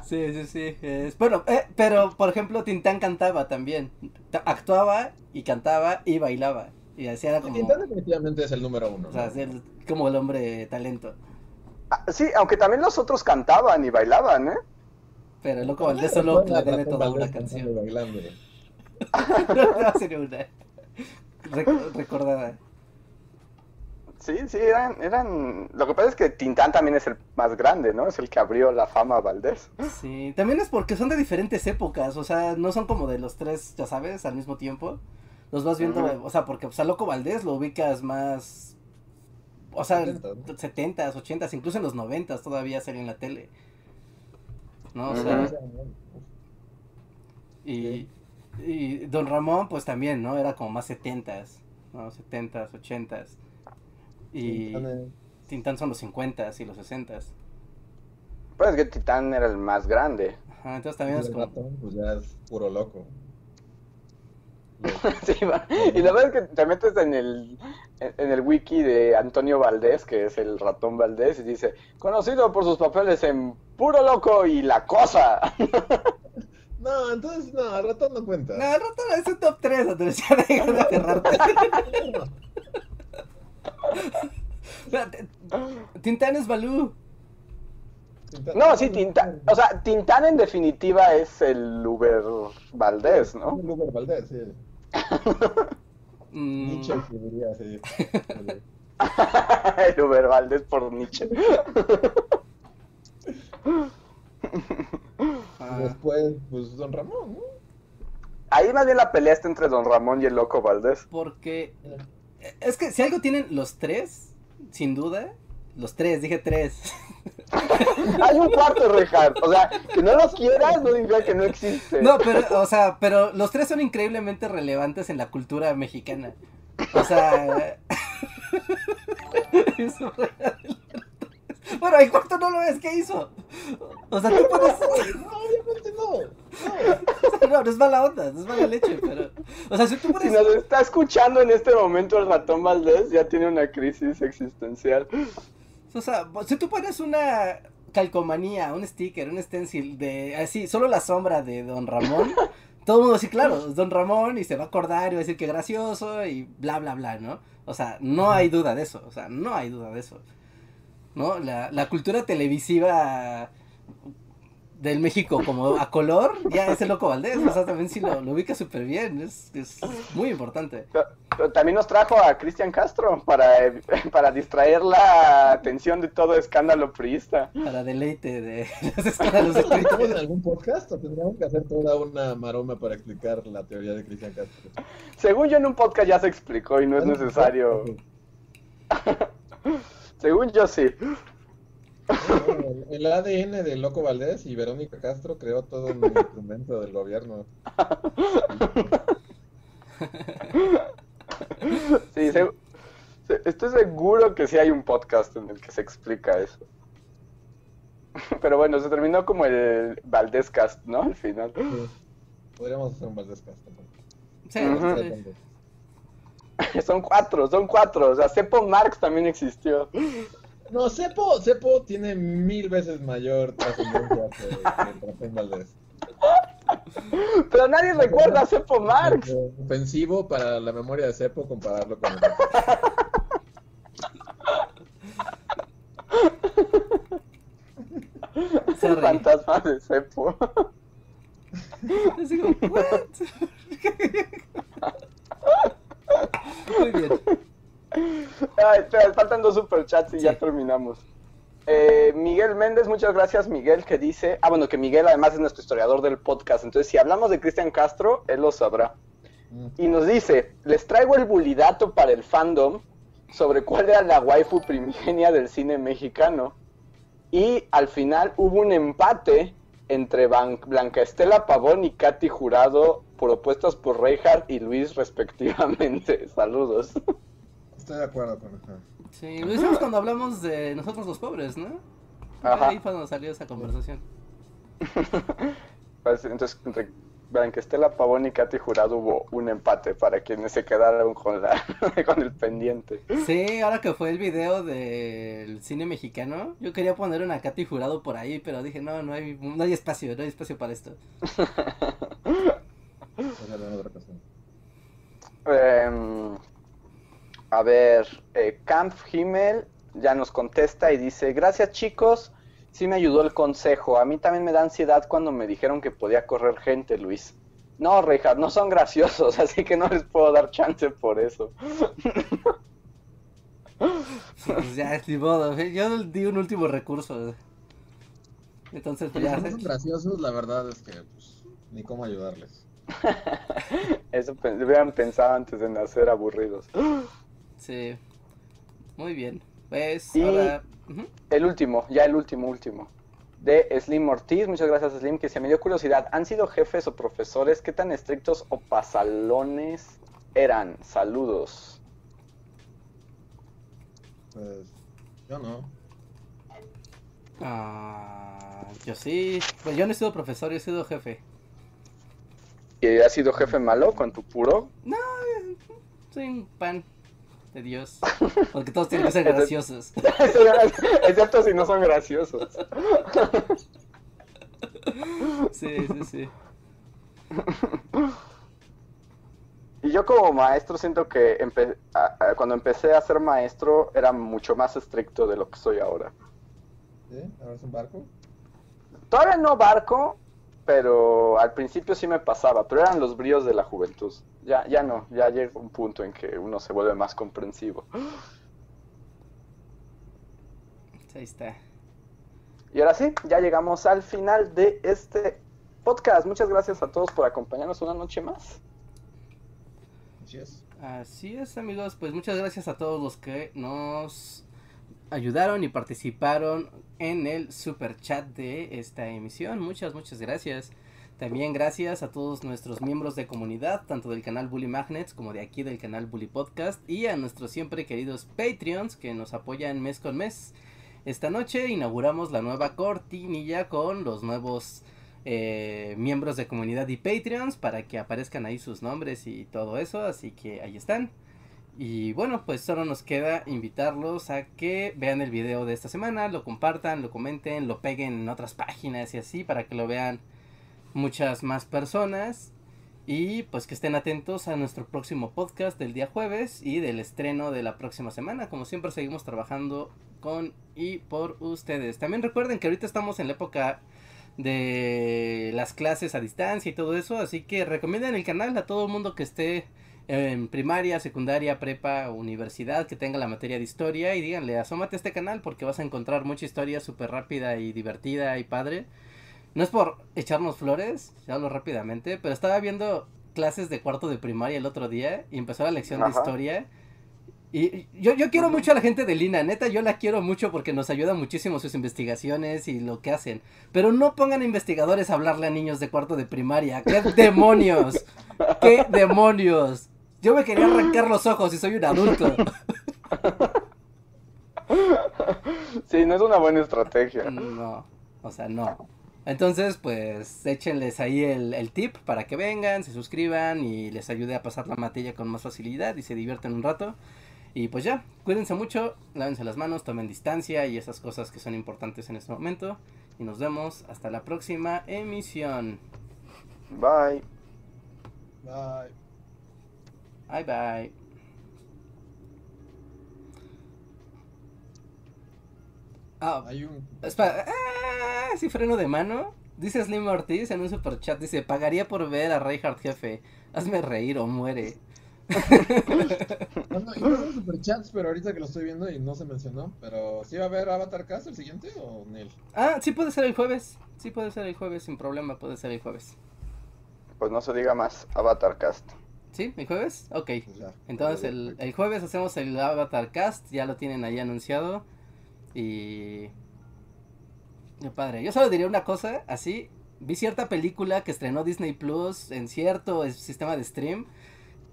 Sí, sí, sí. es- Bueno, eh, pero por ejemplo, Tintán cantaba también. Ta- Actuaba y cantaba y bailaba. Y así era como. Tintán definitivamente es el número uno. O sea, ¿no? el- como el hombre talento. Ah, Sí, aunque también los otros cantaban y bailaban, ¿eh? Pero el loco Valdés Recuerda solo a le debe toda una Valdés canción. bailando. no sería una rec- recordada. Sí, sí, eran, eran... Lo que pasa es que Tintán también es el más grande, ¿no? Es el que abrió la fama a Valdés. Sí, también es porque son de diferentes épocas, o sea, no son como de los tres, ya sabes, al mismo tiempo. Los vas viendo, o sea, porque pues, a Loco Valdés lo ubicas más, o sea, 70s, ¿no? 70s, 80s, incluso en los 90s todavía salía en la tele. ¿no? O sea, y, y Don Ramón, pues también, ¿no? Era como más setentas, ¿no? Setentas, ochentas. Y Tintán son los cincuentas y los sesentas. Pues es que Titán era el más grande. Ajá, entonces también es como... ratón, pues ya es puro loco. Sí, va. y la verdad es que te metes en el, en el wiki de Antonio Valdés, que es el ratón Valdés, y dice, conocido por sus papeles en Puro Loco y La Cosa. No, entonces no, el ratón no cuenta. No, el ratón es un top 3, Andrés, ya deja de aferrarte. Tintán es Balú. Tintán- No, sí, Tintán, o sea, Tintán en definitiva es el Uber Valdés, ¿no? Un Uber Valdés, sí. Mm, Nietzsche escribiría así. el Uber Valdés por Nietzsche. ah, Después, pues Don Ramón, ¿no? Ahí más bien la pelea está entre Don Ramón y el Loco Valdés. porque... Es que si algo tienen los tres, sin duda, los tres, dije tres. Hay un cuarto, Richard. O sea, que no lo quieras no significa que no existe. No, pero, o sea, pero los tres son increíblemente relevantes en la cultura mexicana. O sea... Eso real. Bueno, el cuarto no lo ves, ¿qué hizo? O sea, tú pones... No, obviamente no. No, no es mala onda, no es mala leche, pero... O sea, si tú Si pones... nos está escuchando en este momento el ratón Valdés, ya tiene una crisis existencial. O sea, si tú pones una calcomanía, un sticker, un stencil de así, solo la sombra de Don Ramón, todo el mundo decir, claro, es Don Ramón y se va a acordar y va a decir que gracioso y bla, bla, bla, ¿no? O sea, no hay duda de eso, o sea, no hay duda de eso. ¿No? La, la cultura televisiva del México como a color, ya es el Loco Valdés, o sea, también sí lo, lo ubica súper bien, es, es muy importante. Pero, pero también nos trajo a Cristian Castro para, para distraer la atención de todo escándalo priista. Para deleite de los escándalos de ¿Esto lo Twitter. explicamos en algún podcast o tendríamos que hacer toda una maroma para explicar la teoría de Cristian Castro? Según yo en un podcast ya se explicó y no es necesario. Según yo sí. El- El ADN de Loco Valdés y Verónica Castro creó todo un instrumento del gobierno. Sí, se- se- estoy seguro que sí hay un podcast en el que se explica eso. Pero bueno, se terminó como el Valdés Cast, ¿no? Al final. Podríamos hacer un Valdés. Sí, Ujú. sí. Son cuatro, son cuatro. O sea, Cepo Marx también existió. No, Cepo, Cepo tiene mil veces mayor trascendencia que, Valdés. Pero nadie recuerda a Cepo Marx. Ofensivo para la memoria de Cepo compararlo con el Sorry. fantasma de Cepo. Así como, ¿what? Muy bien. Ay, espera, faltan dos superchats y ya terminamos. Eh, Miguel Méndez, muchas gracias Miguel, que dice, ah bueno, que Miguel además es nuestro historiador del podcast, entonces si hablamos de Cristian Castro, él lo sabrá. Mm. Y nos dice, les traigo el bulidato para el fandom sobre cuál era la waifu primigenia del cine mexicano. Y al final hubo un empate entre Ban- Blanca Estela Pavón y Katy Jurado, propuestas por Reinhardt y Luis respectivamente. Saludos. Estoy de acuerdo con eso. Sí, lo hicimos cuando hablamos de nosotros los pobres, ¿no? Ajá. Ahí fue cuando salió esa conversación. Pues, entonces, entre Blanquestela Pavón y Katy Jurado hubo un empate para quienes se quedaron con, la, con el pendiente. Sí, ahora que fue el video del cine mexicano, yo quería poner una Katy Jurado por ahí, pero dije, no, no hay, no hay espacio, no hay espacio para esto. Otra cosa. Em, a ver, eh, Camp Himmel ya nos contesta y dice, gracias chicos, sí me ayudó el consejo. A mí también me da ansiedad cuando me dijeron que podía correr gente, Luis. No, Richard, no son graciosos, así que no les puedo dar chance por eso. Pues ya, ni modo, yo di un último recurso. Entonces, pues ya Si no son graciosos, la verdad es que pues, ni cómo ayudarles. Eso hubieran pensado antes de nacer aburridos. Sí. Muy bien. Pues Y- ahora. El último, ya el último, último. de Slim Ortiz. Muchas gracias, Slim, que se me dio curiosidad. ¿Han sido jefes o profesores? ¿Qué tan estrictos o pasalones eran? Saludos. Pues yo no. Ah, yo sí. Pues yo no he sido profesor, yo he sido jefe. ¿Y has sido jefe malo con tu puro? No, soy un pan de Dios. Porque todos tienen que ser graciosos. Excepto si no son graciosos. Sí, sí, sí. Y yo como maestro siento que empe- a- a- cuando empecé a ser maestro era mucho más estricto de lo que soy ahora. ¿Sí? ¿Ahora es un barco? Todavía no barco, pero al principio sí me pasaba, pero eran los bríos de la juventud. Ya, ya no, ya llega un punto en que uno se vuelve más comprensivo. Ahí está. Y ahora sí, ya llegamos al final de este podcast. Muchas gracias a todos por acompañarnos una noche más. Así es. Así es, amigos. Pues muchas gracias a todos los que nos ayudaron y participaron en el super chat de esta emisión. Muchas, muchas gracias. También gracias a todos nuestros miembros de comunidad, tanto del canal Bully Magnets como de aquí del canal Bully Podcast, y a nuestros siempre queridos Patreons que nos apoyan mes con mes. Esta noche inauguramos la nueva cortinilla con los nuevos eh, miembros de comunidad y Patreons para que aparezcan ahí sus nombres y todo eso, así que ahí están. Y bueno, pues solo nos queda invitarlos a que vean el video de esta semana, lo compartan, lo comenten, lo peguen en otras páginas y así para que lo vean muchas más personas. Y pues que estén atentos a nuestro próximo podcast del día jueves y del estreno de la próxima semana. Como siempre seguimos trabajando con y por ustedes. También recuerden que ahorita estamos en la época de las clases a distancia y todo eso, así que recomienden el canal a todo el mundo que esté en primaria, secundaria, prepa, universidad, que tenga la materia de historia y díganle, asómate a este canal porque vas a encontrar mucha historia súper rápida y divertida y padre. No es por echarnos flores, ya hablo rápidamente, pero estaba viendo clases de cuarto de primaria el otro día y empezó la lección de historia. Y yo, yo quiero mucho a la gente de Lina, neta, yo la quiero mucho porque nos ayuda muchísimo sus investigaciones y lo que hacen. Pero no pongan a investigadores a hablarle a niños de cuarto de primaria. ¡Qué demonios! ¡Qué demonios! Yo me quería arrancar los ojos y soy un adulto. Sí, no es una buena estrategia. No, o sea, no. Entonces, pues, échenles ahí el, el tip para que vengan, se suscriban y les ayude a pasar la materia con más facilidad y se divierten un rato. Y pues ya, cuídense mucho, lávense las manos, tomen distancia y esas cosas que son importantes en este momento. Y nos vemos hasta la próxima emisión. Bye. Bye. Bye bye. Ah, Hay un. Espera, ah, sí, freno de mano. Dice Slim Ortiz en un super chat, dice, pagaría por ver a Reinhardt jefe. Hazme reír o muere. No, no, superchats, pero ahorita que lo estoy viendo y no se mencionó. Pero ¿sí va a haber Avatar Cast el siguiente o Nel? Ah, sí puede ser el jueves. Sí puede ser el jueves, sin problema, puede ser el jueves. Pues no se diga más. Avatar Cast. ¿Sí? ¿El jueves? Ok. Ya. Entonces el, el jueves hacemos el Avatar Cast, ya lo tienen ahí anunciado. Y... Qué padre. Yo solo diría una cosa, así. Vi cierta película que estrenó Disney Plus en cierto sistema de stream.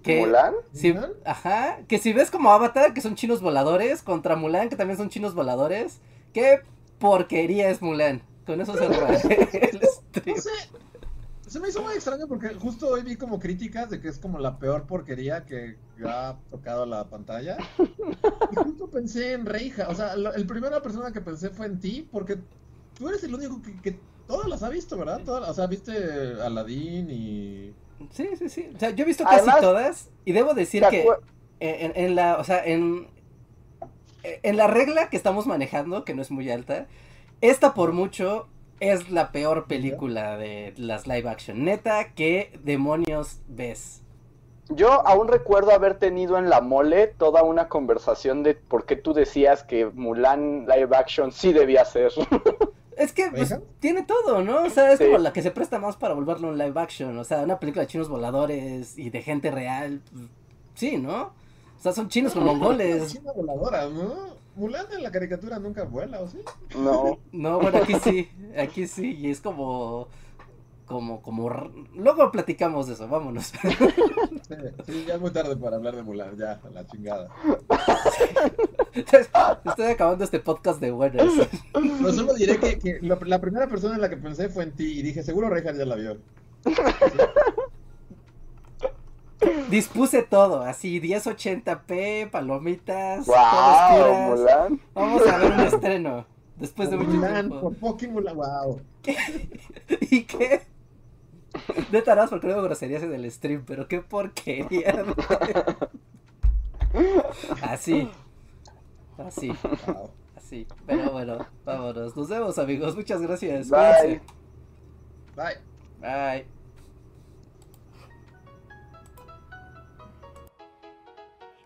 Que, ¿Mulan? Si, ¿Mulan? ajá, que si ves como Avatar, que son chinos voladores, contra Mulan, que también son chinos voladores, qué porquería es Mulan. Con eso se el stream. No sé. Se me hizo muy extraño porque justo hoy vi como críticas de que es como la peor porquería que ha tocado la pantalla. Y justo pensé en Reija. O sea, lo- el primera persona que pensé fue en ti porque tú eres el único que, que todas las ha visto, ¿verdad? Todas, o sea, viste Aladdin y... Sí, sí, sí. O sea, yo he visto casi Además, todas y debo decir ¿Te que en la, o sea, en, en la regla que estamos manejando, que no es muy alta, esta por mucho es la peor película de las live action. Neta, ¿qué demonios ves? Yo aún recuerdo haber tenido en la mole toda una conversación de por qué tú decías que Mulan live action sí debía ser. Es que pues, tiene todo, ¿no? O sea, es Sí. como la que se presta más para volverlo un live action. O sea, una película de chinos voladores y de gente real. pues, Sí, ¿no? O sea, son chinos con mongoles. China voladora, ¿no? Mulan en la caricatura nunca vuela, ¿o sí? No. No, bueno, aquí sí, aquí sí, y es como, como, como, luego platicamos de eso, vámonos. Sí, sí, ya es muy tarde para hablar de Mulan, ya, a la chingada. Estoy acabando este podcast de buenas. Pero solo diré que, que la, la primera persona en la que pensé fue en ti y dije, seguro Reinhardt ya la vio. Dispuse todo, así 1080p, palomitas, ¡Wow! Mulan. Vamos a ver un estreno después de mucho Mulan, tiempo. por Mulan, wow. ¿Y qué? De taras porque luego groserías en el stream, pero qué porquería. Así. Así, wow. así. Pero bueno, vámonos. Nos vemos amigos. Muchas gracias. Bye. Cuídense. Bye. Bye.